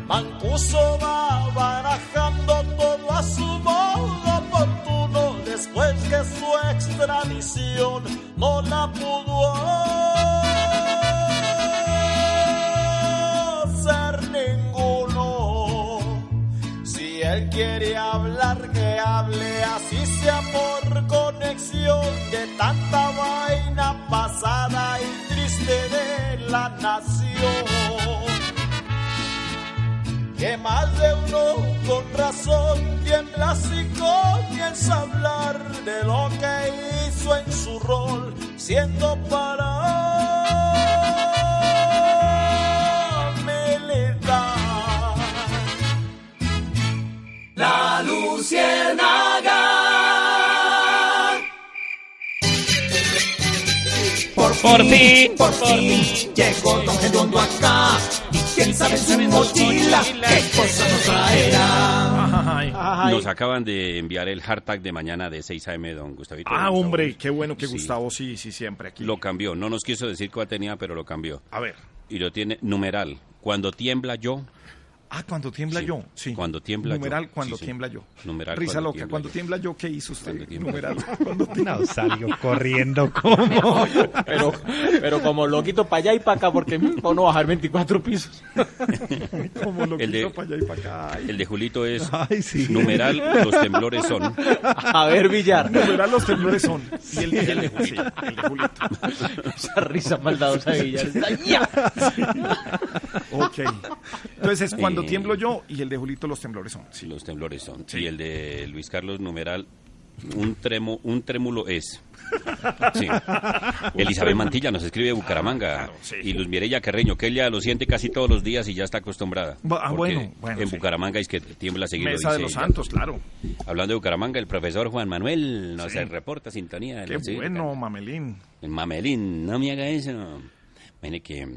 Mancuso va barajando todo a su modo oportuno. Después que su extradición no la pudo él quiere hablar, que hable así sea por conexión de tanta vaina pasada y triste de la nación. Que más de uno con razón tiembla si comienza a hablar de lo que hizo en su rol, siendo para La Luciérnaga. Por fin, por fin, llegó Don Gediondo acá. Y quién sabe en su mochila qué cosa nos traerá. Nos acaban de enviar el hardtag de mañana de 6 a.m. don Gustavito. Ah, Gustavo. hombre, qué bueno que Sí. Gustavo, sí, sí, siempre aquí. Lo cambió. No nos quiso decir cuál tenía, pero lo cambió. A ver. Y lo tiene numeral. Cuando tiembla yo. Ah, cuando tiembla Sí, yo, sí. Cuando tiembla yo. Numeral cuando Sí, tiembla yo. Numeral Risa cuando loca, tiembla cuando yo. tiembla yo, ¿qué hizo usted? Numeral. Cuando tiembla- No, salió corriendo como... Pero, pero como loquito para allá y para acá, porque no bajar 24 pisos. Como lo El de- quito para allá y para acá. El de Julito es Ay, sí. numeral los temblores son. A ver, Villar. Numeral los temblores son. Y el, de, sí, el de Julito. Esa risa maldadosa de Villar. está ya. Ok. Entonces es cuando Eh, tiemblo yo y el de Julito los temblores son. Sí. Los temblores son. Y el de Luis Carlos numeral un tremo, un trémulo es. Sí. Elizabeth Mantilla nos escribe de Bucaramanga. Y Luz Mireya Carreño, que ella lo siente casi todos los días y ya está acostumbrada. Ah, bueno, bueno, En sí. Bucaramanga es que tiembla seguido. Mesa de dice los ella. Santos, claro. Hablando de Bucaramanga, el profesor Juan Manuel nos Sí. reporta sintonía. Qué Sí, bueno, Mamelín. el Mamelín, no me haga eso. Mire que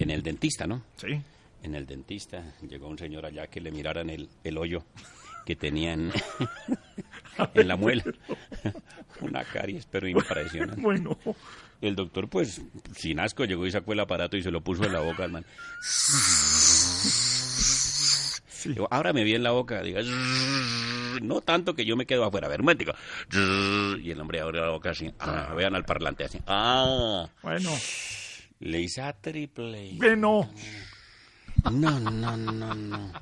en el dentista, ¿no? Sí. En el dentista llegó un señor allá que le miraran el, el hoyo que tenían en la muela. Una caries, pero impresionante. Bueno. El doctor, pues, sin asco, llegó y sacó el aparato y se lo puso en la boca al man. Digo, ábrame bien la boca, diga. No tanto que yo me quedo afuera. A ver, momentico. Y el hombre abre la boca así. Ah, vean al parlante así. Ah. Bueno. Le hice a triple. Bueno. No, no, no, no.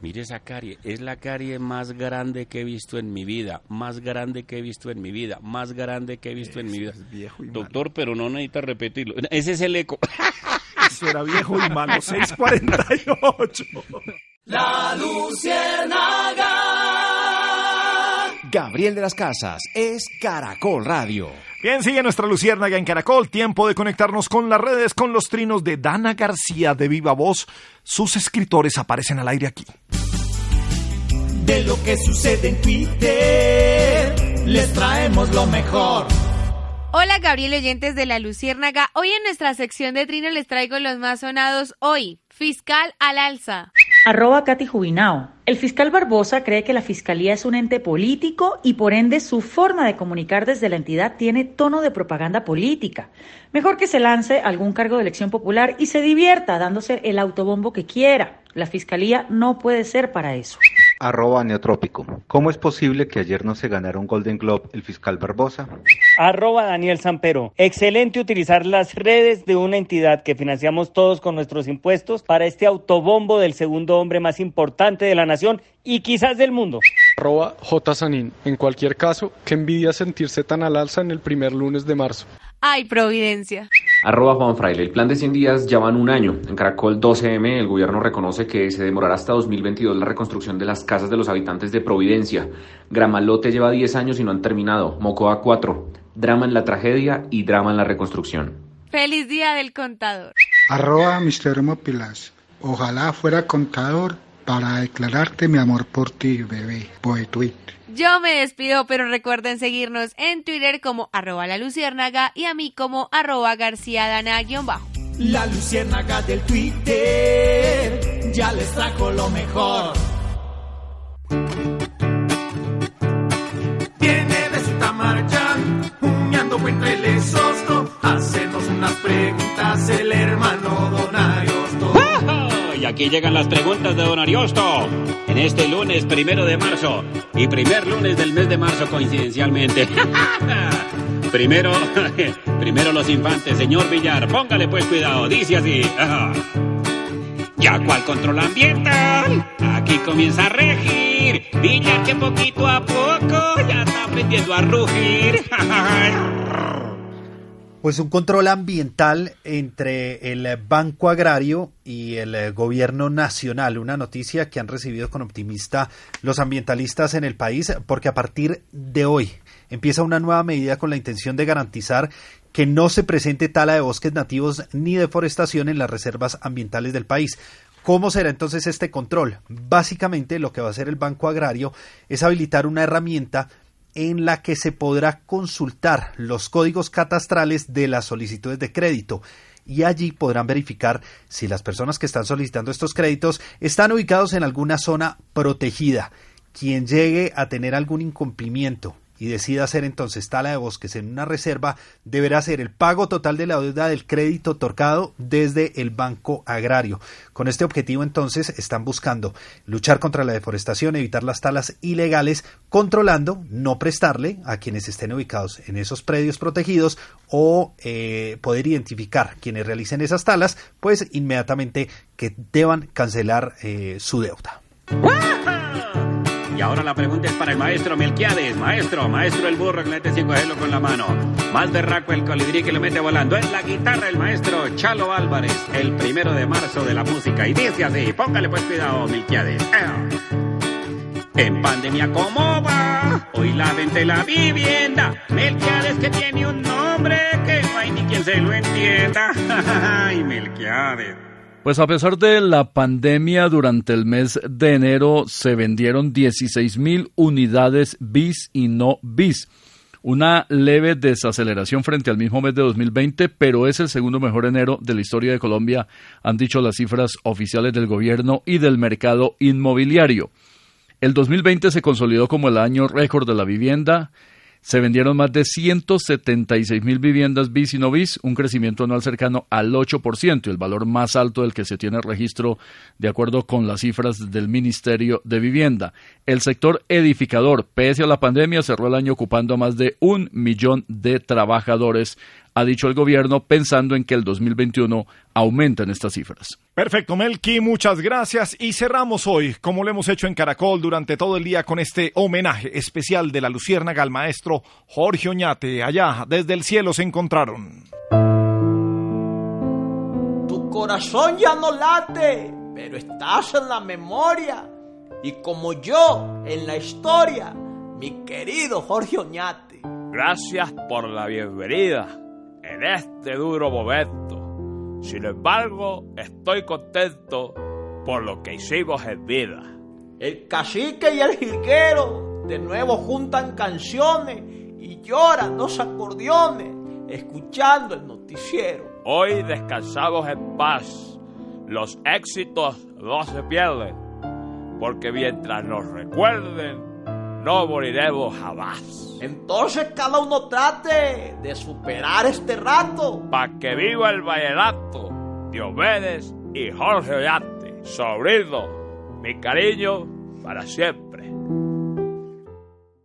Mire esa carie, es la carie más grande que he visto en mi vida, más grande que he visto en mi vida, más grande que he visto en mi vida. viejo y Doctor, pero no necesita repetirlo. Ese es el eco. Eso era viejo y malo. 648. La Luciérnaga. Gabriel de las Casas es Caracol Radio. Bien, sigue nuestra luciérnaga en Caracol. Tiempo de conectarnos con las redes, con los trinos de Dana García de Viva Voz. Sus escritores aparecen al aire aquí. De lo que sucede en Twitter, les traemos lo mejor. Hola Gabriel oyentes de la Luciérnaga. Hoy en nuestra sección de Trino les traigo los más sonados hoy. Fiscal al alza. Arroba Katy Jubinao. El fiscal Barbosa cree que la fiscalía es un ente político y por ende su forma de comunicar desde la entidad tiene tono de propaganda política. Mejor que se lance algún cargo de elección popular y se divierta dándose el autobombo que quiera. La fiscalía no puede ser para eso. Arroba Neotrópico. ¿Cómo es posible que ayer no se ganara un Golden Globe el fiscal Barbosa? Arroba Daniel Sampero. Excelente utilizar las redes de una entidad que financiamos todos con nuestros impuestos para este autobombo del segundo hombre más importante de la nación y quizás del mundo. Arroba J. Sanín. En cualquier caso, qué envidia sentirse tan al alza en el primer lunes de marzo. Ay, Providencia. Arroba Juan Fraile. El plan de 100 días ya van un año. En Caracol 12M el gobierno reconoce que se demorará hasta 2022 la reconstrucción de las casas de los habitantes de Providencia. Gramalote lleva 10 años y no han terminado. Mocoa 4. Drama en la tragedia y drama en la reconstrucción. Feliz día del contador. Arroba Mister Mopilas. Ojalá fuera contador para declararte mi amor por ti, bebé. Poetuit. Yo me despido, pero recuerden seguirnos en Twitter como arroba la luciérnaga y a mí como arroba garcía dana-bajo. La luciérnaga del Twitter ya les trajo lo mejor. Viene de su tamarchán, humeando entre el sosto, hacernos unas preguntas el hermano Don Ariosto. Y aquí llegan las preguntas de Don Ariosto. En este lunes primero de marzo y primer lunes del mes de marzo coincidencialmente. primero, primero los infantes, señor Villar, póngale pues cuidado, dice así. Ya cual control ambiental, aquí comienza a regir. Villar que poquito a poco ya está aprendiendo a rugir. Pues un control ambiental entre el Banco Agrario y el Gobierno Nacional. Una noticia que han recibido con optimista los ambientalistas en el país porque a partir de hoy empieza una nueva medida con la intención de garantizar que no se presente tala de bosques nativos ni deforestación en las reservas ambientales del país. ¿Cómo será entonces este control? Básicamente lo que va a hacer el Banco Agrario es habilitar una herramienta en la que se podrá consultar los códigos catastrales de las solicitudes de crédito y allí podrán verificar si las personas que están solicitando estos créditos están ubicados en alguna zona protegida. Quien llegue a tener algún incumplimiento y decida hacer entonces tala de bosques en una reserva, deberá hacer el pago total de la deuda del crédito otorgado desde el Banco Agrario. Con este objetivo entonces están buscando luchar contra la deforestación, evitar las talas ilegales, controlando no prestarle a quienes estén ubicados en esos predios protegidos o eh, poder identificar quienes realicen esas talas, pues inmediatamente que deban cancelar eh, su deuda. Y ahora la pregunta es para el maestro Melquiades. Maestro, maestro el burro que le mete cinco con la mano. Más berraco el colibrí que lo mete volando. En la guitarra el maestro Chalo Álvarez, el primero de marzo de la música. Y dice así, póngale pues cuidado, Melquiades. En pandemia, ¿cómo va? Hoy la venta y la vivienda. Melquiades que tiene un nombre que no hay ni quien se lo entienda. Ay, Melquiades. Pues a pesar de la pandemia, durante el mes de enero se vendieron 16 mil unidades bis y no bis. Una leve desaceleración frente al mismo mes de 2020, pero es el segundo mejor enero de la historia de Colombia, han dicho las cifras oficiales del gobierno y del mercado inmobiliario. El 2020 se consolidó como el año récord de la vivienda. Se vendieron más de 176 mil viviendas bis y no bis, un crecimiento anual cercano al 8%, el valor más alto del que se tiene registro de acuerdo con las cifras del Ministerio de Vivienda. El sector edificador, pese a la pandemia, cerró el año ocupando a más de un millón de trabajadores, ha dicho el gobierno, pensando en que el 2021 aumentan estas cifras. Perfecto, Melqui, muchas gracias. Y cerramos hoy, como lo hemos hecho en Caracol durante todo el día, con este homenaje especial de la Luciérnaga al maestro Jorge Oñate. Allá, desde el cielo, se encontraron. Tu corazón ya no late, pero estás en la memoria. Y como yo, en la historia, mi querido Jorge Oñate. Gracias por la bienvenida en este duro momento. Sin embargo, estoy contento por lo que hicimos en vida. El cacique y el jilguero de nuevo juntan canciones y lloran los acordeones escuchando el noticiero. Hoy descansamos en paz. Los éxitos no se pierden, porque mientras nos recuerden, no moriremos jamás. Entonces cada uno trate de superar este rato. Pa' que viva el vallenato, Diomedes y Jorge Ollante. Sobrino, mi cariño para siempre.